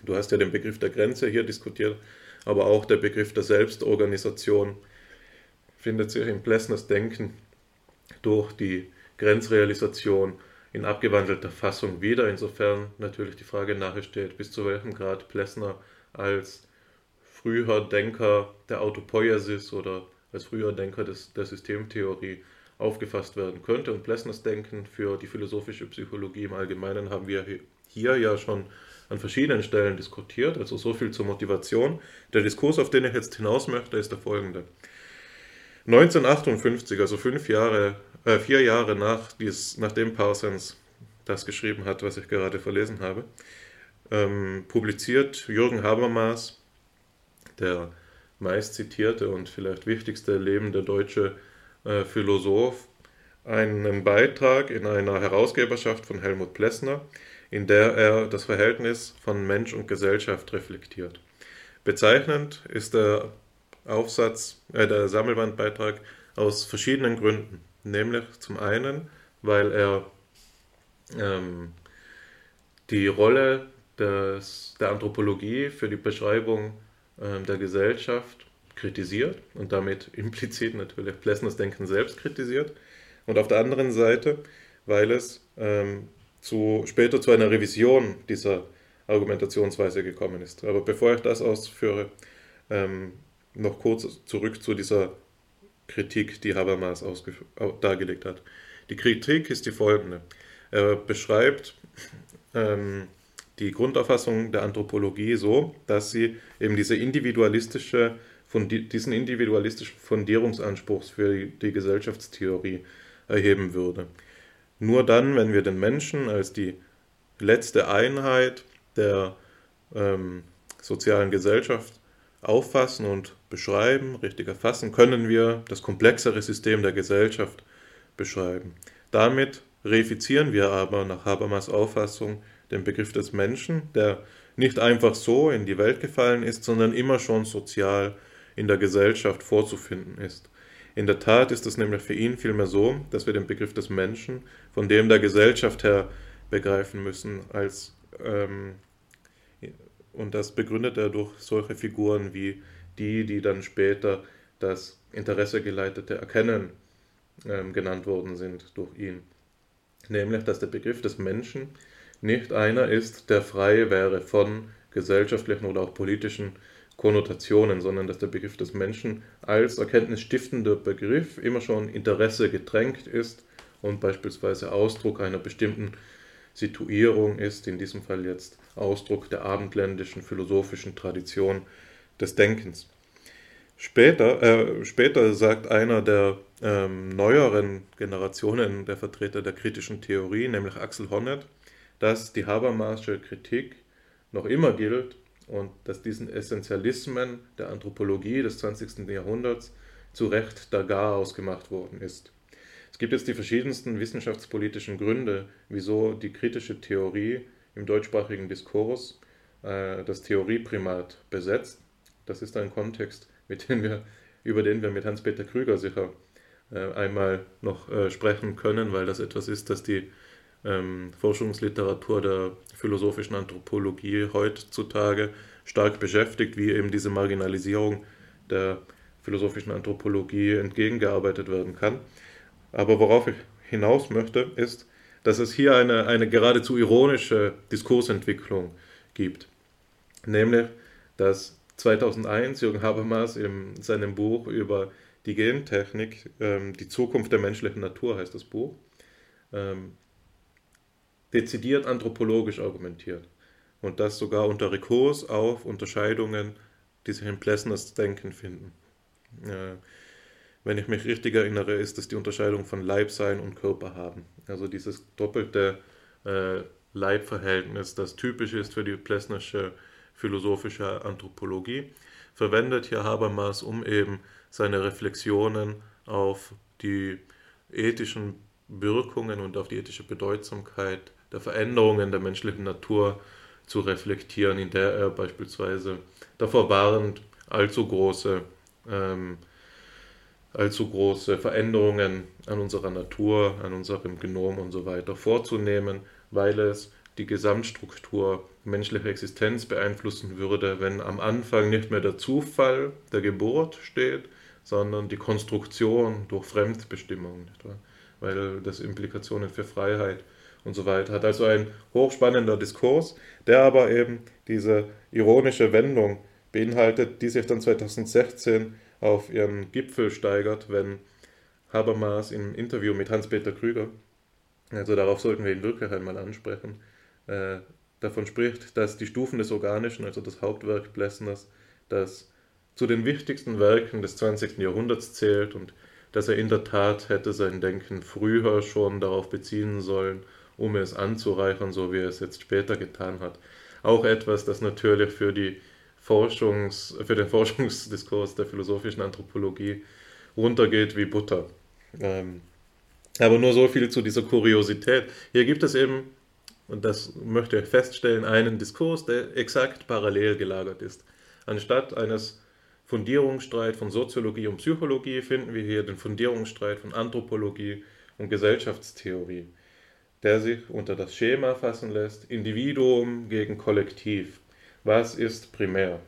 Du hast ja den Begriff der Grenze hier diskutiert, aber auch der Begriff der Selbstorganisation findet sich in Plessners Denken durch die Grenzrealisation in abgewandelter Fassung wieder, insofern natürlich die Frage nachher steht, bis zu welchem Grad Plessner als früher Denker der Autopoiesis oder als früher Denker des, der Systemtheorie aufgefasst werden könnte. Und Plessners Denken für die philosophische Psychologie im Allgemeinen haben wir hier ja schon an verschiedenen Stellen diskutiert. Also so viel zur Motivation. Der Diskurs, auf den ich jetzt hinaus möchte, ist der folgende. 1958, also fünf Jahre, äh, vier Jahre nach dies, nachdem Parsons das geschrieben hat, was ich gerade verlesen habe, ähm, publiziert Jürgen Habermas, der meist zitierte und vielleicht wichtigste lebende deutsche äh, Philosoph, einen Beitrag in einer Herausgeberschaft von Helmut Plessner, in der er das Verhältnis von Mensch und Gesellschaft reflektiert. Bezeichnend ist der Aufsatz, äh, der Sammelbandbeitrag aus verschiedenen Gründen. Nämlich zum einen, weil er ähm, die Rolle des, der Anthropologie für die Beschreibung der Gesellschaft kritisiert und damit implizit natürlich Plessners Denken selbst kritisiert. Und auf der anderen Seite, weil es ähm, zu, später zu einer Revision dieser Argumentationsweise gekommen ist. Aber bevor ich das ausführe, ähm, noch kurz zurück zu dieser Kritik, die Habermas dargelegt hat. Die Kritik ist die folgende. Er beschreibt ähm, die Grundauffassung der Anthropologie so, dass sie eben diese individualistische, diesen individualistischen Fundierungsanspruch für die, Gesellschaftstheorie erheben würde. Nur dann, wenn wir den Menschen als die letzte Einheit der ähm, sozialen Gesellschaft auffassen und beschreiben, richtig erfassen, können wir das komplexere System der Gesellschaft beschreiben. Damit reifizieren wir aber nach Habermas Auffassung den Begriff des Menschen, der nicht einfach so in die Welt gefallen ist, sondern immer schon sozial in der Gesellschaft vorzufinden ist. In der Tat ist es nämlich für ihn vielmehr so, dass wir den Begriff des Menschen von dem der Gesellschaft her begreifen müssen, als ähm, und das begründet er durch solche Figuren wie die, die dann später das Interesse geleitete Erkennen ähm, genannt worden sind durch ihn. Nämlich, dass der Begriff des Menschen nicht einer ist, der frei wäre von gesellschaftlichen oder auch politischen Konnotationen, sondern dass der Begriff des Menschen als erkenntnisstiftender Begriff immer schon Interesse getränkt ist und beispielsweise Ausdruck einer bestimmten Situierung ist, in diesem Fall jetzt Ausdruck der abendländischen philosophischen Tradition des Denkens. Später, äh, später sagt einer der ähm, neueren Generationen der Vertreter der kritischen Theorie, nämlich Axel Honneth, dass die Habermasche Kritik noch immer gilt und dass diesen Essentialismen der Anthropologie des 20. Jahrhunderts zu Recht der Garaus gemacht worden ist. Es gibt jetzt die verschiedensten wissenschaftspolitischen Gründe, wieso die kritische Theorie im deutschsprachigen Diskurs äh, das Theorieprimat besetzt. Das ist ein Kontext, wir, über den wir mit Hans-Peter Krüger sicher äh, einmal noch äh, sprechen können, weil das etwas ist, das die ähm, Forschungsliteratur der philosophischen Anthropologie heutzutage stark beschäftigt, wie eben diese Marginalisierung der philosophischen Anthropologie entgegengearbeitet werden kann. Aber worauf ich hinaus möchte, ist, dass es hier eine, eine geradezu ironische Diskursentwicklung gibt. Nämlich, dass 2001 Jürgen Habermas in seinem Buch über die Gentechnik, ähm, die Zukunft der menschlichen Natur heißt das Buch, ähm, dezidiert anthropologisch argumentiert. Und das sogar unter Rekurs auf Unterscheidungen, die sich in Plessners Denken finden. Äh, wenn ich mich richtig erinnere, ist es die Unterscheidung von Leibsein und Körper haben. Also dieses doppelte äh, Leibverhältnis, das typisch ist für die plessnersche philosophische Anthropologie, verwendet hier Habermas, um eben seine Reflexionen auf die ethischen Wirkungen und auf die ethische Bedeutsamkeit der Veränderungen der menschlichen Natur zu reflektieren, in der er beispielsweise davor warnt, allzu große ähm, allzu große Veränderungen an unserer Natur, an unserem Genom und so weiter vorzunehmen, weil es die Gesamtstruktur menschlicher Existenz beeinflussen würde, wenn am Anfang nicht mehr der Zufall der Geburt steht, sondern die Konstruktion durch Fremdbestimmung, weil das Implikationen für Freiheit und so weiter hat. Also ein hochspannender Diskurs, der aber eben diese ironische Wendung beinhaltet, die sich dann 2016 auf ihren Gipfel steigert, wenn Habermas im Interview mit Hans-Peter Krüger, also darauf sollten wir ihn wirklich einmal ansprechen, äh, davon spricht, dass die Stufen des Organischen, also das Hauptwerk Plessners, das zu den wichtigsten Werken des 20. Jahrhunderts zählt und dass er in der Tat hätte sein Denken früher schon darauf beziehen sollen, um es anzureichern, so wie er es jetzt später getan hat. Auch etwas, das natürlich für, die Forschungs-, für den Forschungsdiskurs der philosophischen Anthropologie runtergeht wie Butter. Ähm, aber nur so viel zu dieser Kuriosität. Hier gibt es eben, und das möchte ich feststellen, einen Diskurs, der exakt parallel gelagert ist. Anstatt eines Fundierungsstreit von Soziologie und Psychologie finden wir hier den Fundierungsstreit von Anthropologie und Gesellschaftstheorie, der sich unter das Schema fassen lässt, Individuum gegen Kollektiv. Was ist primär?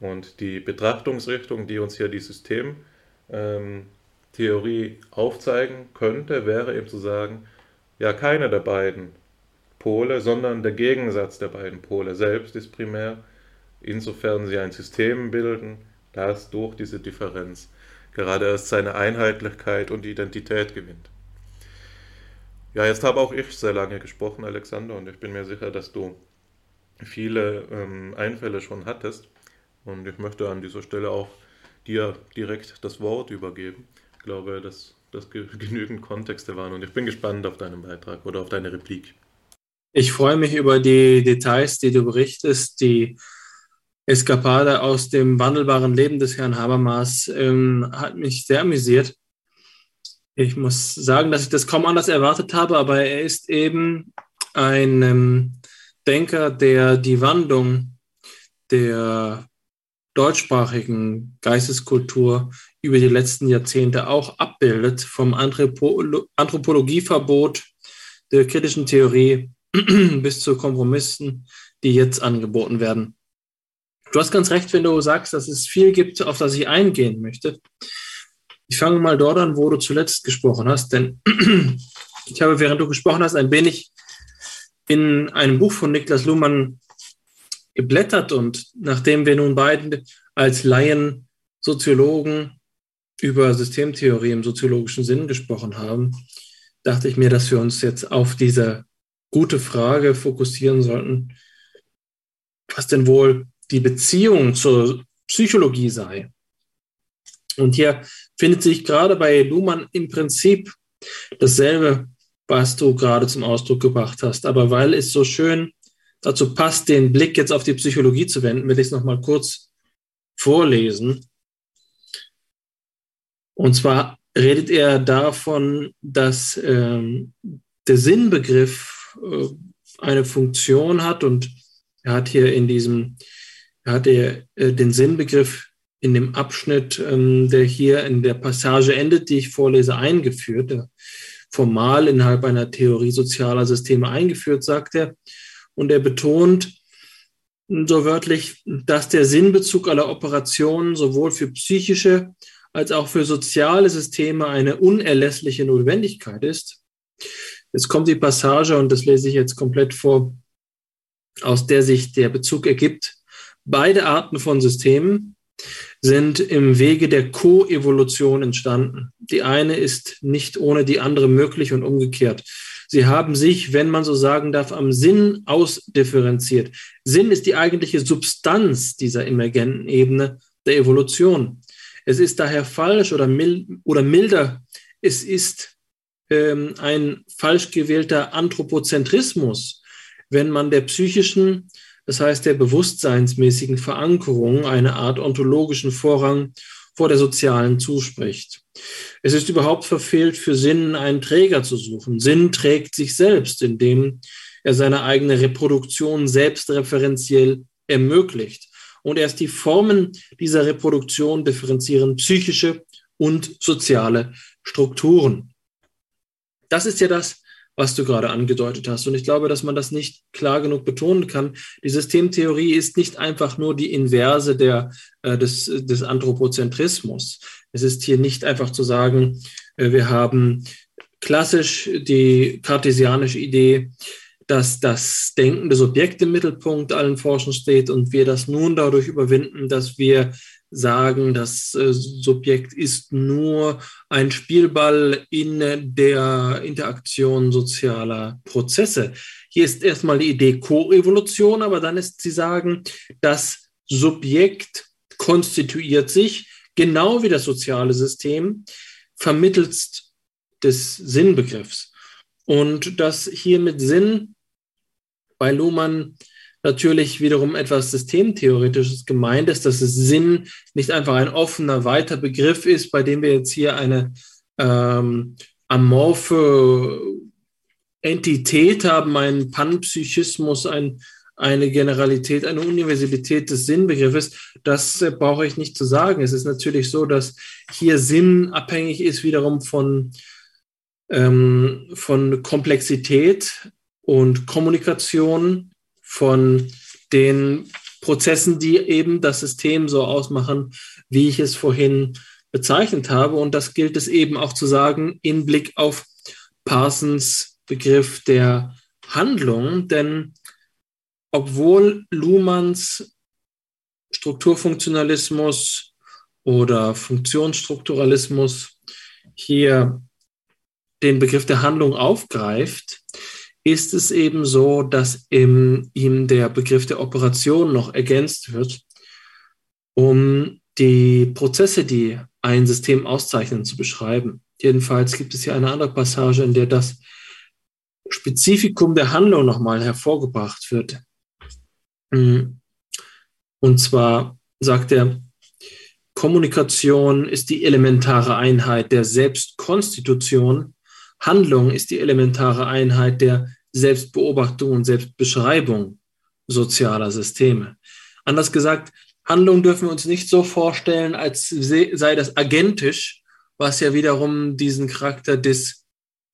Und die Betrachtungsrichtung, die uns hier die Systemtheorie ähm, aufzeigen könnte, wäre eben zu sagen, ja, keine der beiden Pole, sondern der Gegensatz der beiden Pole selbst ist primär, insofern sie ein System bilden, das durch diese Differenz gerade erst seine Einheitlichkeit und Identität gewinnt. Ja, jetzt habe auch ich sehr lange gesprochen, Alexander, und ich bin mir sicher, dass du viele ähm, Einfälle schon hattest. Und ich möchte an dieser Stelle auch dir direkt das Wort übergeben. Ich glaube, dass das genügend Kontexte waren und ich bin gespannt auf deinen Beitrag oder auf deine Replik. Ich freue mich über die Details, die du berichtest, die Eskapade aus dem wandelbaren Leben des Herrn Habermas ähm, hat mich sehr amüsiert. Ich muss sagen, dass ich das kaum anders erwartet habe, aber er ist eben ein ähm, Denker, der die Wandlung der deutschsprachigen Geisteskultur über die letzten Jahrzehnte auch abbildet, vom Anthropo Anthropologieverbot der kritischen Theorie bis zu Kompromissen, die jetzt angeboten werden. Du hast ganz recht, wenn du sagst, dass es viel gibt, auf das ich eingehen möchte. Ich fange mal dort an, wo du zuletzt gesprochen hast, denn ich habe, während du gesprochen hast, ein wenig in einem Buch von Niklas Luhmann geblättert und nachdem wir nun beiden als Laien Soziologen über Systemtheorie im soziologischen Sinn gesprochen haben, dachte ich mir, dass wir uns jetzt auf diese gute Frage fokussieren sollten, was denn wohl die Beziehung zur Psychologie sei. Und hier findet sich gerade bei Luhmann im Prinzip dasselbe, was du gerade zum Ausdruck gebracht hast. Aber weil es so schön dazu passt, den Blick jetzt auf die Psychologie zu wenden, will ich es nochmal kurz vorlesen. Und zwar redet er davon, dass ähm, der Sinnbegriff äh, eine Funktion hat und er hat hier in diesem er hat er äh, den Sinnbegriff in dem Abschnitt, ähm, der hier in der Passage endet, die ich vorlese, eingeführt, der formal innerhalb einer Theorie sozialer Systeme eingeführt, sagt er. Und er betont so wörtlich, dass der Sinnbezug aller Operationen sowohl für psychische als auch für soziale Systeme eine unerlässliche Notwendigkeit ist. Jetzt kommt die Passage, und das lese ich jetzt komplett vor, aus der sich der Bezug ergibt Beide Arten von Systemen sind im Wege der Koevolution entstanden. Die eine ist nicht ohne die andere möglich und umgekehrt. Sie haben sich, wenn man so sagen darf, am Sinn ausdifferenziert. Sinn ist die eigentliche Substanz dieser emergenten Ebene der Evolution. Es ist daher falsch oder, mild, oder milder, es ist ähm, ein falsch gewählter Anthropozentrismus, wenn man der psychischen das heißt der bewusstseinsmäßigen Verankerung, eine Art ontologischen Vorrang vor der sozialen zuspricht. Es ist überhaupt verfehlt, für Sinn einen Träger zu suchen. Sinn trägt sich selbst, indem er seine eigene Reproduktion selbstreferenziell ermöglicht. Und erst die Formen dieser Reproduktion differenzieren psychische und soziale Strukturen. Das ist ja das, was du gerade angedeutet hast. Und ich glaube, dass man das nicht klar genug betonen kann. Die Systemtheorie ist nicht einfach nur die Inverse der, äh, des, des Anthropozentrismus. Es ist hier nicht einfach zu sagen, äh, wir haben klassisch die kartesianische Idee, dass das denkende Subjekt im Mittelpunkt allen Forschens steht und wir das nun dadurch überwinden, dass wir sagen, das äh, Subjekt ist nur ein Spielball in der Interaktion sozialer Prozesse. Hier ist erstmal die Idee Co-Evolution, aber dann ist, Sie sagen, das Subjekt konstituiert sich, genau wie das soziale System, vermittelst des Sinnbegriffs. Und das hier mit Sinn bei Luhmann natürlich wiederum etwas Systemtheoretisches gemeint ist, dass es Sinn nicht einfach ein offener, weiter Begriff ist, bei dem wir jetzt hier eine ähm, amorphe Entität haben, einen Panpsychismus, ein, eine Generalität, eine Universalität des Sinnbegriffes, das äh, brauche ich nicht zu sagen. Es ist natürlich so, dass hier Sinn abhängig ist wiederum von, ähm, von Komplexität und Kommunikation von den Prozessen, die eben das System so ausmachen, wie ich es vorhin bezeichnet habe. Und das gilt es eben auch zu sagen in Blick auf Parsons Begriff der Handlung, denn obwohl Luhmanns Strukturfunktionalismus oder Funktionsstrukturalismus hier den Begriff der Handlung aufgreift, ist es eben so, dass im, ihm der Begriff der Operation noch ergänzt wird, um die Prozesse, die ein System auszeichnen, zu beschreiben. Jedenfalls gibt es hier eine andere Passage, in der das Spezifikum der Handlung nochmal hervorgebracht wird. Und zwar sagt er, Kommunikation ist die elementare Einheit der Selbstkonstitution Handlung ist die elementare Einheit der Selbstbeobachtung und Selbstbeschreibung sozialer Systeme. Anders gesagt, Handlung dürfen wir uns nicht so vorstellen, als sei das agentisch, was ja wiederum diesen Charakter des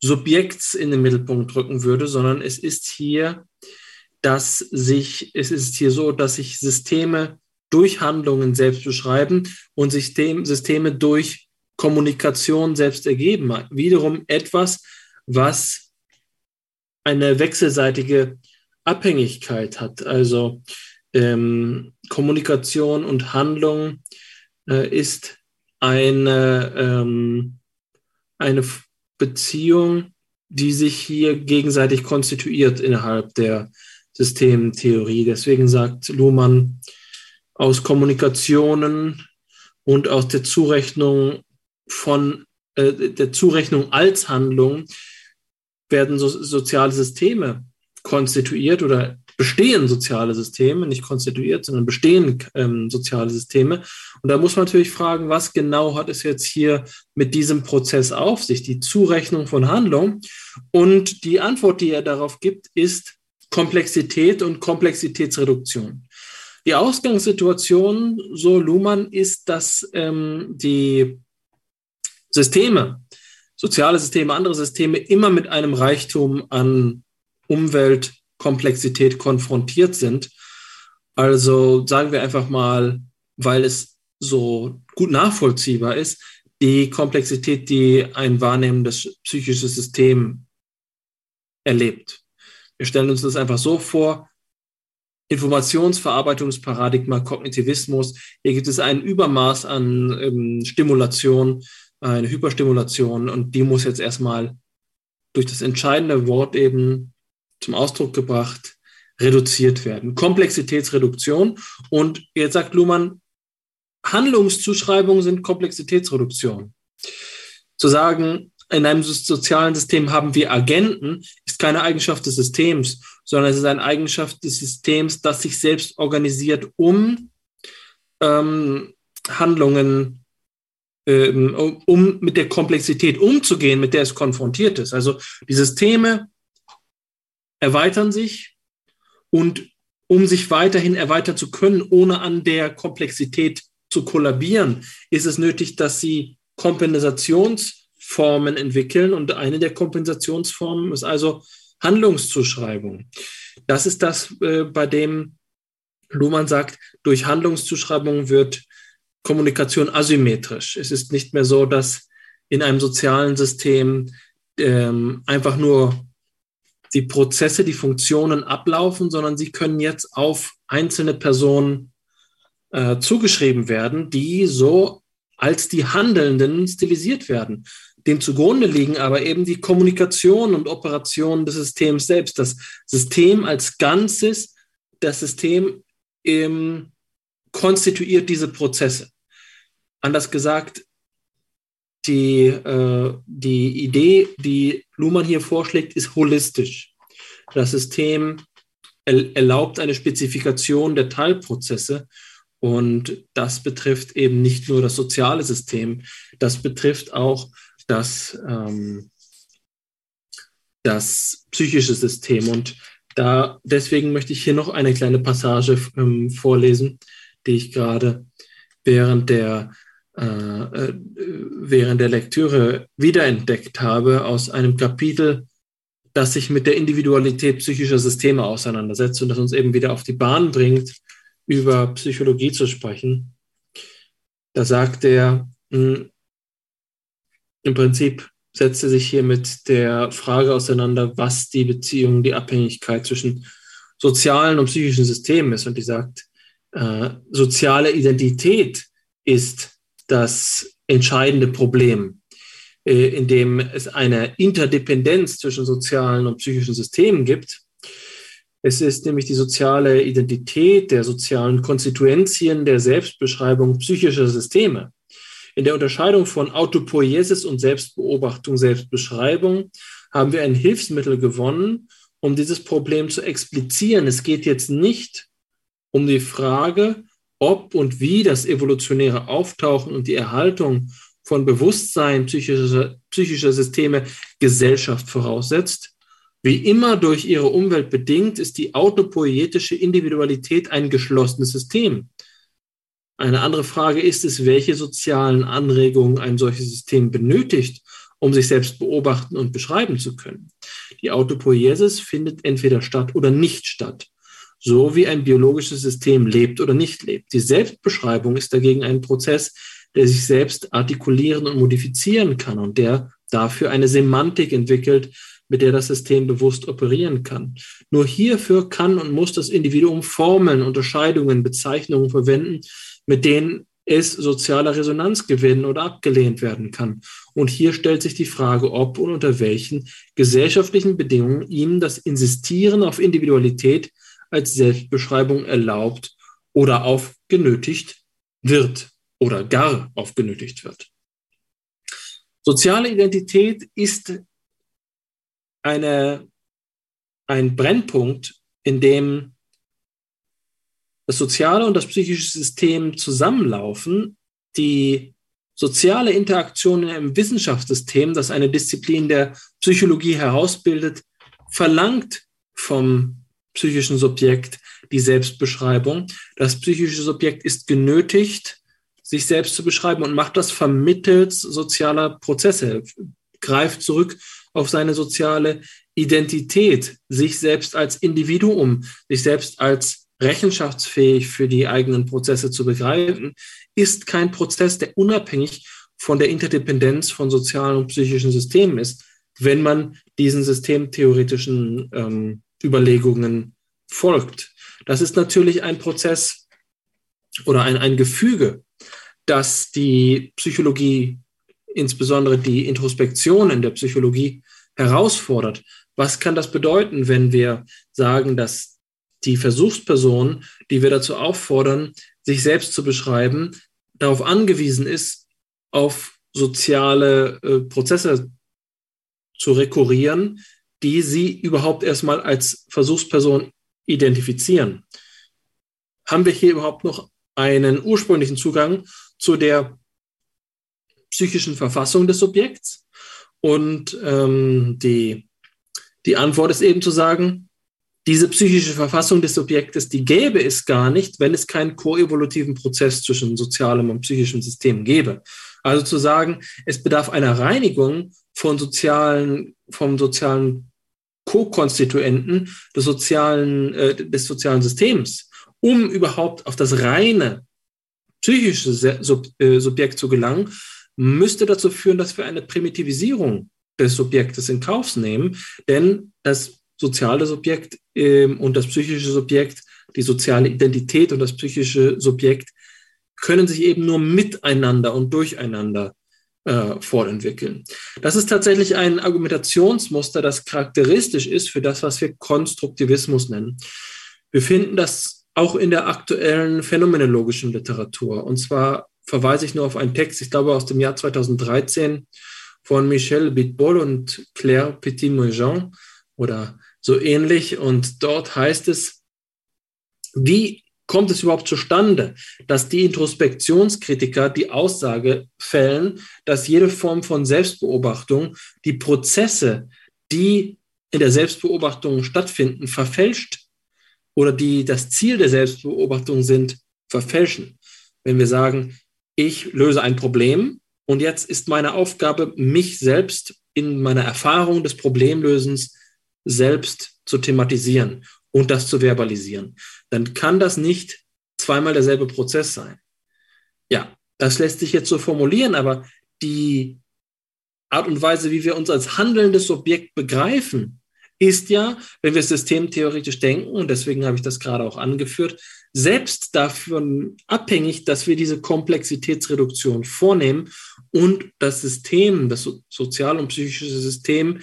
Subjekts in den Mittelpunkt rücken würde, sondern es ist hier, dass sich, es ist hier so, dass sich Systeme durch Handlungen selbst beschreiben und System, Systeme durch Kommunikation selbst ergeben. Wiederum etwas, was eine wechselseitige Abhängigkeit hat. Also ähm, Kommunikation und Handlung äh, ist eine, ähm, eine Beziehung, die sich hier gegenseitig konstituiert innerhalb der Systemtheorie. Deswegen sagt Luhmann, aus Kommunikationen und aus der Zurechnung von äh, der Zurechnung als Handlung werden so, soziale Systeme konstituiert oder bestehen soziale Systeme, nicht konstituiert, sondern bestehen ähm, soziale Systeme. Und da muss man natürlich fragen, was genau hat es jetzt hier mit diesem Prozess auf sich, die Zurechnung von Handlung? Und die Antwort, die er darauf gibt, ist Komplexität und Komplexitätsreduktion. Die Ausgangssituation, so Luhmann, ist, dass ähm, die Systeme, soziale Systeme, andere Systeme immer mit einem Reichtum an Umweltkomplexität konfrontiert sind. Also sagen wir einfach mal, weil es so gut nachvollziehbar ist, die Komplexität, die ein wahrnehmendes psychisches System erlebt. Wir stellen uns das einfach so vor, Informationsverarbeitungsparadigma, Kognitivismus. Hier gibt es ein Übermaß an ähm, Stimulation, eine Hyperstimulation und die muss jetzt erstmal durch das entscheidende Wort eben zum Ausdruck gebracht, reduziert werden. Komplexitätsreduktion. Und jetzt sagt Luhmann, Handlungszuschreibungen sind Komplexitätsreduktion. Zu sagen, in einem sozialen System haben wir Agenten, ist keine Eigenschaft des Systems, sondern es ist eine Eigenschaft des Systems, das sich selbst organisiert, um ähm, Handlungen ähm, um mit der Komplexität umzugehen, mit der es konfrontiert ist. Also die Systeme erweitern sich und um sich weiterhin erweitern zu können, ohne an der Komplexität zu kollabieren, ist es nötig, dass sie Kompensationsformen entwickeln. Und eine der Kompensationsformen ist also Handlungszuschreibung. Das ist das, äh, bei dem Luhmann sagt, durch Handlungszuschreibung wird Kommunikation asymmetrisch. Es ist nicht mehr so, dass in einem sozialen System ähm, einfach nur die Prozesse, die Funktionen ablaufen, sondern sie können jetzt auf einzelne Personen äh, zugeschrieben werden, die so als die Handelnden stilisiert werden. Dem zugrunde liegen aber eben die Kommunikation und Operation des Systems selbst. Das System als Ganzes, das System ähm, konstituiert diese Prozesse. Anders gesagt, die, äh, die Idee, die Luhmann hier vorschlägt, ist holistisch. Das System erlaubt eine Spezifikation der Teilprozesse und das betrifft eben nicht nur das soziale System, das betrifft auch das, ähm, das psychische System. Und da, deswegen möchte ich hier noch eine kleine Passage ähm, vorlesen, die ich gerade während der, äh, äh, während der Lektüre wiederentdeckt habe aus einem Kapitel, das sich mit der Individualität psychischer Systeme auseinandersetzt und das uns eben wieder auf die Bahn bringt, über Psychologie zu sprechen. Da sagt er, hm, im Prinzip setzt er sich hier mit der Frage auseinander, was die Beziehung, die Abhängigkeit zwischen sozialen und psychischen Systemen ist. Und die sagt, äh, soziale Identität ist das entscheidende Problem, äh, in dem es eine Interdependenz zwischen sozialen und psychischen Systemen gibt. Es ist nämlich die soziale Identität der sozialen Konstituenzien der Selbstbeschreibung psychischer Systeme. In der Unterscheidung von Autopoiesis und Selbstbeobachtung, Selbstbeschreibung haben wir ein Hilfsmittel gewonnen, um dieses Problem zu explizieren. Es geht jetzt nicht um die Frage, ob und wie das evolutionäre Auftauchen und die Erhaltung von Bewusstsein psychischer, psychischer Systeme Gesellschaft voraussetzt. Wie immer durch ihre Umwelt bedingt, ist die autopoietische Individualität ein geschlossenes System. Eine andere Frage ist es, welche sozialen Anregungen ein solches System benötigt, um sich selbst beobachten und beschreiben zu können. Die Autopoiesis findet entweder statt oder nicht statt so wie ein biologisches System lebt oder nicht lebt. Die Selbstbeschreibung ist dagegen ein Prozess, der sich selbst artikulieren und modifizieren kann und der dafür eine Semantik entwickelt, mit der das System bewusst operieren kann. Nur hierfür kann und muss das Individuum Formeln, Unterscheidungen, Bezeichnungen verwenden, mit denen es soziale Resonanz gewinnen oder abgelehnt werden kann. Und hier stellt sich die Frage, ob und unter welchen gesellschaftlichen Bedingungen ihm das Insistieren auf Individualität als Selbstbeschreibung erlaubt oder aufgenötigt wird oder gar aufgenötigt wird. Soziale Identität ist eine, ein Brennpunkt, in dem das soziale und das psychische System zusammenlaufen, die soziale Interaktion im Wissenschaftssystem, das eine Disziplin der Psychologie herausbildet, verlangt vom psychischen Subjekt die Selbstbeschreibung. Das psychische Subjekt ist genötigt, sich selbst zu beschreiben und macht das vermittels sozialer Prozesse, greift zurück auf seine soziale Identität, sich selbst als Individuum, sich selbst als rechenschaftsfähig für die eigenen Prozesse zu begreifen, ist kein Prozess, der unabhängig von der Interdependenz von sozialen und psychischen Systemen ist, wenn man diesen systemtheoretischen ähm, Überlegungen folgt. Das ist natürlich ein Prozess oder ein, ein Gefüge, das die Psychologie, insbesondere die Introspektion in der Psychologie herausfordert. Was kann das bedeuten, wenn wir sagen, dass die Versuchsperson, die wir dazu auffordern, sich selbst zu beschreiben, darauf angewiesen ist, auf soziale äh, Prozesse zu rekurrieren, die sie überhaupt erstmal als Versuchsperson identifizieren. Haben wir hier überhaupt noch einen ursprünglichen Zugang zu der psychischen Verfassung des Subjekts? Und ähm, die, die Antwort ist eben zu sagen, diese psychische Verfassung des Subjektes, die gäbe es gar nicht, wenn es keinen koevolutiven Prozess zwischen sozialem und psychischem System gäbe. Also zu sagen, es bedarf einer Reinigung von sozialen, vom sozialen Co-Konstituenten des sozialen, äh, des sozialen Systems, um überhaupt auf das reine psychische Sub, äh, Subjekt zu gelangen, müsste dazu führen, dass wir eine Primitivisierung des Subjektes in Kauf nehmen, denn das soziale Subjekt äh, und das psychische Subjekt, die soziale Identität und das psychische Subjekt können sich eben nur miteinander und durcheinander äh, fortentwickeln. Das ist tatsächlich ein Argumentationsmuster, das charakteristisch ist für das, was wir Konstruktivismus nennen. Wir finden das auch in der aktuellen phänomenologischen Literatur. Und zwar verweise ich nur auf einen Text, ich glaube aus dem Jahr 2013 von Michel Bitbol und Claire Petit-Mojean oder so ähnlich. Und dort heißt es, wie kommt es überhaupt zustande, dass die Introspektionskritiker die Aussage fällen, dass jede Form von Selbstbeobachtung die Prozesse, die in der Selbstbeobachtung stattfinden, verfälscht oder die das Ziel der Selbstbeobachtung sind, verfälschen. Wenn wir sagen, ich löse ein Problem und jetzt ist meine Aufgabe, mich selbst in meiner Erfahrung des Problemlösens selbst zu thematisieren und das zu verbalisieren, dann kann das nicht zweimal derselbe Prozess sein. Ja, das lässt sich jetzt so formulieren, aber die Art und Weise, wie wir uns als handelndes Subjekt begreifen, ist ja, wenn wir systemtheoretisch denken, und deswegen habe ich das gerade auch angeführt, selbst davon abhängig, dass wir diese Komplexitätsreduktion vornehmen und das System, das sozial- und psychische System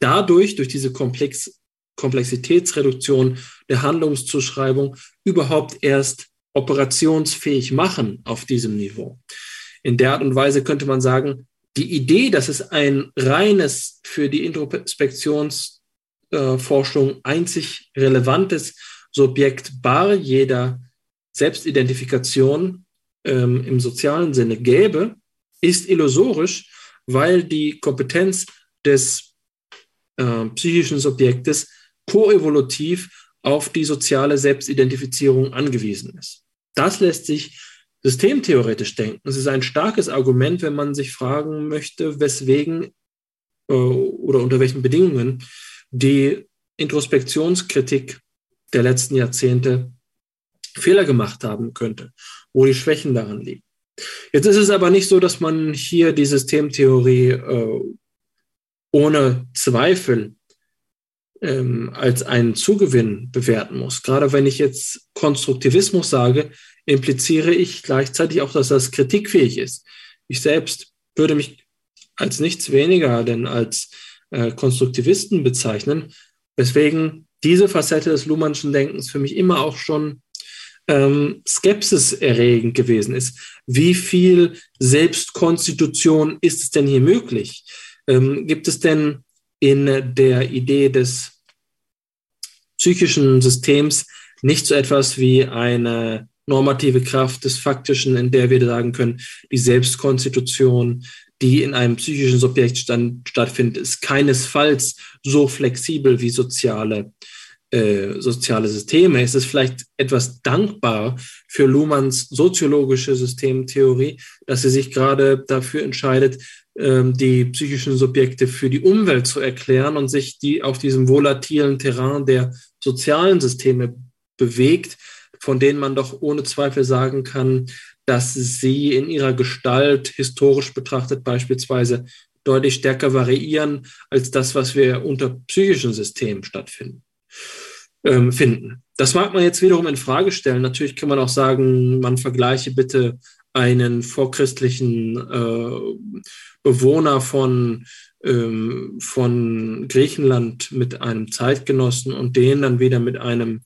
dadurch, durch diese Komplex Komplexitätsreduktion der Handlungszuschreibung überhaupt erst operationsfähig machen auf diesem Niveau. In der Art und Weise könnte man sagen, die Idee, dass es ein reines für die Introspektionsforschung einzig relevantes Subjekt bar jeder Selbstidentifikation ähm, im sozialen Sinne gäbe, ist illusorisch, weil die Kompetenz des äh, psychischen Subjektes koevolutiv auf die soziale Selbstidentifizierung angewiesen ist. Das lässt sich systemtheoretisch denken. Es ist ein starkes Argument, wenn man sich fragen möchte, weswegen äh, oder unter welchen Bedingungen die Introspektionskritik der letzten Jahrzehnte Fehler gemacht haben könnte, wo die Schwächen daran liegen. Jetzt ist es aber nicht so, dass man hier die Systemtheorie äh, ohne Zweifel ähm, als einen Zugewinn bewerten muss. Gerade wenn ich jetzt Konstruktivismus sage, impliziere ich gleichzeitig auch, dass das kritikfähig ist. Ich selbst würde mich als nichts weniger denn als äh, Konstruktivisten bezeichnen, weswegen diese Facette des Luhmannschen Denkens für mich immer auch schon ähm, Skepsis erregend gewesen ist. Wie viel Selbstkonstitution ist es denn hier möglich? Ähm, gibt es denn in der Idee des psychischen Systems nicht so etwas wie eine normative Kraft des Faktischen, in der wir sagen können, die Selbstkonstitution, die in einem psychischen Subjekt stand, stattfindet, ist keinesfalls so flexibel wie soziale, äh, soziale Systeme. Es ist vielleicht etwas dankbar für Luhmanns soziologische Systemtheorie, dass sie sich gerade dafür entscheidet, die psychischen Subjekte für die Umwelt zu erklären und sich die auf diesem volatilen Terrain der sozialen Systeme bewegt, von denen man doch ohne Zweifel sagen kann, dass sie in ihrer Gestalt historisch betrachtet beispielsweise deutlich stärker variieren als das, was wir unter psychischen Systemen stattfinden. Ähm, finden. Das mag man jetzt wiederum in Frage stellen. Natürlich kann man auch sagen, man vergleiche bitte einen vorchristlichen äh, Bewohner von, ähm, von Griechenland mit einem Zeitgenossen und den dann wieder mit einem,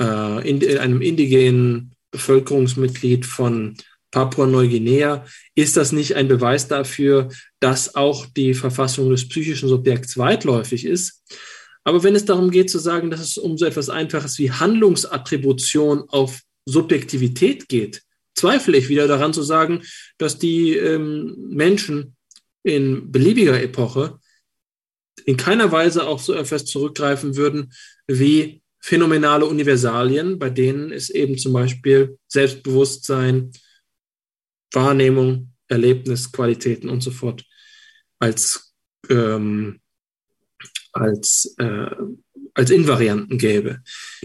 äh, in, einem indigenen Bevölkerungsmitglied von Papua-Neuguinea, ist das nicht ein Beweis dafür, dass auch die Verfassung des psychischen Subjekts weitläufig ist? Aber wenn es darum geht zu sagen, dass es um so etwas Einfaches wie Handlungsattribution auf Subjektivität geht, zweifle ich wieder daran zu sagen, dass die ähm, Menschen in beliebiger Epoche in keiner Weise auch so etwas zurückgreifen würden wie phänomenale Universalien, bei denen es eben zum Beispiel Selbstbewusstsein, Wahrnehmung, Erlebnis, Qualitäten und so fort als, ähm, als, äh, als Invarianten gäbe.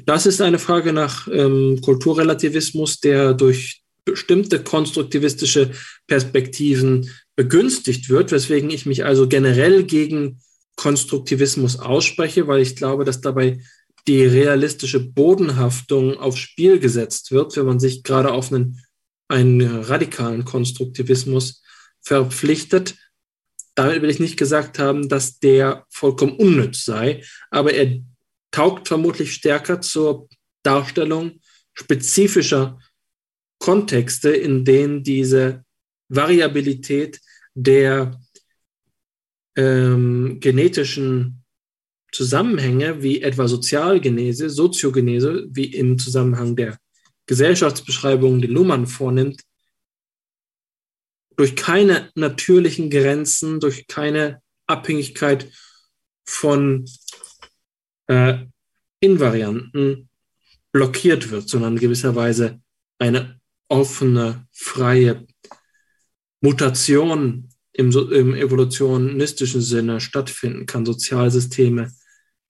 Das ist eine Frage nach ähm, Kulturrelativismus, der durch bestimmte konstruktivistische Perspektiven begünstigt wird, weswegen ich mich also generell gegen Konstruktivismus ausspreche, weil ich glaube, dass dabei die realistische Bodenhaftung aufs Spiel gesetzt wird, wenn man sich gerade auf einen einen radikalen Konstruktivismus verpflichtet. Damit will ich nicht gesagt haben, dass der vollkommen unnütz sei, aber er taugt vermutlich stärker zur Darstellung spezifischer Kontexte, in denen diese Variabilität der ähm, genetischen Zusammenhänge wie etwa Sozialgenese, Soziogenese, wie im Zusammenhang der Gesellschaftsbeschreibung, die Luhmann vornimmt, durch keine natürlichen Grenzen, durch keine Abhängigkeit von äh, Invarianten blockiert wird, sondern in gewisser Weise eine offene, freie Mutation im, im evolutionistischen Sinne stattfinden kann, Sozialsysteme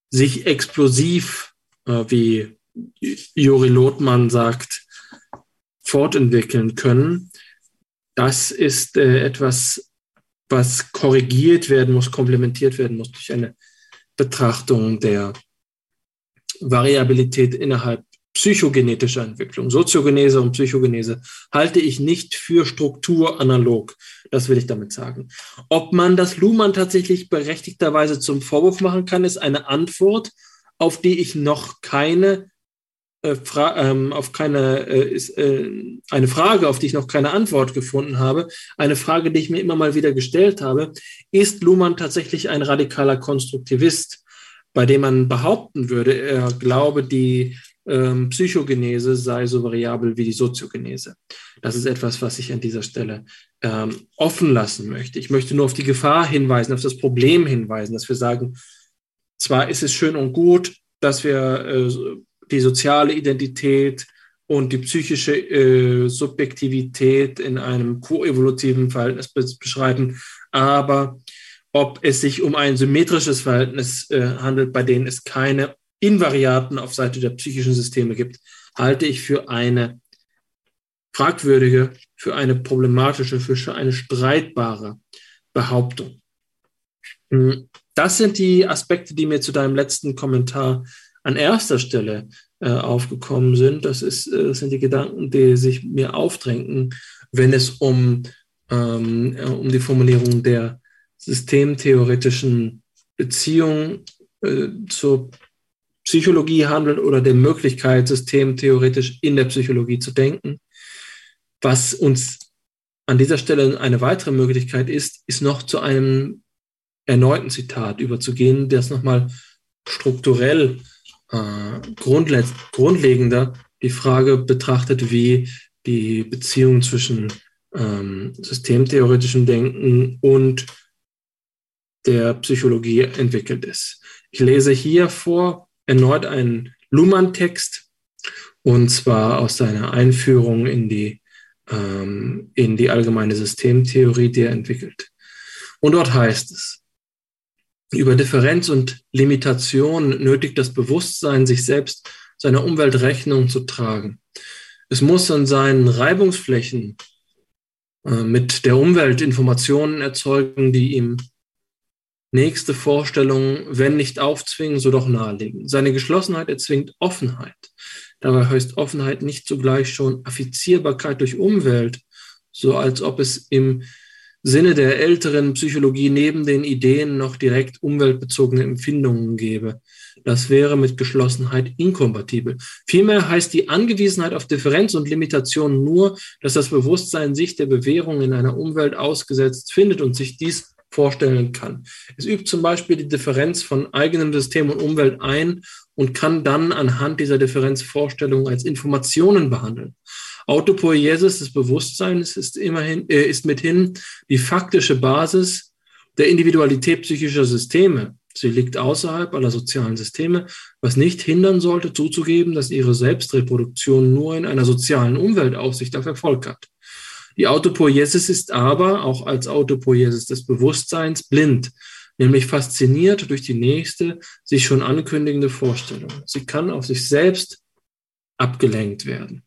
sich explosiv, äh, wie Juri Lothmann sagt, fortentwickeln können. Das ist äh, etwas, was korrigiert werden muss, komplementiert werden muss durch eine Betrachtung der Variabilität innerhalb psychogenetischer Entwicklung. Soziogenese und Psychogenese halte ich nicht für strukturanalog. Das will ich damit sagen. Ob man das Luhmann tatsächlich berechtigterweise zum Vorwurf machen kann, ist eine Antwort, auf die ich noch keine äh, ähm, auf keine äh, ist, äh, eine Frage, auf die ich noch keine Antwort gefunden habe. Eine Frage, die ich mir immer mal wieder gestellt habe: Ist Luhmann tatsächlich ein radikaler Konstruktivist, bei dem man behaupten würde, er glaube, die ähm, Psychogenese sei so variabel wie die Soziogenese. Das ist etwas, was ich an dieser Stelle ähm, offen lassen möchte. Ich möchte nur auf die Gefahr hinweisen, auf das Problem hinweisen, dass wir sagen, zwar ist es schön und gut, dass wir äh, die soziale Identität und die psychische äh, Subjektivität in einem koevolutiven Verhältnis beschreiben, aber ob es sich um ein symmetrisches Verhältnis äh, handelt, bei dem es keine Invarianten auf Seite der psychischen Systeme gibt, halte ich für eine fragwürdige, für eine problematische, für eine streitbare Behauptung. Hm, das sind die Aspekte, die mir zu deinem letzten Kommentar an erster Stelle äh, aufgekommen sind. Das, ist, äh, das sind die Gedanken, die sich mir aufdrängen, wenn es um, ähm, äh, um die Formulierung der systemtheoretischen Beziehung äh, zur Psychologie handelt oder der Möglichkeit, systemtheoretisch in der Psychologie zu denken. Was uns an dieser Stelle eine weitere Möglichkeit ist, ist noch zu einem erneuten Zitat überzugehen, das nochmal strukturell äh, grundlegender die Frage betrachtet, wie die Beziehung zwischen ähm, systemtheoretischem Denken und der Psychologie entwickelt ist. Ich lese hier vor erneut einen Luhmann-Text und zwar aus seiner Einführung in die, ähm, in die allgemeine Systemtheorie, die er entwickelt. Und dort heißt es, über Differenz und Limitation nötigt das Bewusstsein, sich selbst seiner Umwelt Rechnung zu tragen. Es muss an seinen Reibungsflächen äh, mit der Umwelt Informationen erzeugen, die ihm nächste Vorstellung, wenn nicht aufzwingen, so doch nahelegen. Seine Geschlossenheit erzwingt Offenheit. Dabei heißt Offenheit nicht zugleich schon Affizierbarkeit durch Umwelt, so als ob es im Sinne der älteren Psychologie neben den Ideen noch direkt umweltbezogene Empfindungen gäbe. Das wäre mit Geschlossenheit inkompatibel. Vielmehr heißt die Angewiesenheit auf Differenz und Limitation nur, dass das Bewusstsein sich der Bewährung in einer Umwelt ausgesetzt findet und sich dies vorstellen kann. Es übt zum Beispiel die Differenz von eigenem System und Umwelt ein und kann dann anhand dieser Differenzvorstellungen als Informationen behandeln. Autopoiesis des Bewusstseins ist immerhin, äh, ist mithin die faktische Basis der Individualität psychischer Systeme. Sie liegt außerhalb aller sozialen Systeme, was nicht hindern sollte, zuzugeben, dass ihre Selbstreproduktion nur in einer sozialen Umwelt Aufsicht auf Erfolg hat. Die Autopoiesis ist aber, auch als Autopoiesis des Bewusstseins, blind, nämlich fasziniert durch die nächste, sich schon ankündigende Vorstellung. Sie kann auf sich selbst abgelenkt werden,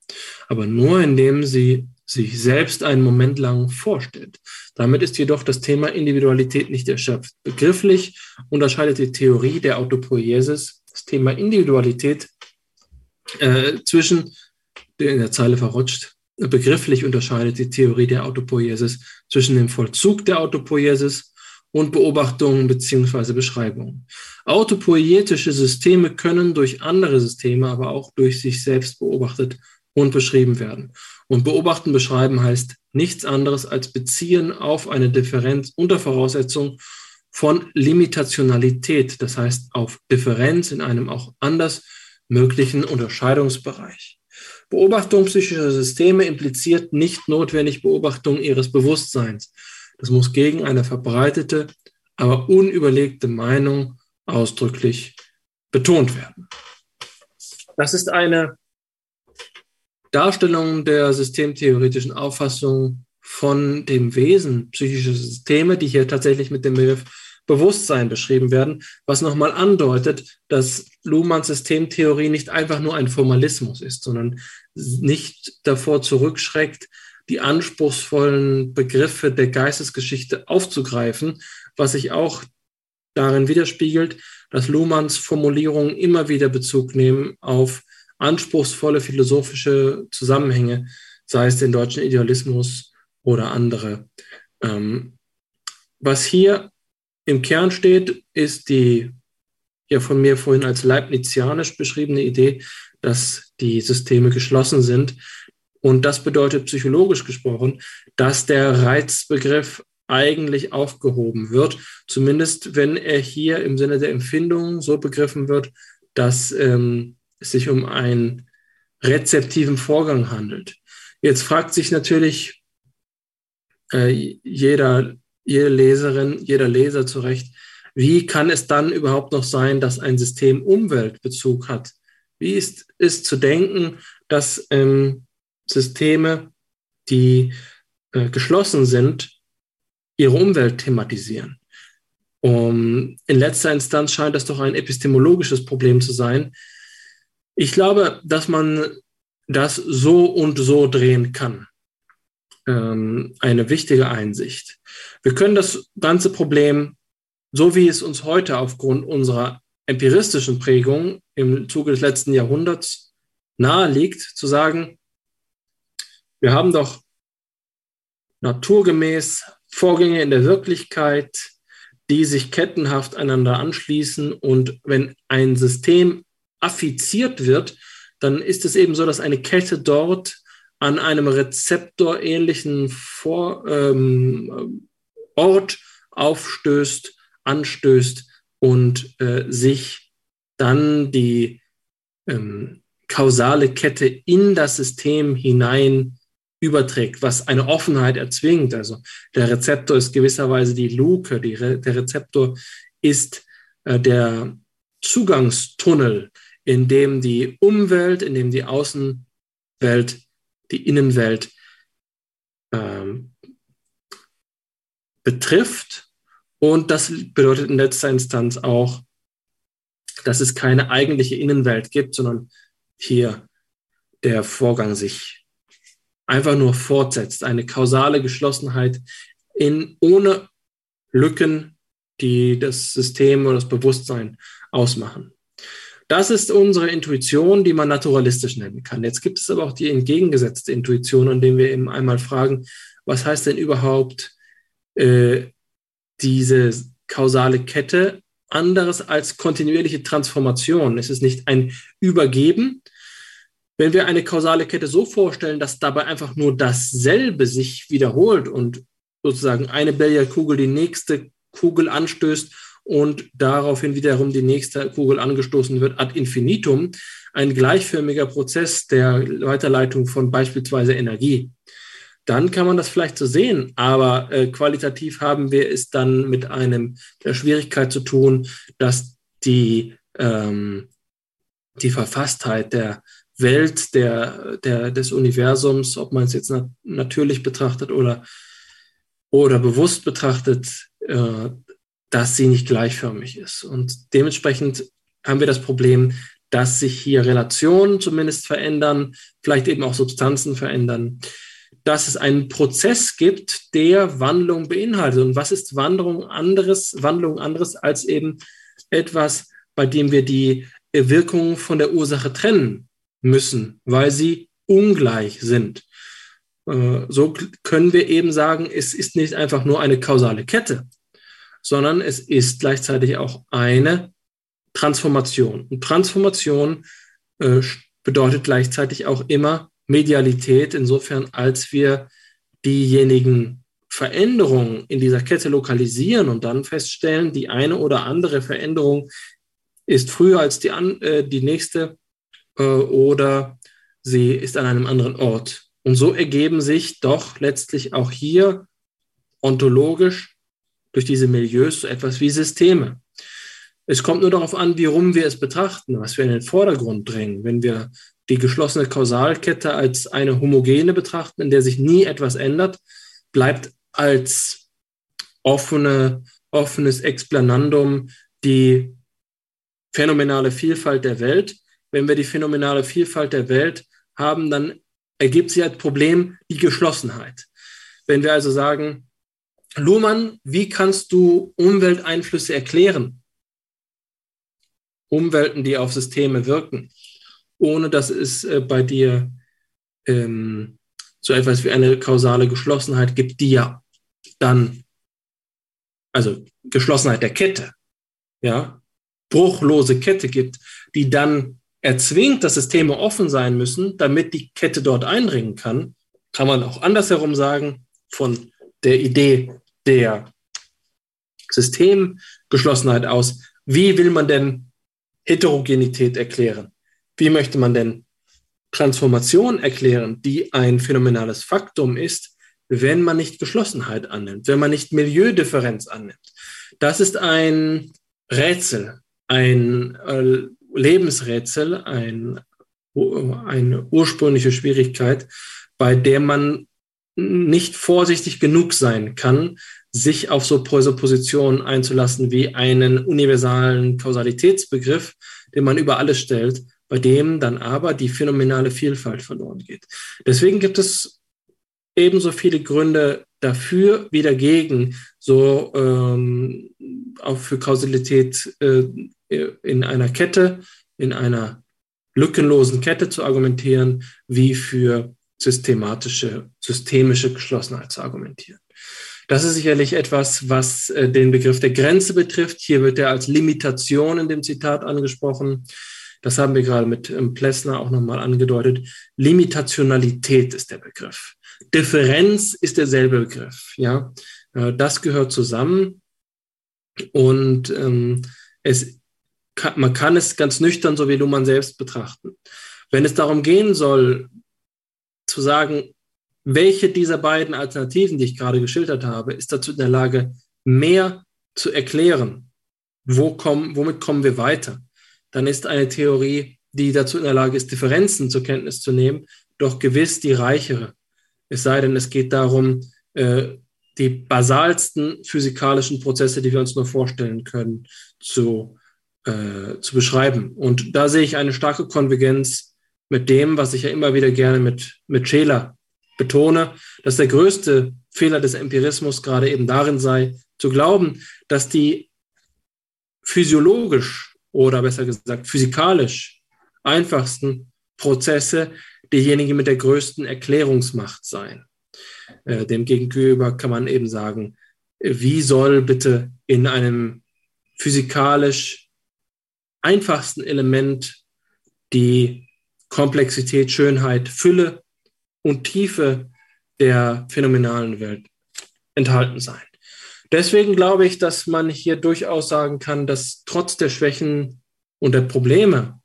aber nur indem sie sich selbst einen Moment lang vorstellt. Damit ist jedoch das Thema Individualität nicht erschöpft. Begrifflich unterscheidet die Theorie der Autopoiesis das Thema Individualität äh, zwischen, in der Zeile verrutscht, begrifflich unterscheidet die Theorie der Autopoiesis zwischen dem Vollzug der Autopoiesis und Beobachtungen beziehungsweise Beschreibungen. Autopoietische Systeme können durch andere Systeme, aber auch durch sich selbst beobachtet und beschrieben werden. Und beobachten, beschreiben heißt nichts anderes als beziehen auf eine Differenz unter Voraussetzung von Limitationalität, das heißt auf Differenz in einem auch anders möglichen Unterscheidungsbereich. Beobachtung psychischer Systeme impliziert nicht notwendig Beobachtung ihres Bewusstseins. Das muss gegen eine verbreitete, aber unüberlegte Meinung ausdrücklich betont werden. Das ist eine Darstellung der systemtheoretischen Auffassung von dem Wesen psychischer Systeme, die hier tatsächlich mit dem Begriff Bewusstsein beschrieben werden, was nochmal andeutet, dass Luhmanns Systemtheorie nicht einfach nur ein Formalismus ist, sondern nicht davor zurückschreckt, die anspruchsvollen Begriffe der Geistesgeschichte aufzugreifen, was sich auch darin widerspiegelt, dass Luhmanns Formulierungen immer wieder Bezug nehmen auf anspruchsvolle philosophische Zusammenhänge, sei es den deutschen Idealismus oder andere. Ähm, was hier im Kern steht, ist die ja von mir vorhin als leibnizianisch beschriebene Idee, dass die Systeme geschlossen sind. Und das bedeutet psychologisch gesprochen, dass der Reizbegriff eigentlich aufgehoben wird, zumindest wenn er hier im Sinne der Empfindung so begriffen wird, dass ähm, es sich um einen rezeptiven Vorgang handelt. Jetzt fragt sich natürlich äh, jeder, jede Leserin, jeder Leser zu Recht, wie kann es dann überhaupt noch sein, dass ein System Umweltbezug hat? Wie ist es zu denken, dass ähm, Systeme, die äh, geschlossen sind, ihre Umwelt thematisieren? Um, in letzter Instanz scheint das doch ein epistemologisches Problem zu sein. Ich glaube, dass man das so und so drehen kann. Ähm, eine wichtige Einsicht. Wir können das ganze Problem so wie es uns heute aufgrund unserer empiristischen Prägung im Zuge des letzten Jahrhunderts naheliegt, zu sagen, wir haben doch naturgemäß Vorgänge in der Wirklichkeit, die sich kettenhaft einander anschließen. Und wenn ein System affiziert wird, dann ist es eben so, dass eine Kette dort an einem rezeptorähnlichen Vor ähm, Ort aufstößt anstößt und äh, sich dann die ähm, kausale Kette in das System hinein überträgt, was eine Offenheit erzwingt. Also der Rezeptor ist gewisserweise die Luke, die Re der Rezeptor ist äh, der Zugangstunnel, in dem die Umwelt, in dem die Außenwelt, die Innenwelt ähm, betrifft und das bedeutet in letzter Instanz auch, dass es keine eigentliche Innenwelt gibt, sondern hier der Vorgang sich einfach nur fortsetzt. Eine kausale Geschlossenheit in, ohne Lücken, die das System oder das Bewusstsein ausmachen. Das ist unsere Intuition, die man naturalistisch nennen kann. Jetzt gibt es aber auch die entgegengesetzte Intuition, an dem wir eben einmal fragen, was heißt denn überhaupt äh, diese kausale Kette anderes als kontinuierliche Transformation. Es ist nicht ein Übergeben. Wenn wir eine kausale Kette so vorstellen, dass dabei einfach nur dasselbe sich wiederholt und sozusagen eine Billardkugel die nächste Kugel anstößt und daraufhin wiederum die nächste Kugel angestoßen wird ad infinitum, ein gleichförmiger Prozess der Weiterleitung von beispielsweise Energie dann kann man das vielleicht so sehen. Aber äh, qualitativ haben wir es dann mit einem der Schwierigkeit zu tun, dass die, ähm, die Verfasstheit der Welt, der, der, des Universums, ob man es jetzt nat natürlich betrachtet oder, oder bewusst betrachtet, äh, dass sie nicht gleichförmig ist. Und dementsprechend haben wir das Problem, dass sich hier Relationen zumindest verändern, vielleicht eben auch Substanzen verändern dass es einen Prozess gibt, der Wandlung beinhaltet. Und was ist Wanderung anderes, Wandlung anderes als eben etwas, bei dem wir die Wirkung von der Ursache trennen müssen, weil sie ungleich sind. äh, so können wir eben sagen, es ist nicht einfach nur eine kausale Kette, sondern es ist gleichzeitig auch eine Transformation. Und Transformation äh, bedeutet gleichzeitig auch immer Medialität, insofern als wir diejenigen Veränderungen in dieser Kette lokalisieren und dann feststellen, die eine oder andere Veränderung ist früher als die, an, äh, die nächste äh, oder sie ist an einem anderen Ort. Und so ergeben sich doch letztlich auch hier ontologisch durch diese Milieus so etwas wie Systeme. Es kommt nur darauf an, wie rum wir es betrachten, was wir in den Vordergrund bringen. Wenn wir die geschlossene Kausalkette als eine homogene betrachten, in der sich nie etwas ändert, bleibt als offene, offenes Explanandum die phänomenale Vielfalt der Welt. Wenn wir die phänomenale Vielfalt der Welt haben, dann ergibt sich als Problem die Geschlossenheit. Wenn wir also sagen, Luhmann, wie kannst du Umwelteinflüsse erklären? Umwelten, die auf Systeme wirken, ohne dass es äh, bei dir ähm, so etwas wie eine kausale Geschlossenheit gibt, die ja dann, also Geschlossenheit der Kette, ja, bruchlose Kette gibt, die dann erzwingt, dass Systeme offen sein müssen, damit die Kette dort eindringen kann, kann man auch andersherum sagen, von der Idee der Systemgeschlossenheit aus, wie will man denn Heterogenität erklären? Wie möchte man denn Transformation erklären, die ein phänomenales Faktum ist, wenn man nicht Geschlossenheit annimmt, wenn man nicht Milieudifferenz annimmt? Das ist ein Rätsel, ein äh, Lebensrätsel, ein, eine ursprüngliche Schwierigkeit, bei der man nicht vorsichtig genug sein kann, sich auf so Positionen einzulassen wie einen universalen Kausalitätsbegriff, den man über alles stellt, bei dem dann aber die phänomenale Vielfalt verloren geht. Deswegen gibt es ebenso viele Gründe dafür wie dagegen, so ähm, auch für Kausalität äh, in einer Kette, in einer lückenlosen Kette zu argumentieren, wie für systematische, systemische Geschlossenheit zu argumentieren. Das ist sicherlich etwas, was äh, den Begriff der Grenze betrifft. Hier wird er als Limitation in dem Zitat angesprochen. Das haben wir gerade mit ähm, Plessner auch nochmal angedeutet. Limitationalität ist der Begriff. Differenz ist derselbe Begriff. Ja, äh, das gehört zusammen. Und ähm, es kann, man kann es ganz nüchtern, so wie Luhmann selbst betrachten. Wenn es darum gehen soll, zu sagen, welche dieser beiden Alternativen, die ich gerade geschildert habe, ist dazu in der Lage, mehr zu erklären? Wo kommen, womit kommen wir weiter? Dann ist eine Theorie, die dazu in der Lage ist, Differenzen zur Kenntnis zu nehmen, doch gewiss die reichere. Es sei denn, es geht darum, äh, die basalsten physikalischen Prozesse, die wir uns nur vorstellen können, zu äh, zu beschreiben. Und da sehe ich eine starke Konvergenz mit dem, was ich ja immer wieder gerne mit, mit Scheler betone, dass der größte Fehler des Empirismus gerade eben darin sei, zu glauben, dass die physiologisch oder besser gesagt physikalisch einfachsten Prozesse diejenigen mit der größten Erklärungsmacht seien. Äh, demgegenüber kann man eben sagen, wie soll bitte in einem physikalisch einfachsten Element die Komplexität, Schönheit, Fülle und Tiefe der phänomenalen Welt enthalten sein. Deswegen glaube ich, dass man hier durchaus sagen kann, dass trotz der Schwächen und der Probleme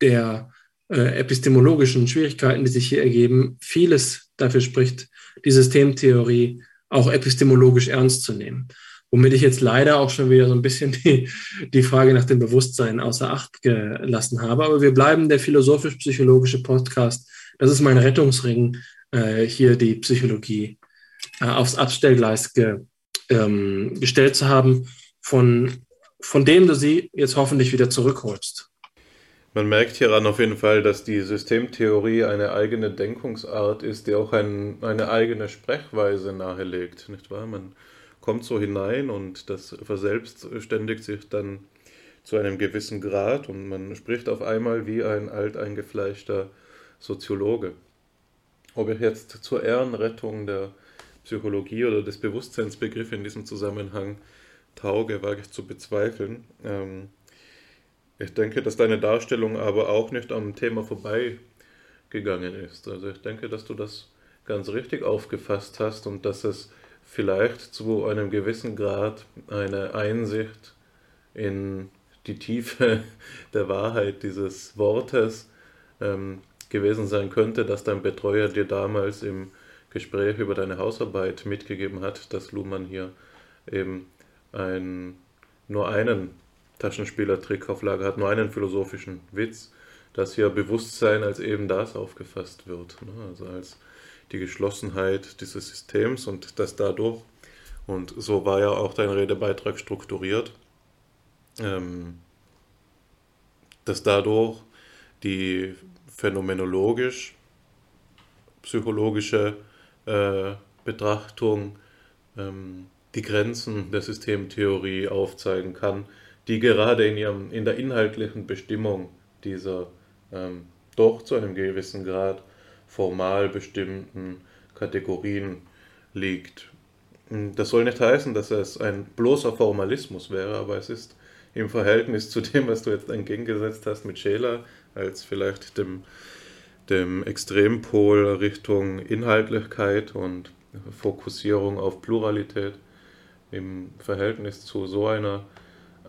der äh, epistemologischen Schwierigkeiten, die sich hier ergeben, vieles dafür spricht, die Systemtheorie auch epistemologisch ernst zu nehmen womit ich jetzt leider auch schon wieder so ein bisschen die, die Frage nach dem Bewusstsein außer Acht gelassen habe. Aber wir bleiben der philosophisch-psychologische Podcast. Das ist mein Rettungsring, äh, hier die Psychologie äh, aufs Abstellgleis ge, ähm, gestellt zu haben, von, von dem du sie jetzt hoffentlich wieder zurückholst. Man merkt hieran auf jeden Fall, dass die Systemtheorie eine eigene Denkungsart ist, die auch ein, eine eigene Sprechweise nahelegt, nicht wahr? Man kommt so hinein und das verselbstständigt sich dann zu einem gewissen Grad und man spricht auf einmal wie ein alteingefleischter Soziologe. ob ich jetzt zur Ehrenrettung der Psychologie oder des Bewusstseinsbegriffs in diesem Zusammenhang tauge, wage ich zu bezweifeln. Ähm, ich denke, dass deine Darstellung aber auch nicht am Thema vorbeigegangen ist. Also ich denke, dass du das ganz richtig aufgefasst hast und dass es vielleicht zu einem gewissen Grad eine Einsicht in die Tiefe der Wahrheit dieses Wortes ähm, gewesen sein könnte, dass dein Betreuer dir damals im Gespräch über deine Hausarbeit mitgegeben hat, dass Luhmann hier eben ein, nur einen Taschenspielertrick auf Lager hat, nur einen philosophischen Witz, dass hier Bewusstsein als eben das aufgefasst wird, ne? also als die Geschlossenheit dieses Systems und dass dadurch, und so war ja auch dein Redebeitrag strukturiert, ähm, dass dadurch die phänomenologisch psychologische äh, Betrachtung ähm, die Grenzen der Systemtheorie aufzeigen kann, die gerade in, ihrem, in der inhaltlichen Bestimmung dieser ähm, doch zu einem gewissen Grad formal bestimmten Kategorien liegt. Das soll nicht heißen, dass es ein bloßer Formalismus wäre, aber es ist im Verhältnis zu dem, was du jetzt entgegengesetzt hast mit Scheler, als vielleicht dem, dem Extrempol Richtung Inhaltlichkeit und Fokussierung auf Pluralität, im Verhältnis zu so einer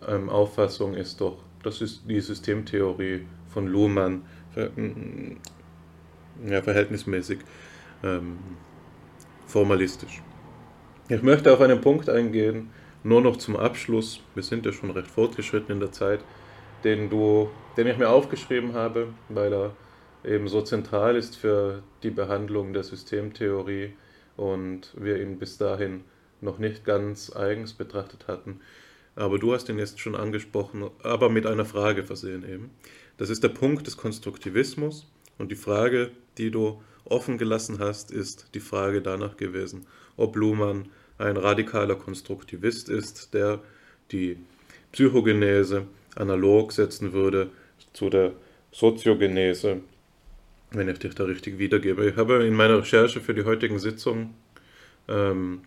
ähm, Auffassung ist doch, das ist die Systemtheorie von Luhmann mm, ja, verhältnismäßig ähm, formalistisch. Ich möchte auf einen Punkt eingehen, nur noch zum Abschluss, wir sind ja schon recht fortgeschritten in der Zeit, den, du, den ich mir aufgeschrieben habe, weil er eben so zentral ist für die Behandlung der Systemtheorie und wir ihn bis dahin noch nicht ganz eigens betrachtet hatten. Aber du hast ihn jetzt schon angesprochen, aber mit einer Frage versehen eben. Das ist der Punkt des Konstruktivismus und die Frage, die du offen gelassen hast, ist die Frage danach gewesen, ob Luhmann ein radikaler Konstruktivist ist, der die Psychogenese analog setzen würde zu der Soziogenese, wenn ich dich da richtig wiedergebe. Ich habe in meiner Recherche für die heutigen Sitzung ähm,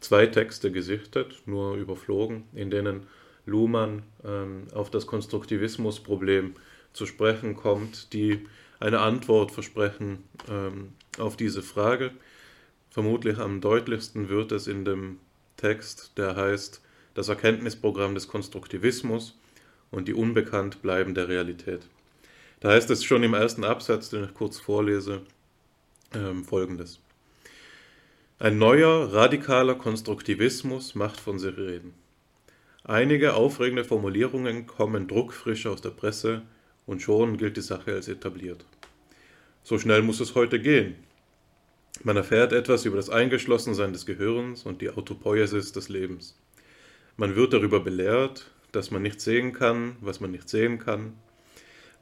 zwei Texte gesichtet, nur überflogen, in denen Luhmann ähm, auf das Konstruktivismusproblem zu sprechen kommt, die eine Antwort versprechen ähm, auf diese Frage. Vermutlich am deutlichsten wird es in dem Text, der heißt Das Erkenntnisprogramm des Konstruktivismus und die unbekannt bleibende Realität. Da heißt es schon im ersten Absatz, den ich kurz vorlese, ähm, folgendes. Ein neuer, radikaler Konstruktivismus macht von sich reden. Einige aufregende Formulierungen kommen druckfrisch aus der Presse und schon gilt die Sache als etabliert. So schnell muss es heute gehen, man erfährt etwas über das Eingeschlossensein des Gehirns und die Autopoiesis des Lebens. Man wird darüber belehrt, dass man nicht sehen kann, was man nicht sehen kann.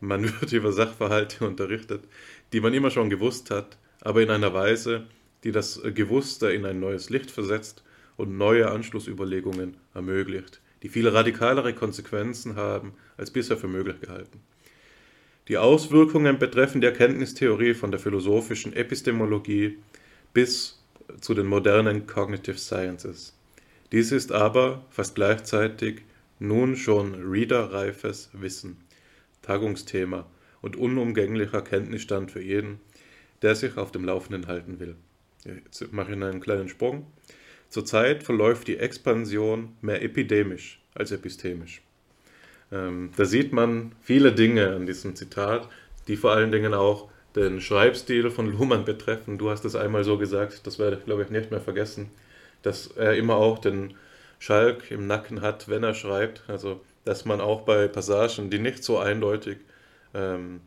Man wird über Sachverhalte unterrichtet, die man immer schon gewusst hat, aber in einer Weise, die das Gewusste in ein neues Licht versetzt und neue Anschlussüberlegungen ermöglicht, die viel radikalere Konsequenzen haben als bisher für möglich gehalten. Die Auswirkungen betreffen die Erkenntnistheorie von der philosophischen Epistemologie bis zu den modernen Cognitive Sciences. Dies ist aber fast gleichzeitig nun schon readerreifes Wissen, Tagungsthema und unumgänglicher Kenntnisstand für jeden, der sich auf dem Laufenden halten will. Jetzt mache ich einen kleinen Sprung. Zurzeit verläuft die Expansion mehr epidemisch als epistemisch. Ähm, da sieht man viele Dinge an diesem Zitat, die vor allen Dingen auch den Schreibstil von Luhmann betreffen. Du hast es einmal so gesagt, das werde ich glaube ich nicht mehr vergessen, dass er immer auch den Schalk im Nacken hat, wenn er schreibt. Also, dass man auch bei Passagen, die nicht so eindeutig ähm,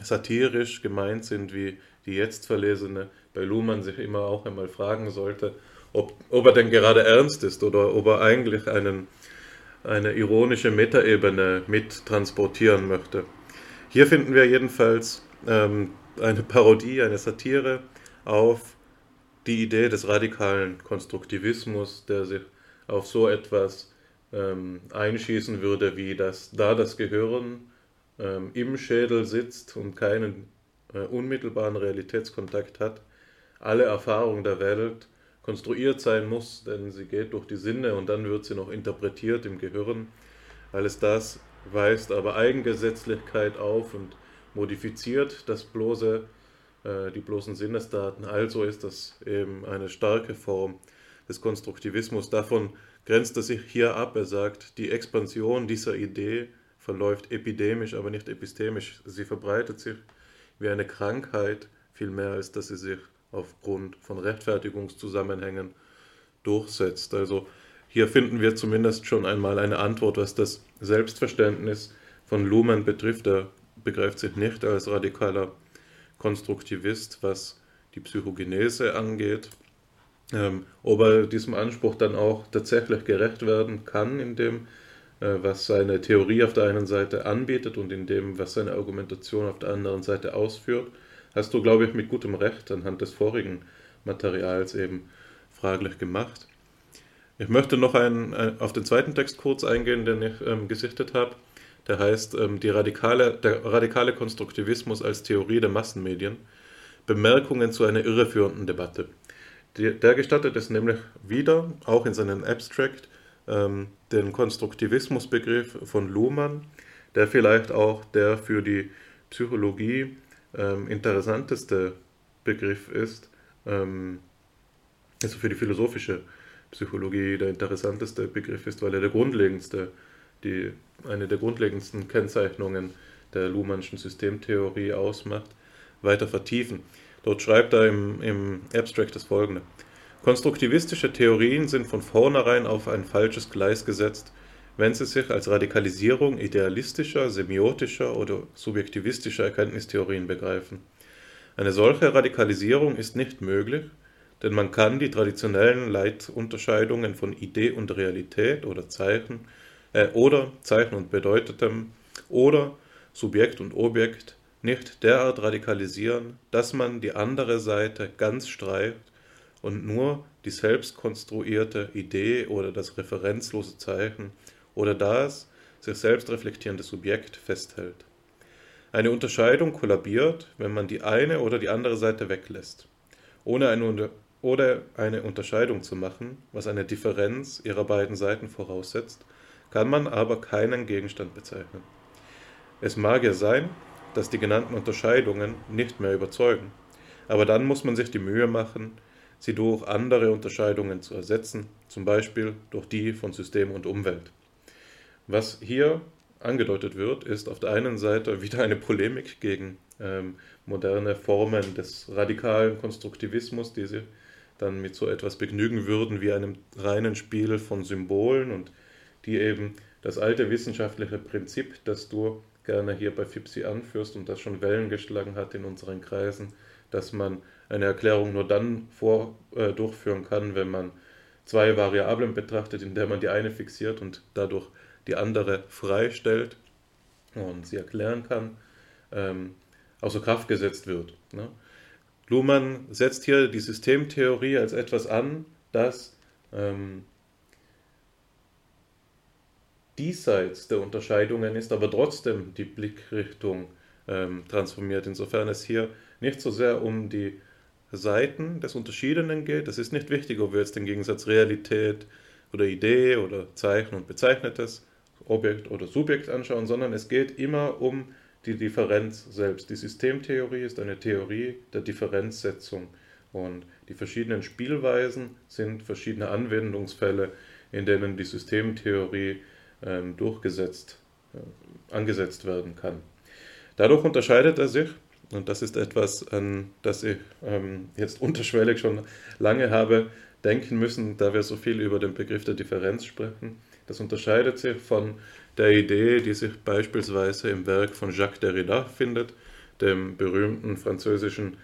satirisch gemeint sind wie die jetzt verlesene, bei Luhmann sich immer auch einmal fragen sollte, ob, ob er denn gerade ernst ist oder ob er eigentlich einen eine ironische Metaebene mit transportieren möchte. Hier finden wir jedenfalls ähm, eine Parodie, eine Satire auf die Idee des radikalen Konstruktivismus, der sich auf so etwas ähm, einschießen würde, wie dass da das Gehirn ähm, im Schädel sitzt und keinen äh, unmittelbaren Realitätskontakt hat, alle Erfahrung der Welt konstruiert sein muss, denn sie geht durch die Sinne und dann wird sie noch interpretiert im Gehirn. Alles das weist aber Eigengesetzlichkeit auf und modifiziert das bloße, äh, die bloßen Sinnesdaten. Also ist das eben eine starke Form des Konstruktivismus. Davon grenzt er sich hier ab. Er sagt, die Expansion dieser Idee verläuft epidemisch, aber nicht epistemisch. Sie verbreitet sich wie eine Krankheit, viel mehr als dass sie sich aufgrund von Rechtfertigungszusammenhängen durchsetzt. Also hier finden wir zumindest schon einmal eine Antwort, was das Selbstverständnis von Luhmann betrifft. Er begreift sich nicht als radikaler Konstruktivist, was die Psychogenese angeht. Ähm, ob er diesem Anspruch dann auch tatsächlich gerecht werden kann, in dem, äh, was seine Theorie auf der einen Seite anbietet und in dem, was seine Argumentation auf der anderen Seite ausführt, hast du, glaube ich, mit gutem Recht anhand des vorigen Materials eben fraglich gemacht. Ich möchte noch ein, ein, auf den zweiten Text kurz eingehen, den ich ähm, gesichtet habe. Der heißt ähm, die radikale, Der radikale Konstruktivismus als Theorie der Massenmedien. Bemerkungen zu einer irreführenden Debatte. Der gestattet es nämlich wieder, auch in seinem Abstract, ähm, den Konstruktivismusbegriff von Luhmann, der vielleicht auch der für die Psychologie ähm, interessanteste Begriff ist, ähm, also für die philosophische Psychologie der interessanteste Begriff ist, weil er der grundlegendste, die, eine der grundlegendsten Kennzeichnungen der Luhmannschen Systemtheorie ausmacht, weiter vertiefen. Dort schreibt er im, im Abstract das folgende. Konstruktivistische Theorien sind von vornherein auf ein falsches Gleis gesetzt wenn sie sich als Radikalisierung idealistischer, semiotischer oder subjektivistischer Erkenntnistheorien begreifen. Eine solche Radikalisierung ist nicht möglich, denn man kann die traditionellen Leitunterscheidungen von Idee und Realität oder Zeichen äh, oder Zeichen und Bedeutetem oder Subjekt und Objekt nicht derart radikalisieren, dass man die andere Seite ganz streift und nur die selbst konstruierte Idee oder das referenzlose Zeichen oder das sich selbst reflektierende Subjekt festhält. Eine Unterscheidung kollabiert, wenn man die eine oder die andere Seite weglässt, ohne eine, oder eine Unterscheidung zu machen, was eine Differenz ihrer beiden Seiten voraussetzt, kann man aber keinen Gegenstand bezeichnen. Es mag ja sein, dass die genannten Unterscheidungen nicht mehr überzeugen, aber dann muss man sich die Mühe machen, sie durch andere Unterscheidungen zu ersetzen, zum Beispiel durch die von System und Umwelt. Was hier angedeutet wird, ist auf der einen Seite wieder eine Polemik gegen ähm, moderne Formen des radikalen Konstruktivismus, die sich dann mit so etwas begnügen würden wie einem reinen Spiel von Symbolen und die eben das alte wissenschaftliche Prinzip, das du gerne hier bei FIPSI anführst und das schon Wellen geschlagen hat in unseren Kreisen, dass man eine Erklärung nur dann vor, äh, durchführen kann, wenn man zwei Variablen betrachtet, in der man die eine fixiert und dadurch die andere freistellt und sie erklären kann, ähm, außer Kraft gesetzt wird. Ne? Luhmann setzt hier die Systemtheorie als etwas an, das ähm, diesseits der Unterscheidungen ist, aber trotzdem die Blickrichtung ähm, transformiert. Insofern es hier nicht so sehr um die Seiten des Unterschiedenen geht. Es ist nicht wichtig, ob wir jetzt den Gegensatz Realität oder Idee oder Zeichen und Bezeichnetes Objekt oder Subjekt anschauen, sondern es geht immer um die Differenz selbst. Die Systemtheorie ist eine Theorie der Differenzsetzung und die verschiedenen Spielweisen sind verschiedene Anwendungsfälle, in denen die Systemtheorie ähm, durchgesetzt, äh, angesetzt werden kann. Dadurch unterscheidet er sich, und das ist etwas, an das ich ähm, jetzt unterschwellig schon lange habe denken müssen, da wir so viel über den Begriff der Differenz sprechen, das unterscheidet sich von der Idee, die sich beispielsweise im Werk von Jacques Derrida findet, dem berühmten französischen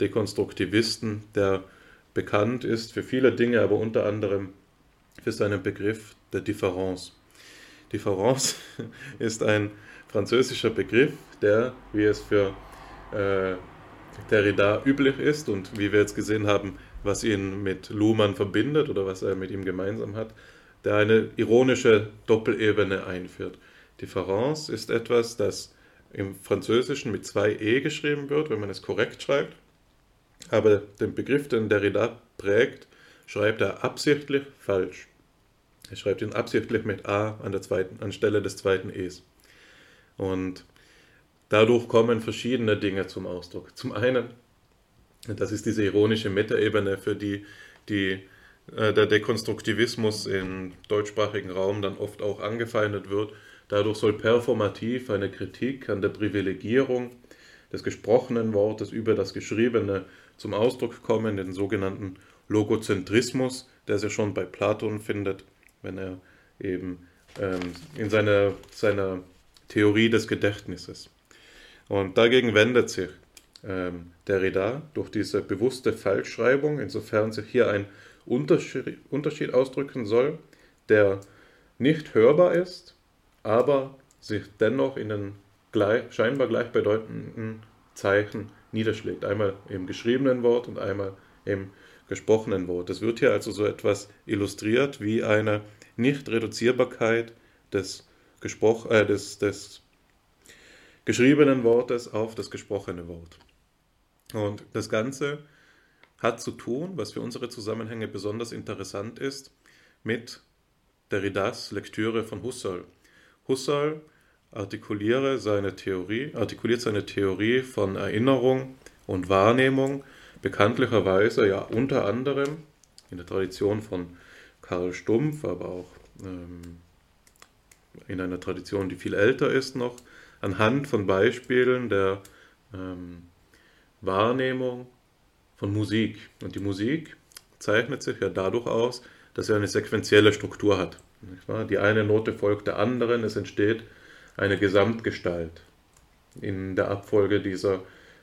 Dekonstruktivisten, der bekannt ist für viele Dinge, aber unter anderem für seinen Begriff der Difference. Difference ist ein französischer Begriff, der, wie es für äh, Derrida üblich ist und wie wir jetzt gesehen haben, was ihn mit Luhmann verbindet oder was er mit ihm gemeinsam hat, der eine ironische Doppelebene einführt. Differenz ist etwas, das im Französischen mit zwei E geschrieben wird, wenn man es korrekt schreibt. Aber den Begriff, den Derrida prägt, schreibt er absichtlich falsch. Er schreibt ihn absichtlich mit A an der zweiten, anstelle des zweiten E's. Und dadurch kommen verschiedene Dinge zum Ausdruck. Zum einen, das ist diese ironische Metaebene, für die, die äh, der Dekonstruktivismus im deutschsprachigen Raum dann oft auch angefeindet wird. Dadurch soll performativ eine Kritik an der Privilegierung des gesprochenen Wortes über das Geschriebene zum Ausdruck kommen, den sogenannten Logozentrismus, der sich schon bei Platon findet, wenn er eben ähm, in seiner, seiner Theorie des Gedächtnisses. Und dagegen wendet sich ähm, Derrida durch diese bewusste Falschschreibung, insofern sich hier ein Unterschied, Unterschied ausdrücken soll, der nicht hörbar ist, aber sich dennoch in den gleich, scheinbar gleichbedeutenden Zeichen niederschlägt. Einmal im geschriebenen Wort und einmal im gesprochenen Wort. Es wird hier also so etwas illustriert wie eine Nichtreduzierbarkeit des, äh, des, des geschriebenen Wortes auf das gesprochene Wort. Und das Ganze hat zu tun, was für unsere Zusammenhänge besonders interessant ist, mit Derridas Lektüre von Husserl. Husserl artikuliere seine Theorie, artikuliert seine Theorie von Erinnerung und Wahrnehmung bekanntlicherweise ja unter anderem in der Tradition von Karl Stumpf, aber auch ähm, in einer Tradition, die viel älter ist noch, anhand von Beispielen der ähm, Wahrnehmung von Musik. Und die Musik zeichnet sich ja dadurch aus, dass sie eine sequentielle Struktur hat. Die eine Note folgt der anderen, es entsteht eine Gesamtgestalt in der Abfolge dieser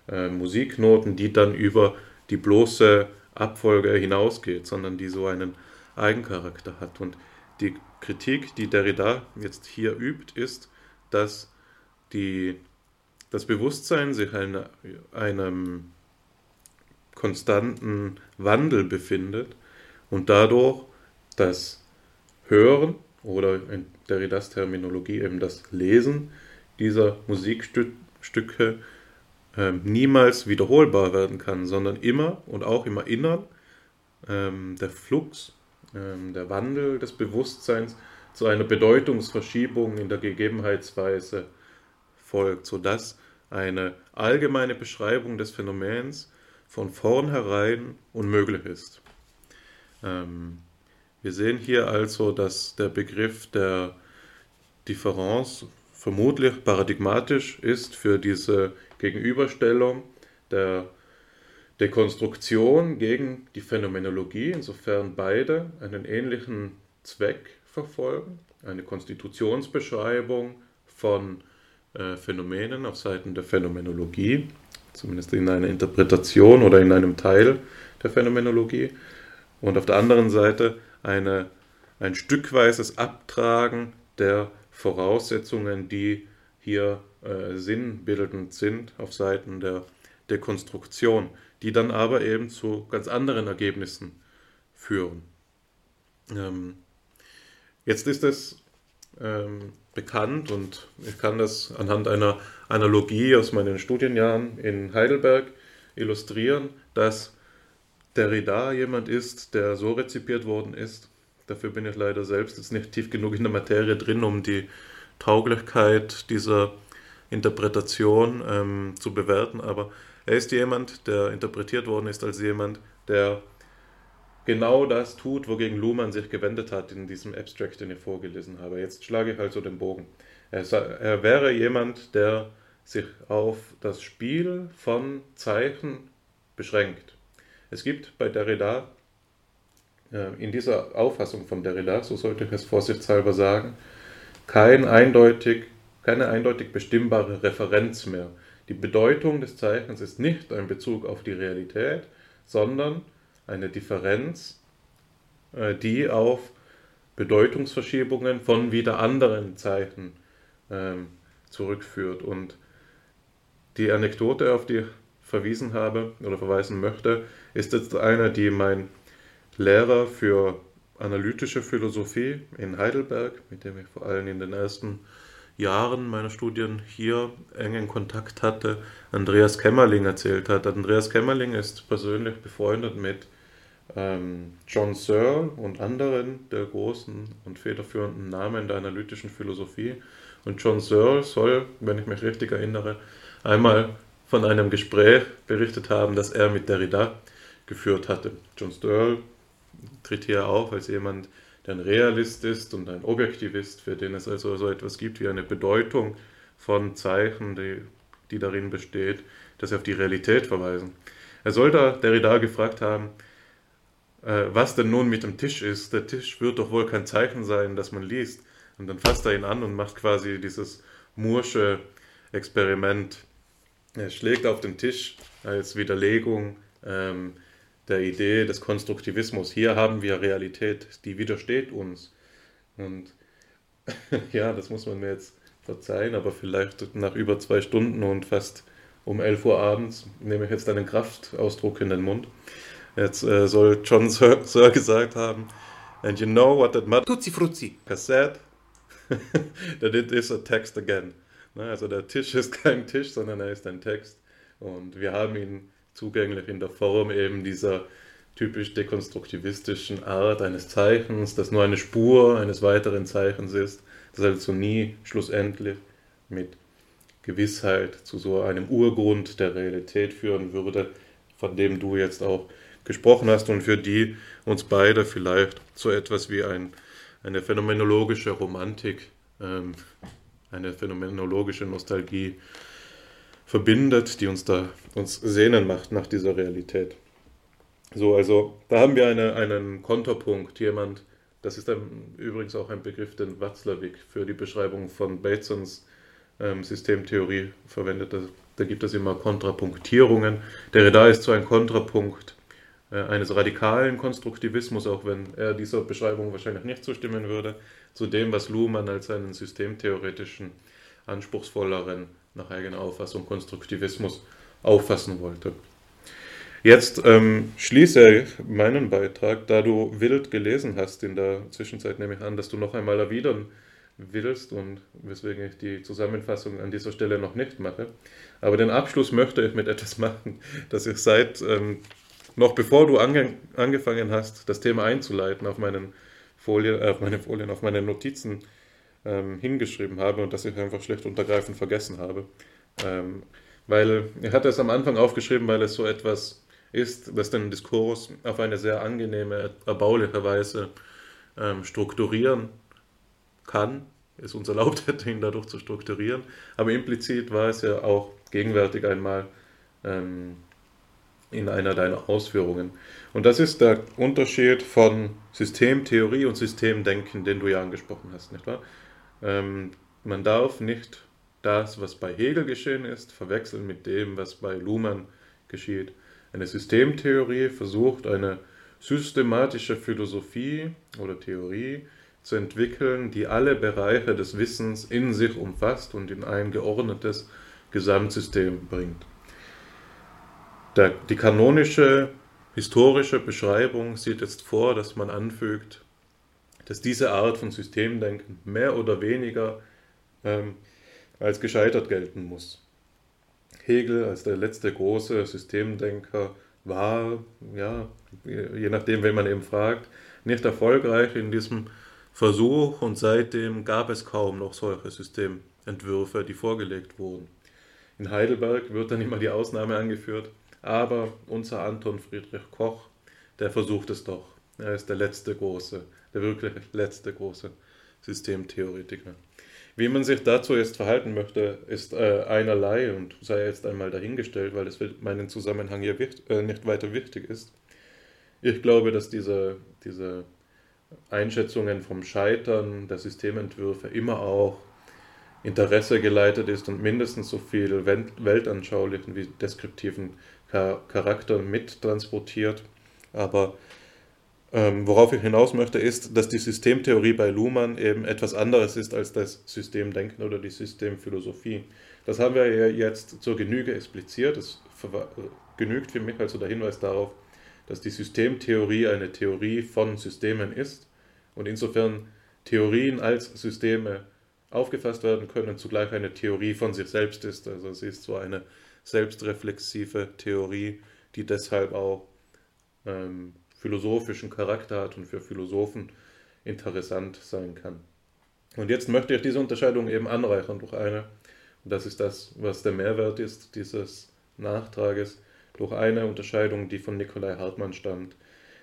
äh, Musiknoten, die dann über die bloße Abfolge hinausgeht, sondern die so einen Eigencharakter hat. Und die Kritik, die Derrida jetzt hier übt, ist, dass die, das Bewusstsein sich in einem konstanten Wandel befindet und dadurch das Hören oder in Derridas Terminologie eben das Lesen dieser Musikstücke äh, niemals wiederholbar werden kann, sondern immer und auch im Erinnern ähm, der Flux, ähm, der Wandel des Bewusstseins zu einer Bedeutungsverschiebung in der Gegebenheitsweise folgt, sodass eine allgemeine Beschreibung des Phänomens von vornherein unmöglich ist. Ähm, wir sehen hier also, dass der Begriff der Differenz vermutlich paradigmatisch ist für diese Gegenüberstellung der Dekonstruktion gegen die Phänomenologie, insofern beide einen ähnlichen Zweck verfolgen, eine Konstitutionsbeschreibung von äh, Phänomenen auf Seiten der Phänomenologie, zumindest in einer Interpretation oder in einem Teil der Phänomenologie, und auf der anderen Seite eine, ein stückweises Abtragen der Voraussetzungen, die hier äh, sinnbildend sind auf Seiten der Dekonstruktion, die dann aber eben zu ganz anderen Ergebnissen führen. Ähm, jetzt ist es ähm, bekannt und ich kann das anhand einer Analogie aus meinen Studienjahren in Heidelberg illustrieren, dass Derrida jemand ist, der so rezipiert worden ist. Dafür bin ich leider selbst jetzt nicht tief genug in der Materie drin, um die Tauglichkeit dieser Interpretation ähm, zu bewerten. Aber er ist jemand, der interpretiert worden ist als jemand, der genau das tut, wogegen Luhmann sich gewendet hat in diesem Abstract, den ich vorgelesen habe. Jetzt schlage ich also den Bogen. Er, er wäre jemand, der sich auf das Spiel von Zeichen beschränkt. Es gibt bei Derrida, äh, in dieser Auffassung von Derrida, so sollte ich es vorsichtshalber sagen, kein eindeutig, keine eindeutig bestimmbare Referenz mehr. Die Bedeutung des Zeichens ist nicht ein Bezug auf die Realität, sondern eine Differenz, äh, die auf Bedeutungsverschiebungen von wieder anderen Zeichen ähm, zurückführt. Und die Anekdote, auf die ich verwiesen habe oder verweisen möchte, ist jetzt eine, die mein Lehrer für analytische Philosophie in Heidelberg, mit dem ich vor allem in den ersten Jahren meiner Studien hier engen Kontakt hatte, Andreas Kämmerling erzählt hat. Andreas Kämmerling ist persönlich befreundet mit ähm, John Searle und anderen der großen und federführenden Namen der analytischen Philosophie. Und John Searle soll, wenn ich mich richtig erinnere, einmal von einem Gespräch berichtet haben, das er mit Derrida geführt hatte. John Searle tritt hier auf als jemand, der ein Realist ist und ein Objektivist, für den es also so etwas gibt wie eine Bedeutung von Zeichen, die, die darin besteht, dass sie auf die Realität verweisen. Er soll da Derrida gefragt haben, äh, was denn nun mit dem Tisch ist. Der Tisch wird doch wohl kein Zeichen sein, das man liest. Und dann fasst er ihn an und macht quasi dieses Mursche Experiment. Er schlägt auf den Tisch als Widerlegung ähm, der Idee des Konstruktivismus. Hier haben wir Realität, die widersteht uns. Und ja, das muss man mir jetzt verzeihen, aber vielleicht nach über zwei Stunden und fast um 11 Uhr abends nehme ich jetzt einen Kraftausdruck in den Mund. Jetzt äh, soll John Sir, Sir, gesagt haben, and you know what that mother Tutsi Fruzzi said? that it is a text again. Ne, also der Tisch ist kein Tisch, sondern er ist ein Text. Und wir haben ihn zugänglich in der Form eben dieser typisch dekonstruktivistischen Art eines Zeichens, das nur eine Spur eines weiteren Zeichens ist, das also nie schlussendlich mit Gewissheit zu so einem Urgrund der Realität führen würde, von dem du jetzt auch gesprochen hast und für die uns beide vielleicht so etwas wie ein, eine phänomenologische Romantik, ähm, eine phänomenologische Nostalgie verbindet, die uns da uns sehnen macht nach dieser Realität. So, also da haben wir eine, einen Konterpunkt, jemand, das ist ein, übrigens auch ein Begriff, den Watzlawick für die Beschreibung von Batesons ähm, Systemtheorie verwendet. Da, da, gibt es immer Kontrapunktierungen. Der Derrida ist so ein Kontrapunkt äh, eines radikalen Konstruktivismus, auch wenn er dieser Beschreibung wahrscheinlich nicht zustimmen würde, zu dem, was Luhmann als einen systemtheoretischen, anspruchsvolleren, nach eigener Auffassung Konstruktivismus auffassen wollte. Jetzt ähm, schließe ich meinen Beitrag, da du wild gelesen hast in der Zwischenzeit, nehme ich an, dass du noch einmal erwidern willst und weswegen ich die Zusammenfassung an dieser Stelle noch nicht mache. Aber den Abschluss möchte ich mit etwas machen, das ich seit ähm, noch bevor du ange angefangen hast, das Thema einzuleiten, auf meinen Folien, äh, auf meine Folien, auf meine Notizen ähm, hingeschrieben habe und das ich einfach schlecht und ergreifend vergessen habe. Ähm, weil ich hatte es am Anfang aufgeschrieben, weil es so etwas ist, das den Diskurs auf eine sehr angenehme, erbauliche Weise ähm, strukturieren kann, es uns erlaubt hätte, ihn dadurch zu strukturieren. Aber implizit war es ja auch gegenwärtig einmal ähm, in einer deiner Ausführungen. Und das ist der Unterschied von Systemtheorie und Systemdenken, den du ja angesprochen hast, nicht wahr? Ähm, man darf nicht das, was bei Hegel geschehen ist, verwechseln mit dem, was bei Luhmann geschieht. Eine Systemtheorie versucht, eine systematische Philosophie oder Theorie zu entwickeln, die alle Bereiche des Wissens in sich umfasst und in ein geordnetes Gesamtsystem bringt. Die kanonische historische Beschreibung sieht jetzt vor, dass man anfügt, dass diese Art von Systemdenken mehr oder weniger ähm, als gescheitert gelten muss. Hegel als der letzte große Systemdenker war, ja, je nachdem, wen man eben fragt, nicht erfolgreich in diesem Versuch und seitdem gab es kaum noch solche Systementwürfe, die vorgelegt wurden. In Heidelberg wird dann immer die Ausnahme angeführt, aber unser Anton Friedrich Koch, der versucht es doch. Er ist der letzte große, der wirklich letzte große Systemtheoretiker. Wie man sich dazu jetzt verhalten möchte, ist äh, einerlei und sei jetzt einmal dahingestellt, weil es für meinen Zusammenhang hier wichtig, äh, nicht weiter wichtig ist. Ich glaube, dass diese, diese Einschätzungen vom Scheitern der Systementwürfe immer auch Interesse geleitet ist und mindestens so viel weltanschaulichen wie deskriptiven Charakter mittransportiert. Aber ähm, worauf ich hinaus möchte, ist, dass die Systemtheorie bei Luhmann eben etwas anderes ist als das Systemdenken oder die Systemphilosophie. Das haben wir ja jetzt zur Genüge expliziert. Es genügt für mich also der Hinweis darauf, dass die Systemtheorie eine Theorie von Systemen ist und insofern Theorien als Systeme aufgefasst werden können, zugleich eine Theorie von sich selbst ist. Also sie ist so eine selbstreflexive Theorie, die deshalb auch ähm, philosophischen Charakter hat und für Philosophen interessant sein kann. Und jetzt möchte ich diese Unterscheidung eben anreichern durch eine, und das ist das, was der Mehrwert ist dieses Nachtrages, durch eine Unterscheidung, die von Nikolai Hartmann stammt.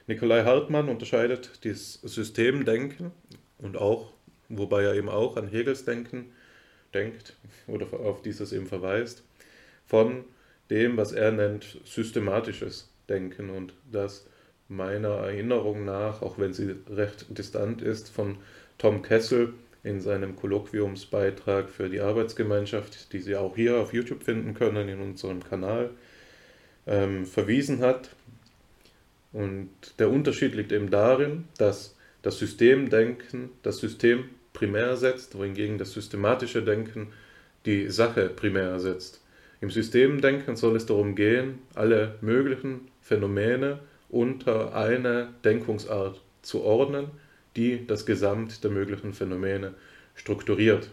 Nikolai Hartmann unterscheidet das Systemdenken und auch, wobei er eben auch an Hegels Denken denkt oder auf dieses eben verweist, von dem, was er nennt systematisches Denken und das meiner Erinnerung nach, auch wenn sie recht distant ist, von Tom Kessel in seinem Kolloquiumsbeitrag für die Arbeitsgemeinschaft, die Sie auch hier auf YouTube finden können in unserem Kanal, ähm, verwiesen hat. Und der Unterschied liegt eben darin, dass das Systemdenken das System primär setzt, wohingegen das systematische Denken die Sache primär setzt. Im Systemdenken soll es darum gehen, alle möglichen Phänomene unter eine Denkungsart zu ordnen, die das Gesamt der möglichen Phänomene strukturiert.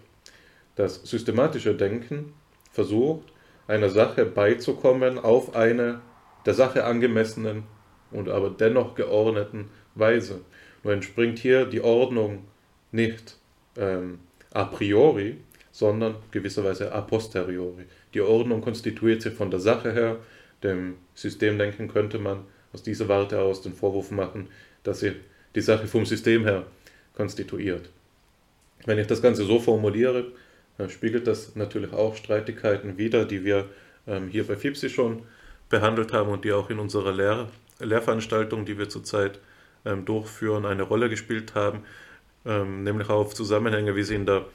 Das systematische Denken versucht, einer Sache beizukommen auf eine der Sache angemessenen und aber dennoch geordneten Weise. Nur entspringt hier die Ordnung nicht ähm, a priori, sondern gewisserweise a posteriori. Die Ordnung konstituiert sich von der Sache her. Dem Systemdenken könnte man aus dieser Warte aus den Vorwurf machen, dass sie die Sache vom System her konstituiert. Wenn ich das Ganze so formuliere, spiegelt das natürlich auch Streitigkeiten wider, die wir ähm, hier bei FIPSI schon behandelt haben und die auch in unserer Lehr Lehrveranstaltung, die wir zurzeit ähm, durchführen, eine Rolle gespielt haben, ähm, nämlich auf Zusammenhänge, wie sie in der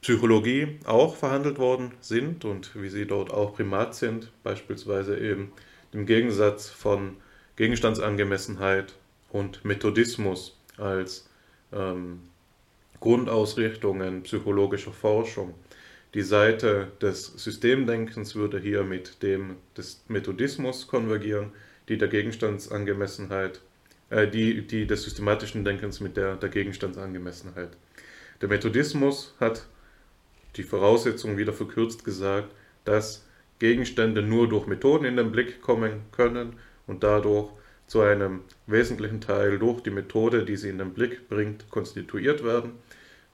Psychologie auch verhandelt worden sind und wie sie dort auch primat sind, beispielsweise eben im Gegensatz von Gegenstandsangemessenheit und Methodismus als ähm, Grundausrichtungen psychologischer Forschung. Die Seite des Systemdenkens würde hier mit dem des Methodismus konvergieren, die der Gegenstandsangemessenheit, äh, die, die des systematischen Denkens mit der der Gegenstandsangemessenheit. Der Methodismus hat die Voraussetzung wieder verkürzt gesagt, dass Gegenstände nur durch Methoden in den Blick kommen können und dadurch zu einem wesentlichen Teil durch die Methode, die sie in den Blick bringt, konstituiert werden,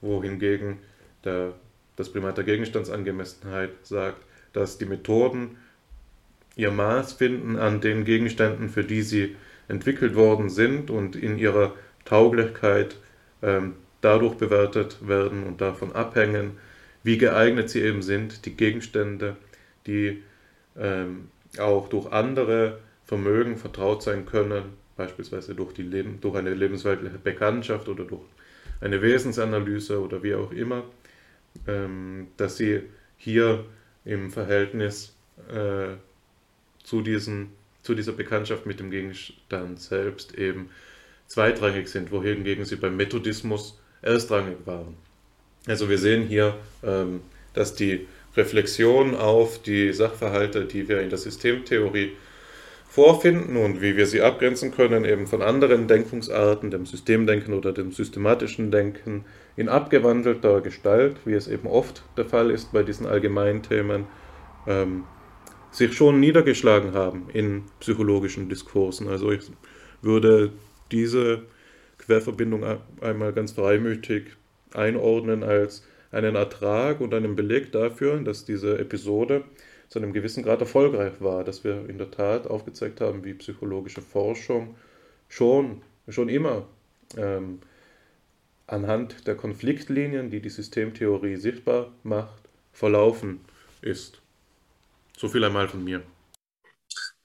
wohingegen der, das Primat der Gegenstandsangemessenheit sagt, dass die Methoden ihr Maß finden an den Gegenständen, für die sie entwickelt worden sind und in ihrer Tauglichkeit ähm, dadurch bewertet werden und davon abhängen, wie geeignet sie eben sind, die Gegenstände, die ähm, auch durch andere Vermögen vertraut sein können, beispielsweise durch, die Leben, durch eine lebensweltliche Bekanntschaft oder durch eine Wesensanalyse oder wie auch immer, ähm, dass sie hier im Verhältnis äh, zu, diesen, zu dieser Bekanntschaft mit dem Gegenstand selbst eben zweitrangig sind, wohingegen sie beim Methodismus erstrangig waren. Also wir sehen hier, ähm, dass die Reflexion auf die Sachverhalte, die wir in der Systemtheorie vorfinden und wie wir sie abgrenzen können, eben von anderen Denkungsarten, dem Systemdenken oder dem systematischen Denken, in abgewandelter Gestalt, wie es eben oft der Fall ist bei diesen Allgemeinthemen, ähm, sich schon niedergeschlagen haben in psychologischen Diskursen. Also ich würde diese Querverbindung einmal ganz freimütig einordnen als einen Ertrag und einen Beleg dafür, dass diese Episode zu einem gewissen Grad erfolgreich war, dass wir in der Tat aufgezeigt haben, wie psychologische Forschung schon, schon immer ähm, anhand der Konfliktlinien, die die Systemtheorie sichtbar macht, verlaufen ist. So viel einmal von mir.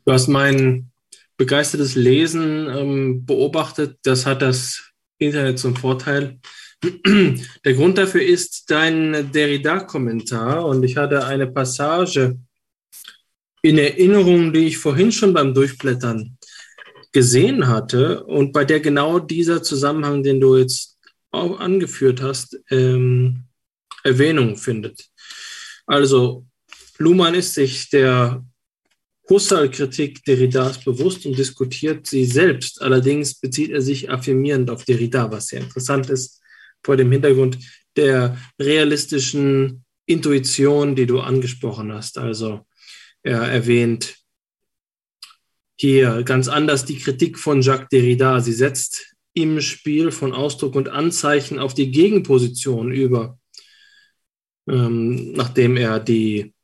Du hast mein begeistertes Lesen ähm, beobachtet. Das hat das Internet zum Vorteil. Der Grund dafür ist dein Derrida-Kommentar und ich hatte eine Passage in Erinnerung, die ich vorhin schon beim Durchblättern gesehen hatte und bei der genau dieser Zusammenhang, den du jetzt auch angeführt hast, ähm, Erwähnung findet. Also Luhmann ist sich der Husserl-Kritik Derridas bewusst und diskutiert sie selbst. Allerdings bezieht er sich affirmierend auf Derrida, was sehr interessant ist vor dem Hintergrund der realistischen Intuition, die du angesprochen hast. Also erwähnt hier ganz anders die Kritik von Jacques Derrida. Sie setzt im Spiel von Ausdruck und Anzeichen auf die Gegenposition über, ähm, nachdem er die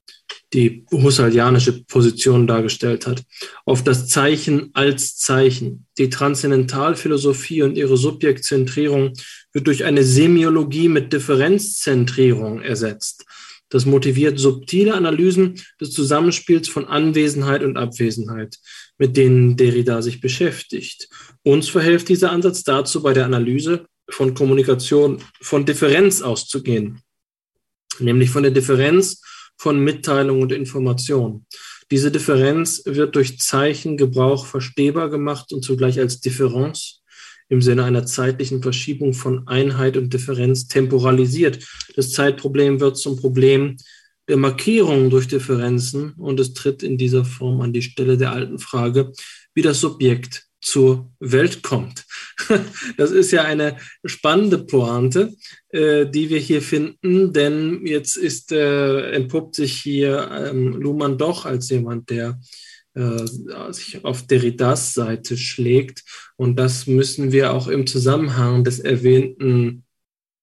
die husserlianische Position dargestellt hat, auf das Zeichen als Zeichen. Die Transzendentalphilosophie und ihre Subjektzentrierung wird durch eine Semiologie mit Differenzzentrierung ersetzt. Das motiviert subtile Analysen des Zusammenspiels von Anwesenheit und Abwesenheit, mit denen Derrida sich beschäftigt. Uns verhilft dieser Ansatz dazu, bei der Analyse von Kommunikation von Differenz auszugehen, nämlich von der Differenz von Mitteilung und Information. Diese Differenz wird durch Zeichengebrauch verstehbar gemacht und zugleich als Differenz im Sinne einer zeitlichen Verschiebung von Einheit und Differenz temporalisiert. Das Zeitproblem wird zum Problem der Markierung durch Differenzen und es tritt in dieser Form an die Stelle der alten Frage, wie das Subjekt zur Welt kommt. Das ist ja eine spannende Pointe, äh, die wir hier finden, denn jetzt ist, äh, entpuppt sich hier ähm, Luhmann doch als jemand, der sich auf Derridas Seite schlägt. Und das müssen wir auch im Zusammenhang des erwähnten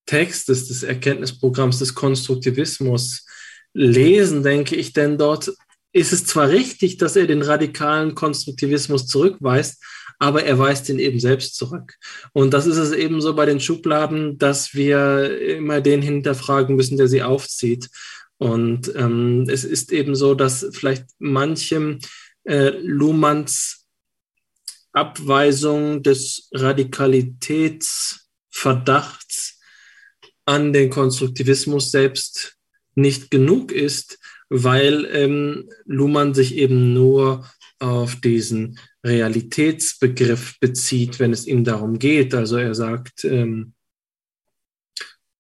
Textes, des Erkenntnisprogramms des Konstruktivismus lesen, denke ich, denn dort ist es zwar richtig, dass er den radikalen Konstruktivismus zurückweist, aber er weist ihn eben selbst zurück. Und das ist es eben so bei den Schubladen, dass wir immer den hinterfragen müssen, der sie aufzieht. Und ähm, es ist eben so, dass vielleicht manchem äh, Luhmanns Abweisung des Radikalitätsverdachts an den Konstruktivismus selbst nicht genug ist, weil ähm, Luhmann sich eben nur auf diesen Realitätsbegriff bezieht, wenn es ihm darum geht. Also er sagt ähm,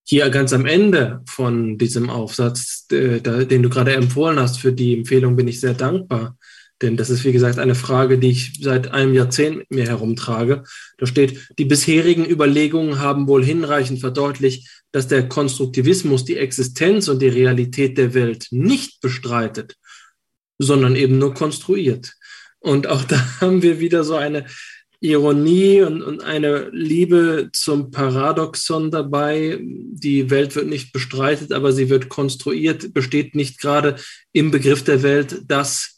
hier ganz am Ende von diesem Aufsatz, äh, den du gerade empfohlen hast, für die Empfehlung bin ich sehr dankbar. Denn das ist, wie gesagt, eine Frage, die ich seit einem Jahrzehnt mit mir herumtrage. Da steht, die bisherigen Überlegungen haben wohl hinreichend verdeutlicht, dass der Konstruktivismus die Existenz und die Realität der Welt nicht bestreitet, sondern eben nur konstruiert. Und auch da haben wir wieder so eine Ironie und, und eine Liebe zum Paradoxon dabei. Die Welt wird nicht bestreitet, aber sie wird konstruiert, besteht nicht gerade im Begriff der Welt, dass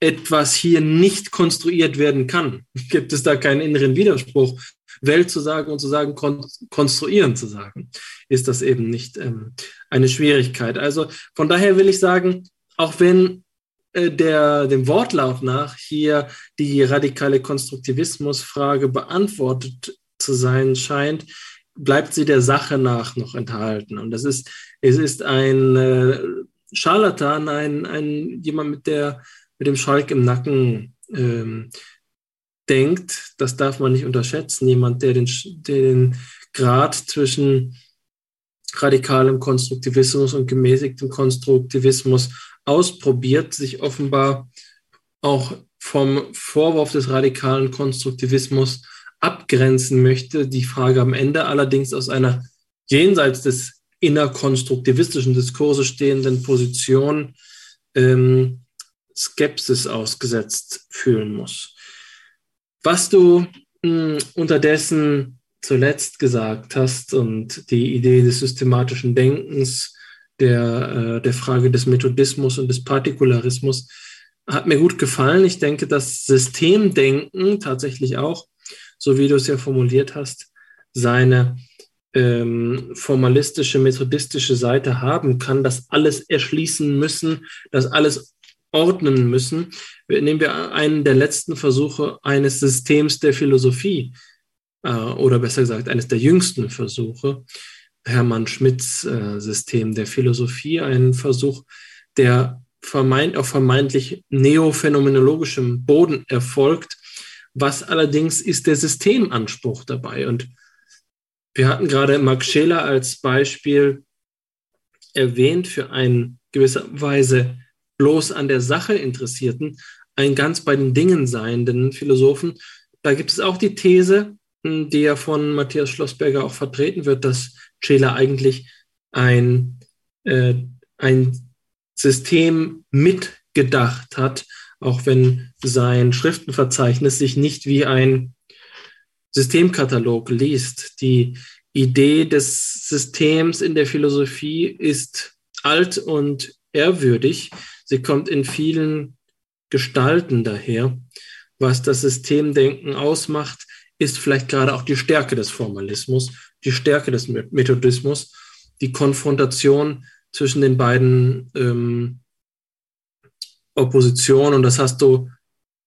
etwas hier nicht konstruiert werden kann. Gibt es da keinen inneren Widerspruch? Welt zu sagen und zu sagen, kon konstruieren zu sagen, ist das eben nicht ähm, eine Schwierigkeit. Also von daher will ich sagen, auch wenn äh, der, dem Wortlaut nach hier die radikale Konstruktivismusfrage beantwortet zu sein scheint, bleibt sie der Sache nach noch enthalten. Und das ist, es ist ein äh, Scharlatan, ein, ein jemand mit der, mit dem Schalk im Nacken ähm, denkt, das darf man nicht unterschätzen. Jemand, der den, den Grad zwischen radikalem Konstruktivismus und gemäßigtem Konstruktivismus ausprobiert, sich offenbar auch vom Vorwurf des radikalen Konstruktivismus abgrenzen möchte. Die Frage am Ende allerdings aus einer jenseits des innerkonstruktivistischen Diskurses stehenden Position ähm, Skepsis ausgesetzt fühlen muss. Was du mh, hm, unterdessen zuletzt gesagt hast und die Idee des systematischen Denkens der, äh, der Frage des Methodismus und des Partikularismus hat mir gut gefallen. Ich denke, dass Systemdenken tatsächlich auch, so wie du es ja formuliert hast, seine ähm, formalistische, methodistische Seite haben kann, das alles erschließen müssen, das alles ordnen müssen. Nehmen wir einen der letzten Versuche eines Systems der Philosophie äh, oder besser gesagt eines der jüngsten Versuche, Hermann Schmidts äh, System der Philosophie, ein Versuch, der vermeint, auf vermeintlich neophänomenologischem Boden erfolgt. Was allerdings ist der Systemanspruch dabei? Und wir hatten gerade Max Scheler als Beispiel erwähnt für einen gewisser Weise bloß an der Sache Interessierten, einen ganz bei den Dingen seienden Philosophen. Da gibt es auch die These, die ja von Matthias Schlossberger auch vertreten wird, dass Scheler eigentlich ein, äh, ein System mitgedacht hat, auch wenn sein Schriftenverzeichnis sich nicht wie ein Systemkatalog liest. Die Idee des Systems in der Philosophie ist alt und ehrwürdig. Sie kommt in vielen Gestalten daher. Was das Systemdenken ausmacht, ist vielleicht gerade auch die Stärke des Formalismus, die Stärke des Methodismus, die Konfrontation zwischen den beiden ähm, Oppositionen. Und das hast du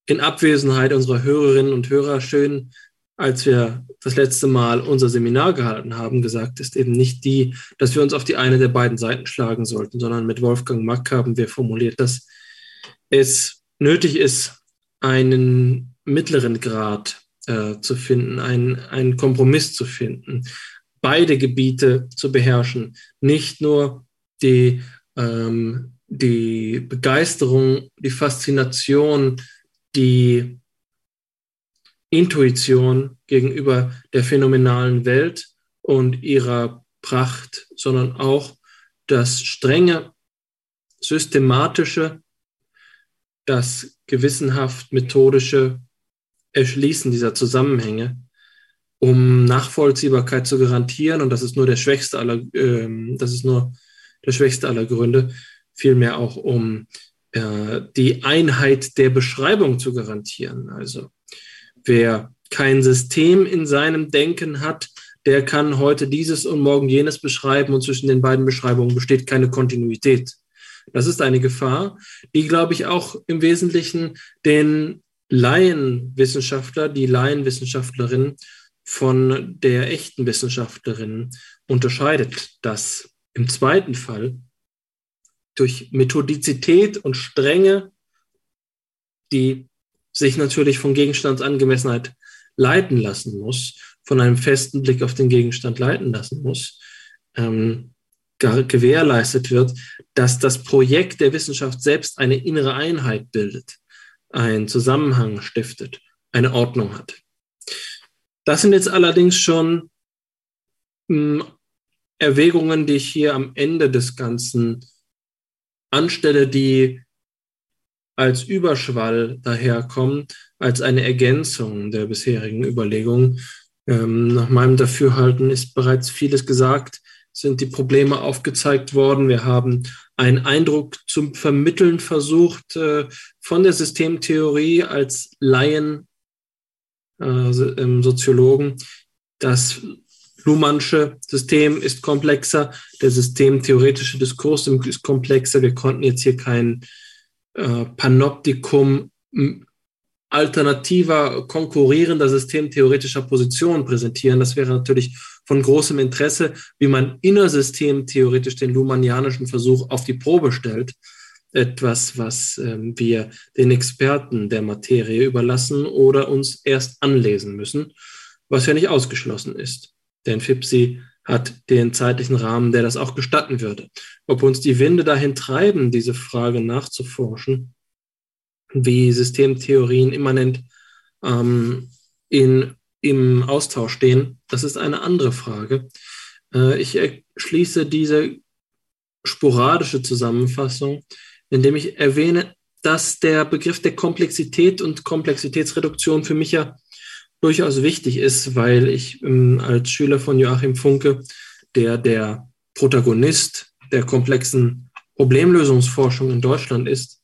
in Abwesenheit unserer Hörerinnen und Hörer schön, als wir das letzte Mal unser Seminar gehalten haben, gesagt, ist eben nicht die, dass wir uns auf die eine der beiden Seiten schlagen sollten, sondern mit Wolfgang Mack haben wir formuliert, dass es nötig ist, einen mittleren Grad äh, zu finden, einen, einen Kompromiss zu finden, beide Gebiete zu beherrschen, nicht nur die, ähm, die Begeisterung, die Faszination, die Intuition gegenüber der phänomenalen Welt und ihrer Pracht, sondern auch das strenge, systematische, das gewissenhaft methodische Erschließen dieser Zusammenhänge, um Nachvollziehbarkeit zu garantieren. Und das ist nur der schwächste aller, äh, das ist nur der schwächste aller Gründe, vielmehr auch um äh, die Einheit der Beschreibung zu garantieren. Also wer kein System in seinem Denken hat, der kann heute dieses und morgen jenes beschreiben und zwischen den beiden Beschreibungen besteht keine Kontinuität. Das ist eine Gefahr, die, glaube ich, auch im Wesentlichen den Laienwissenschaftler, die Laienwissenschaftlerin von der echten Wissenschaftlerin unterscheidet, dass im zweiten Fall durch Methodizität und Strenge, die sich natürlich von Gegenstandsangemessenheit leiten lassen muss, von einem festen Blick auf den Gegenstand leiten lassen muss, ähm, gewährleistet wird, dass das Projekt der Wissenschaft selbst eine innere Einheit bildet, einen Zusammenhang stiftet, eine Ordnung hat. Das sind jetzt allerdings schon mh, hm, Erwägungen, die ich hier am Ende des Ganzen anstelle, die als Überschwall daherkommen, als eine Ergänzung der bisherigen Überlegungen. Ähm, nach meinem Dafürhalten ist bereits vieles gesagt, sind die Probleme aufgezeigt worden. Wir haben einen Eindruck zum Vermitteln versucht äh, von der Systemtheorie als Laien, äh, Soziologen. Das Luhmannsche System ist komplexer, der systemtheoretische Diskurs ist komplexer. Wir konnten jetzt hier kein äh, Panoptikum alternativer, konkurrierender systemtheoretischer Positionen präsentieren. Das wäre natürlich von großem Interesse, wie man innersystemtheoretisch den Luhmannianischen Versuch auf die Probe stellt. Etwas, was ähm, wir den Experten der Materie überlassen oder uns erst anlesen müssen, was ja nicht ausgeschlossen ist. Denn FIPSI hat den zeitlichen Rahmen, der das auch gestatten würde. Ob uns die Winde dahin treiben, diese Frage nachzuforschen, wie Systemtheorien immanent ähm, in, im Austausch stehen, das ist eine andere Frage. Äh, ich schließe diese sporadische Zusammenfassung, indem ich erwähne, dass der Begriff der Komplexität und Komplexitätsreduktion für mich ja durchaus wichtig ist, weil ich ähm, als Schüler von Joachim Funke, der der Protagonist der komplexen Problemlösungsforschung in Deutschland ist,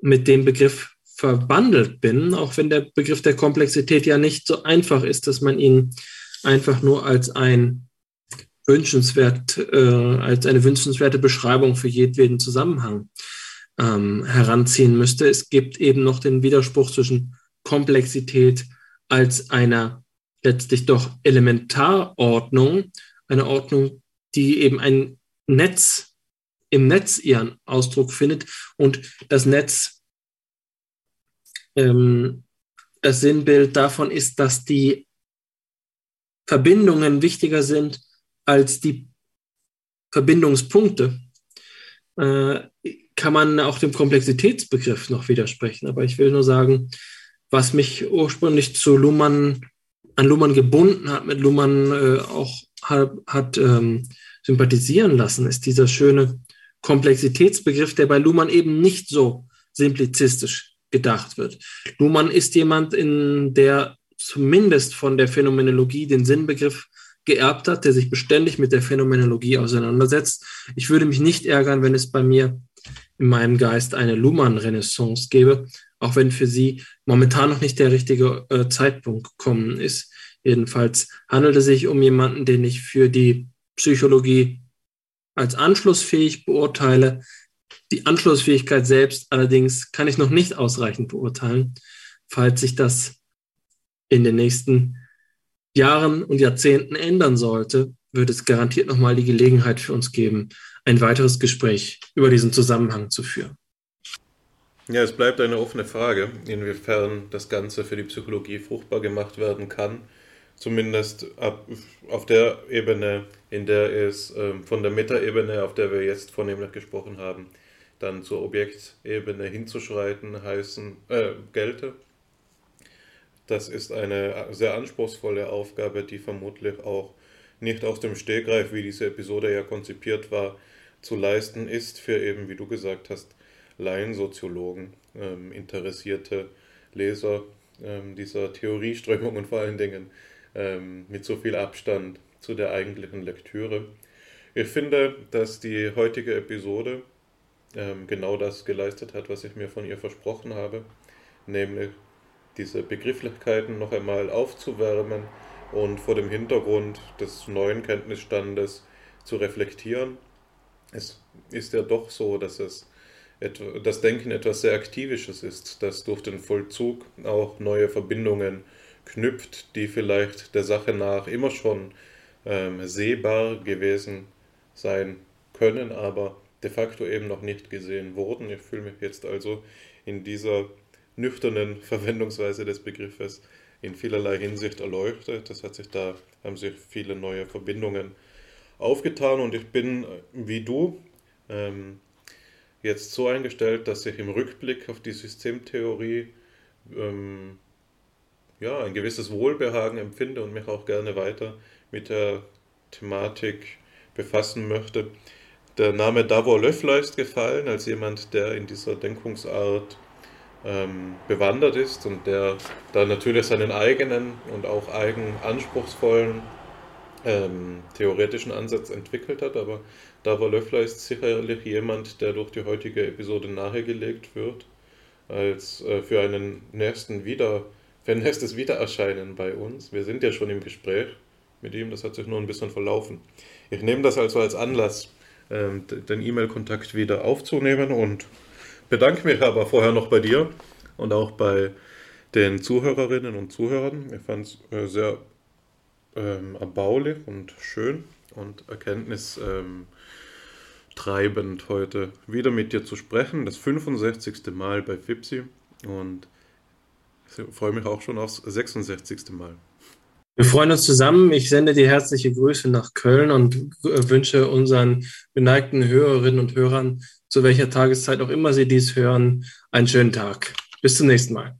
mit dem Begriff verbandelt bin, auch wenn der Begriff der Komplexität ja nicht so einfach ist, dass man ihn einfach nur als ein wünschenswert, äh, als eine wünschenswerte Beschreibung für jedweden Zusammenhang ähm, heranziehen müsste. Es gibt eben noch den Widerspruch zwischen Komplexität als einer letztlich doch Elementarordnung, eine Ordnung, die eben ein Netz im Netz ihren Ausdruck findet und das Netz, ähm, das Sinnbild davon ist, dass die Verbindungen wichtiger sind als die Verbindungspunkte. Äh, kann man auch dem Komplexitätsbegriff noch widersprechen. Aber ich will nur sagen, was mich ursprünglich zu Luhmann, an Luhmann gebunden hat, mit Luhmann äh, auch hat, hat ähm, sympathisieren lassen, ist dieser schöne Komplexitätsbegriff, der bei Luhmann eben nicht so simplizistisch gedacht wird. Luhmann ist jemand, in der zumindest von der Phänomenologie den Sinnbegriff geerbt hat, der sich beständig mit der Phänomenologie auseinandersetzt. Ich würde mich nicht ärgern, wenn es bei mir in meinem Geist eine Luhmann-Renaissance gäbe, auch wenn für sie momentan noch nicht der richtige äh, Zeitpunkt gekommen ist. Jedenfalls handelt es sich um jemanden, den ich für die Psychologie als anschlussfähig beurteile. Die Anschlussfähigkeit selbst allerdings kann ich noch nicht ausreichend beurteilen. Falls sich das in den nächsten Jahren und Jahrzehnten ändern sollte, wird es garantiert nochmal die Gelegenheit für uns geben, ein weiteres Gespräch über diesen Zusammenhang zu führen. Ja, es bleibt eine offene Frage, inwiefern das Ganze für die Psychologie fruchtbar gemacht werden kann. Zumindest ab, auf der Ebene, in der es ähm, von der Metaebene, auf der wir jetzt vornehmlich gesprochen haben, dann zur Objektebene hinzuschreiten heißen, äh, gelte. Das ist eine sehr anspruchsvolle Aufgabe, die vermutlich auch nicht aus dem Stegreif, wie diese Episode ja konzipiert war, zu leisten ist für eben, wie du gesagt hast, Laiensoziologen, ähm, interessierte Leser ähm, dieser Theorieströmung und vor allen Dingen ähm, mit so viel Abstand zu der eigentlichen Lektüre. Ich finde, dass die heutige Episode ähm, genau das geleistet hat, was ich mir von ihr versprochen habe, nämlich diese Begrifflichkeiten noch einmal aufzuwärmen und vor dem Hintergrund des neuen Kenntnisstandes zu reflektieren. Es ist ja doch so, dass es das Denken etwas sehr Aktivisches ist, das durch den Vollzug auch neue Verbindungen knüpft, die vielleicht der Sache nach immer schon ähm, sehbar gewesen sein können, aber de facto eben noch nicht gesehen wurden. Ich fühle mich jetzt also in dieser nüchternen Verwendungsweise des Begriffes in vielerlei Hinsicht erleuchtet. Das hat sich da, haben sich viele neue Verbindungen aufgetan und ich bin, wie du, ähm, jetzt so eingestellt, dass ich im Rückblick auf die Systemtheorie ähm, ja, ein gewisses Wohlbehagen empfinde und mich auch gerne weiter mit der Thematik befassen möchte. Der Name Davor Löffler ist gefallen als jemand, der in dieser Denkungsart ähm, bewandert ist und der da natürlich seinen eigenen und auch eigen anspruchsvollen ähm, theoretischen Ansatz entwickelt hat, aber Davor Löffler ist sicherlich jemand, der durch die heutige Episode nahegelegt wird, als äh, für einen nächsten Wieder, für ein nächstes Wiedererscheinen bei uns. Wir sind ja schon im Gespräch mit ihm, das hat sich nur ein bisschen verlaufen. Ich nehme das also als Anlass, ähm, den E-Mail-Kontakt wieder aufzunehmen und bedanke mich aber vorher noch bei dir und auch bei den Zuhörerinnen und Zuhörern. Ich fand es äh, sehr ähm, erbaulich und schön und erkenntnistreibend ähm, heute wieder mit dir zu sprechen. Das 65. Mal bei Fipsi und ich freue mich auch schon aufs 66. Mal. Wir freuen uns zusammen. Ich sende dir herzliche Grüße nach Köln und wünsche unseren beneigten Hörerinnen und Hörern, zu welcher Tageszeit auch immer sie dies hören, einen schönen Tag. Bis zum nächsten Mal.